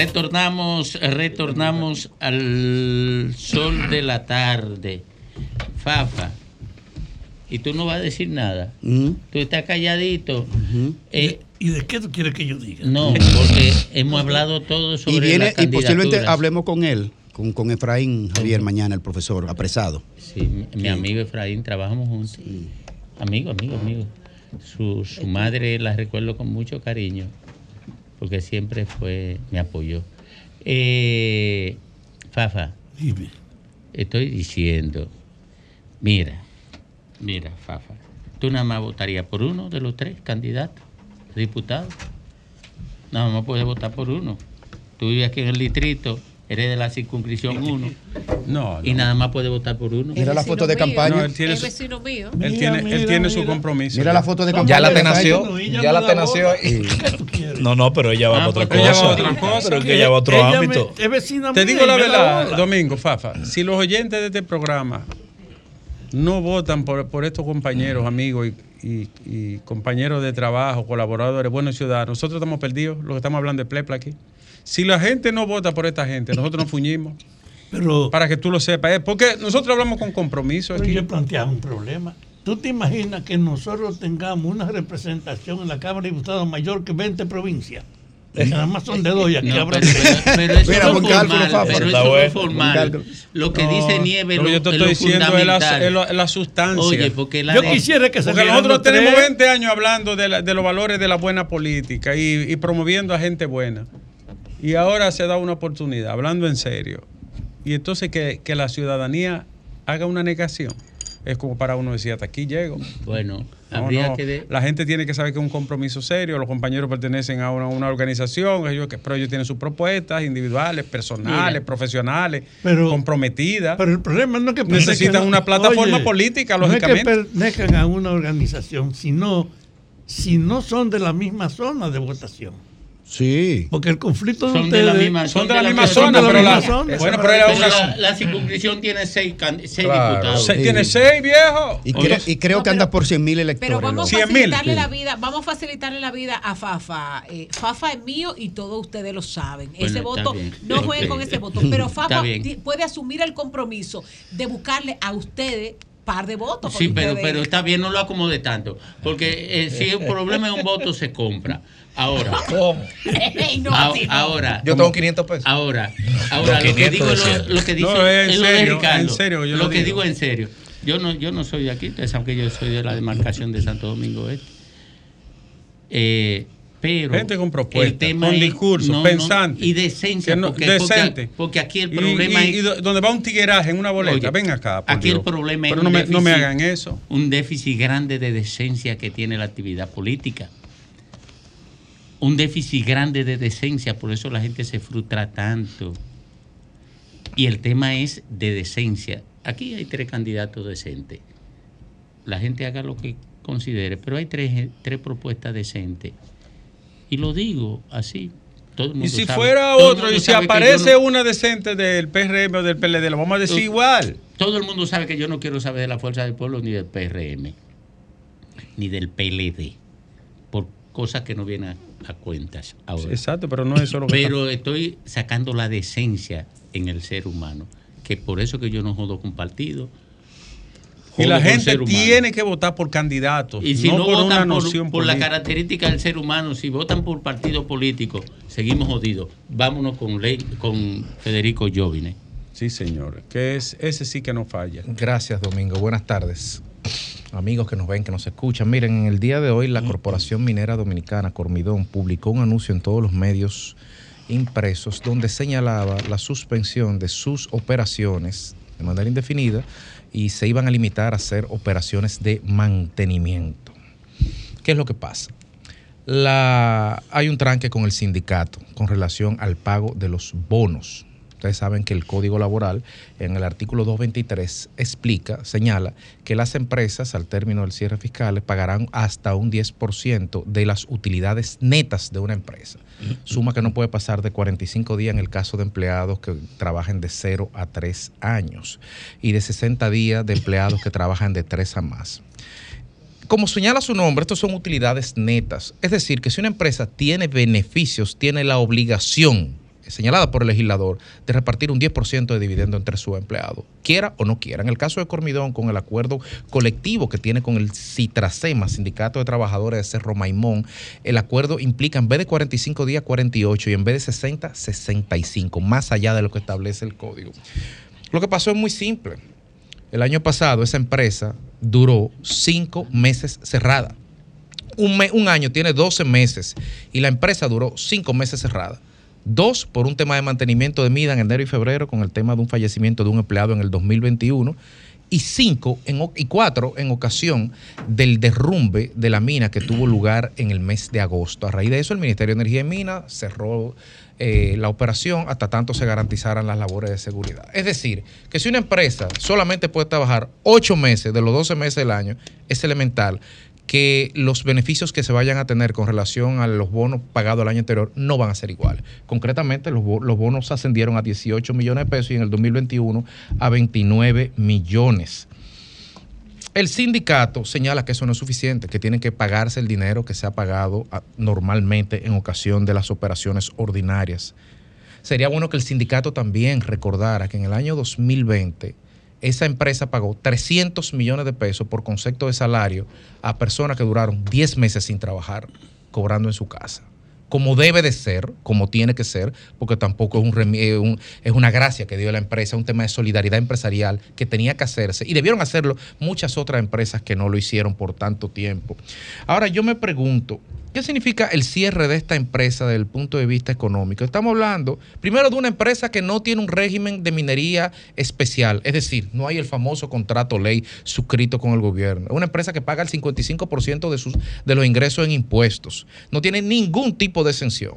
Retornamos, retornamos al sol de la tarde. Fafa, y tú no vas a decir nada. Tú estás calladito. Eh, ¿Y de qué tú quieres que yo diga? no, porque hemos hablado todo sobre Y viene, las y posiblemente hablemos con él, con, con Efraín Javier mañana, el profesor, apresado. Sí, mi, mi amigo Efraín, trabajamos juntos. Amigo, amigo, amigo. Su, su madre la recuerdo con mucho cariño, porque siempre fue, me apoyó. Eh, Fafa, estoy diciendo, mira, mira, Fafa, tú nada más votarías por uno de los tres candidatos, diputados. Nada más puedes votar por uno. Tú vives aquí en el distrito, eres de la circunscripción 1. No, Y nada más puedes votar por uno. Mira la foto de campaña. No, él tiene su- vecino mío. Él tiene, él tiene su compromiso. Mira la foto de Ya la te nació, Ella ya la da te nació. bola. No, no, pero ella va Ah, a otra porque ella cosa. va a otra cosa. Pero que ella va a otro Ella me- ámbito. es vecina Te mía digo y la verdad. Domingo, Fafa, si los oyentes de este programa no votan por, por estos compañeros, amigos y, y- y compañeros de trabajo, colaboradores, buenos ciudadanos, nosotros estamos perdidos, los que estamos hablando de plepla aquí. Si la gente no vota por esta gente, nosotros nos fuñimos. Pero, para que tú lo sepas, es porque nosotros hablamos con compromiso pero aquí. yo planteaba un problema. ¿Tú te imaginas que nosotros tengamos una representación en la Cámara de Diputados mayor que 20 provincias? Nada más son de dos y aquí No, habrá pero, eso Mira, no formal, Fafa. pero Está eso no es bueno. formal. Lo que No, dice Nieves lo yo te es estoy diciendo es la, es la- la sustancia. Oye, porque la Yo de- quisiera que se Porque nosotros tenemos tres. 20 años hablando de, la- de los valores de la buena política y, y promoviendo a gente buena. Y ahora se da una oportunidad, hablando en serio. Y entonces que, que la ciudadanía haga una negación. Es como para uno decir, hasta aquí llego. Bueno, No, habría no, que... de- La gente tiene que saber que es un compromiso serio. Los compañeros pertenecen a una, una organización, ellos, que- pero ellos tienen sus propuestas individuales, personales, Mira. profesionales, Pero- comprometidas. Pero el problema no es que necesitan una plataforma Oye, política, No es lógicamente. que pertenezcan a una organización, sino si no son de la misma zona de votación. Sí. Porque el conflicto de Son de la misma, son de la misma son zona, de la pero la- misma zona. bueno, pero la, la circunscripción tiene seis, seis Claro. diputados. Se- tiene seis, viejo. Y, creo- y creo que anda por 100 mil electores. Pero vamos a facilitarle la vida, vamos a facilitarle la vida a Fafa. Eh, Fafa es mío y todos ustedes lo saben. Bueno, ese voto, bien. no jueguen con ese voto. Pero Fafa puede asumir el compromiso de buscarle a ustedes par de votos. Sí, pero, ustedes- pero está bien, no lo acomode tanto. Porque eh, si el problema es un voto, se compra. Ahora. Ahora. Yo tengo 500 pesos. Ahora, ahora lo que 500 digo lo, lo que dice No, es en serio, Ricardo. en serio, yo lo, lo que digo. digo en serio. Yo no, yo no soy de aquí, ustedes saben que yo soy de la demarcación de Santo Domingo Este. Eh, pero Gente con propuestas, el tema con es- discurso, no, no, pensante. y decencia, no- porque, porque- decente. Porque, aquí el problema y, es y do- donde va un tigueraje en una boleta, Oye, ven acá. por Aquí Dios. el problema es Pero no me, hagan eso. Un déficit grande de decencia que tiene la actividad política. Un déficit grande de decencia, por eso la gente se frustra tanto. Y el tema es de decencia. Aquí hay tres candidatos decentes. La gente haga lo que considere, pero hay tres, tres propuestas decentes. Y lo digo así. Todo el mundo Y si sabe- fuera otro, y si aparece no- una decente del PRM o del PLD, lo vamos a decir igual. todo el mundo sabe que yo no quiero saber de la Fuerza del Pueblo ni del PRM, ni del PLD, por cosas que no vienen a, a cuentas ahora. Exacto, pero no es eso lo que Pero estoy sacando la decencia en el ser humano, que por eso que yo no jodo con partido. Y la gente tiene que votar por candidatos, Y si no, no, por una votan por, noción por la característica del ser humano, si votan por partido político, seguimos jodidos. Vámonos con, ley, con Federico Jovine. Sí, señor. Que es, ese sí que no falla. Gracias, Domingo. Buenas tardes. Amigos que nos ven, que nos escuchan. Miren, en el día de hoy la Corporación Minera Dominicana, Cormidón, publicó un anuncio en todos los medios impresos donde señalaba la suspensión de sus operaciones de manera indefinida y se iban a limitar a hacer operaciones de mantenimiento. ¿Qué es lo que pasa? La, hay un tranque con el sindicato con relación al pago de los bonos. Ustedes saben que el Código Laboral, en el artículo 223, explica, señala que las empresas, al término del cierre fiscal, pagarán hasta un 10% de las utilidades netas de una empresa. Suma que no puede pasar de 45 días en el caso de empleados que trabajen de 0 a 3 años y de 60 días de empleados que trabajan de 3 a más. Como señala su nombre, estos son utilidades netas. Es decir, que si una empresa tiene beneficios, tiene la obligación señalada por el legislador de repartir un 10% de dividendo entre sus empleados, quiera o no quiera. En el caso de Cormidón, con el acuerdo colectivo que tiene con el Citrasema, Sindicato de Trabajadores de Cerro Maimón, el acuerdo implica en vez de 45 días, 48 y en vez de 60, 65, más allá de lo que establece el código. Lo que pasó es muy simple. El año pasado esa empresa duró cinco meses cerrada. Un, un año tiene 12 meses y la empresa duró cinco meses cerrada. Dos, por un tema de mantenimiento de MIDA en enero y febrero con el tema de un fallecimiento de un empleado en el 2021. Y cinco, en y cuatro, en ocasión del derrumbe de la mina que tuvo lugar en el mes de agosto. A raíz de eso, el Ministerio de Energía y Minas cerró eh, la operación hasta tanto se garantizaran las labores de seguridad. Es decir, que si una empresa solamente puede trabajar ocho meses de los 12 meses del año, es elemental que los beneficios que se vayan a tener con relación a los bonos pagados el año anterior no van a ser iguales. Concretamente, los, bo- los bonos ascendieron a 18 millones de pesos y en el 2021 a 29 millones. El sindicato señala que eso no es suficiente, que tiene que pagarse el dinero que se ha pagado ah, normalmente en ocasión de las operaciones ordinarias. Sería bueno que el sindicato también recordara que en el año 2020 esa empresa pagó 300 millones de pesos por concepto de salario a personas que duraron 10 meses sin trabajar, cobrando en su casa. Como debe de ser, como tiene que ser, porque tampoco es, un eh, es una gracia que dio la empresa, un tema de solidaridad empresarial que tenía que hacerse y debieron hacerlo muchas otras empresas que no lo hicieron por tanto tiempo. Ahora yo me pregunto, ¿Qué significa el cierre de esta empresa desde el punto de vista económico? Estamos hablando, primero, de una empresa que no tiene un régimen de minería especial, es decir, no hay el famoso contrato ley suscrito con el gobierno. Es una empresa que paga el 55% de, sus, de los ingresos en impuestos. No tiene ningún tipo de exención.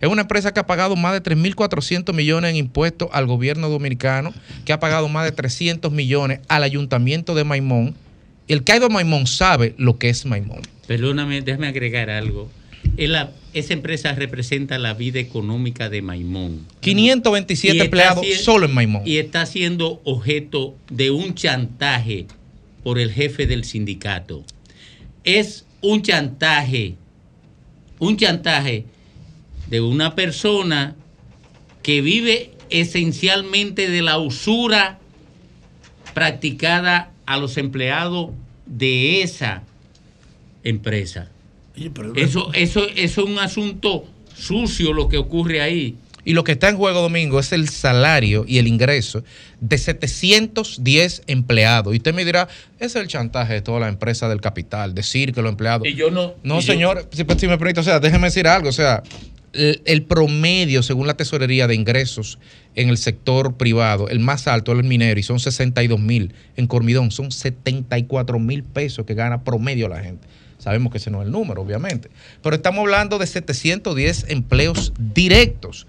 Es una empresa que ha pagado más de 3.400 millones en impuestos al gobierno dominicano, que ha pagado más de 300 millones al ayuntamiento de Maimón. El que ha ido Maimón sabe lo que es Maimón. Perdóname, déjame agregar algo. La- esa empresa representa la vida económica de Maimón. 527 Y está empleados solo en Maimón. Y está siendo objeto de un chantaje por el jefe del sindicato. Es un chantaje, un chantaje de una persona que vive esencialmente de la usura practicada a los empleados de esa empresa. Eso, eso, eso es un asunto sucio lo que ocurre ahí. Y lo que está en juego, Domingo, es el salario y el ingreso de 710 empleados. Y usted me dirá, ese es el chantaje de toda la empresa del capital, decir que los empleados... Y yo no... No, yo- señor, si, si me permite, o sea, déjeme decir algo, o sea, el, el promedio, según la tesorería de ingresos en el sector privado, el más alto es el minero y son 62 mil. En Cormidón son 74 mil pesos que gana promedio la gente. Sabemos que ese no es el número, obviamente. Pero estamos hablando de 710 empleos directos.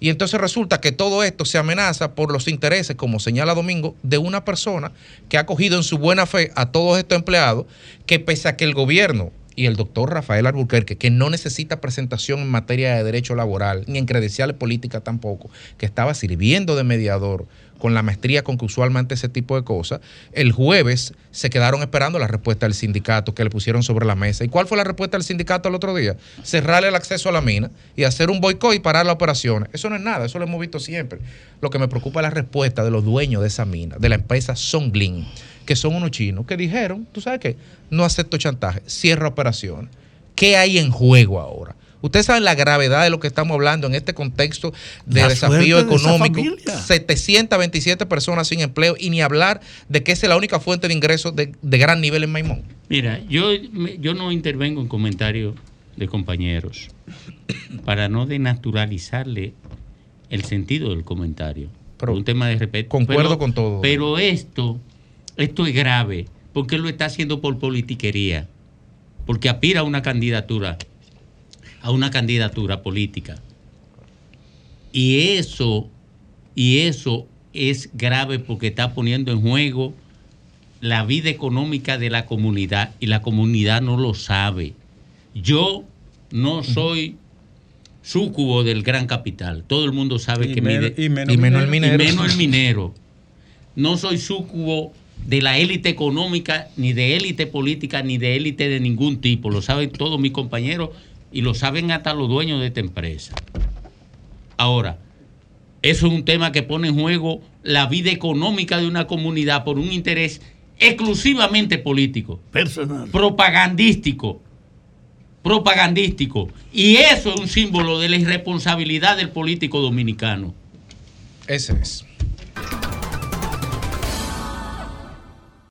Y entonces resulta que todo esto se amenaza por los intereses, como señala Domingo, de una persona que ha cogido en su buena fe a todos estos empleados, que pese a que el gobierno y el doctor Rafael Alburquerque, que no necesita presentación en materia de derecho laboral, ni en credenciales políticas tampoco, que estaba sirviendo de mediador con la maestría con que usualmente ese tipo de cosas, el jueves se quedaron esperando la respuesta del sindicato que le pusieron sobre la mesa. ¿Y cuál fue la respuesta del sindicato el otro día? Cerrarle el acceso a la mina y hacer un boicot y parar las operaciones. Eso no es nada, eso lo hemos visto siempre. Lo que me preocupa es la respuesta de los dueños de esa mina, de la empresa Songlin, que son unos chinos que dijeron, ¿tú sabes qué? No acepto chantaje, cierra operaciones. ¿Qué hay en juego ahora? Ustedes saben la gravedad de lo que estamos hablando en este contexto de La desafío de económico. familia. 727 personas sin empleo y ni hablar de que esa es la única fuente de ingresos de, de gran nivel en Maimón. Mira, yo, yo no intervengo en comentarios de compañeros para no denaturalizarle el sentido del comentario. Por un tema de respeto. concuerdo Pero- con todo. Pero esto, esto es grave, porque lo está haciendo por politiquería, porque aspira a una candidatura, a una candidatura política. Y eso, y eso es grave porque está poniendo en juego la vida económica de la comunidad y la comunidad no lo sabe. Yo no soy súcubo del gran capital. Todo el mundo sabe Y que men- mi de- y menos Y menos el minero. y menos el minero. No soy súcubo de la élite económica, ni de élite política, ni de élite de ningún tipo. Lo saben todos mis compañeros y lo saben hasta los dueños de esta empresa. Ahora, eso es un tema que pone en juego la vida económica de una comunidad por un interés exclusivamente político, Personal. propagandístico, propagandístico. Y eso es un símbolo de la irresponsabilidad del político dominicano. Ese es.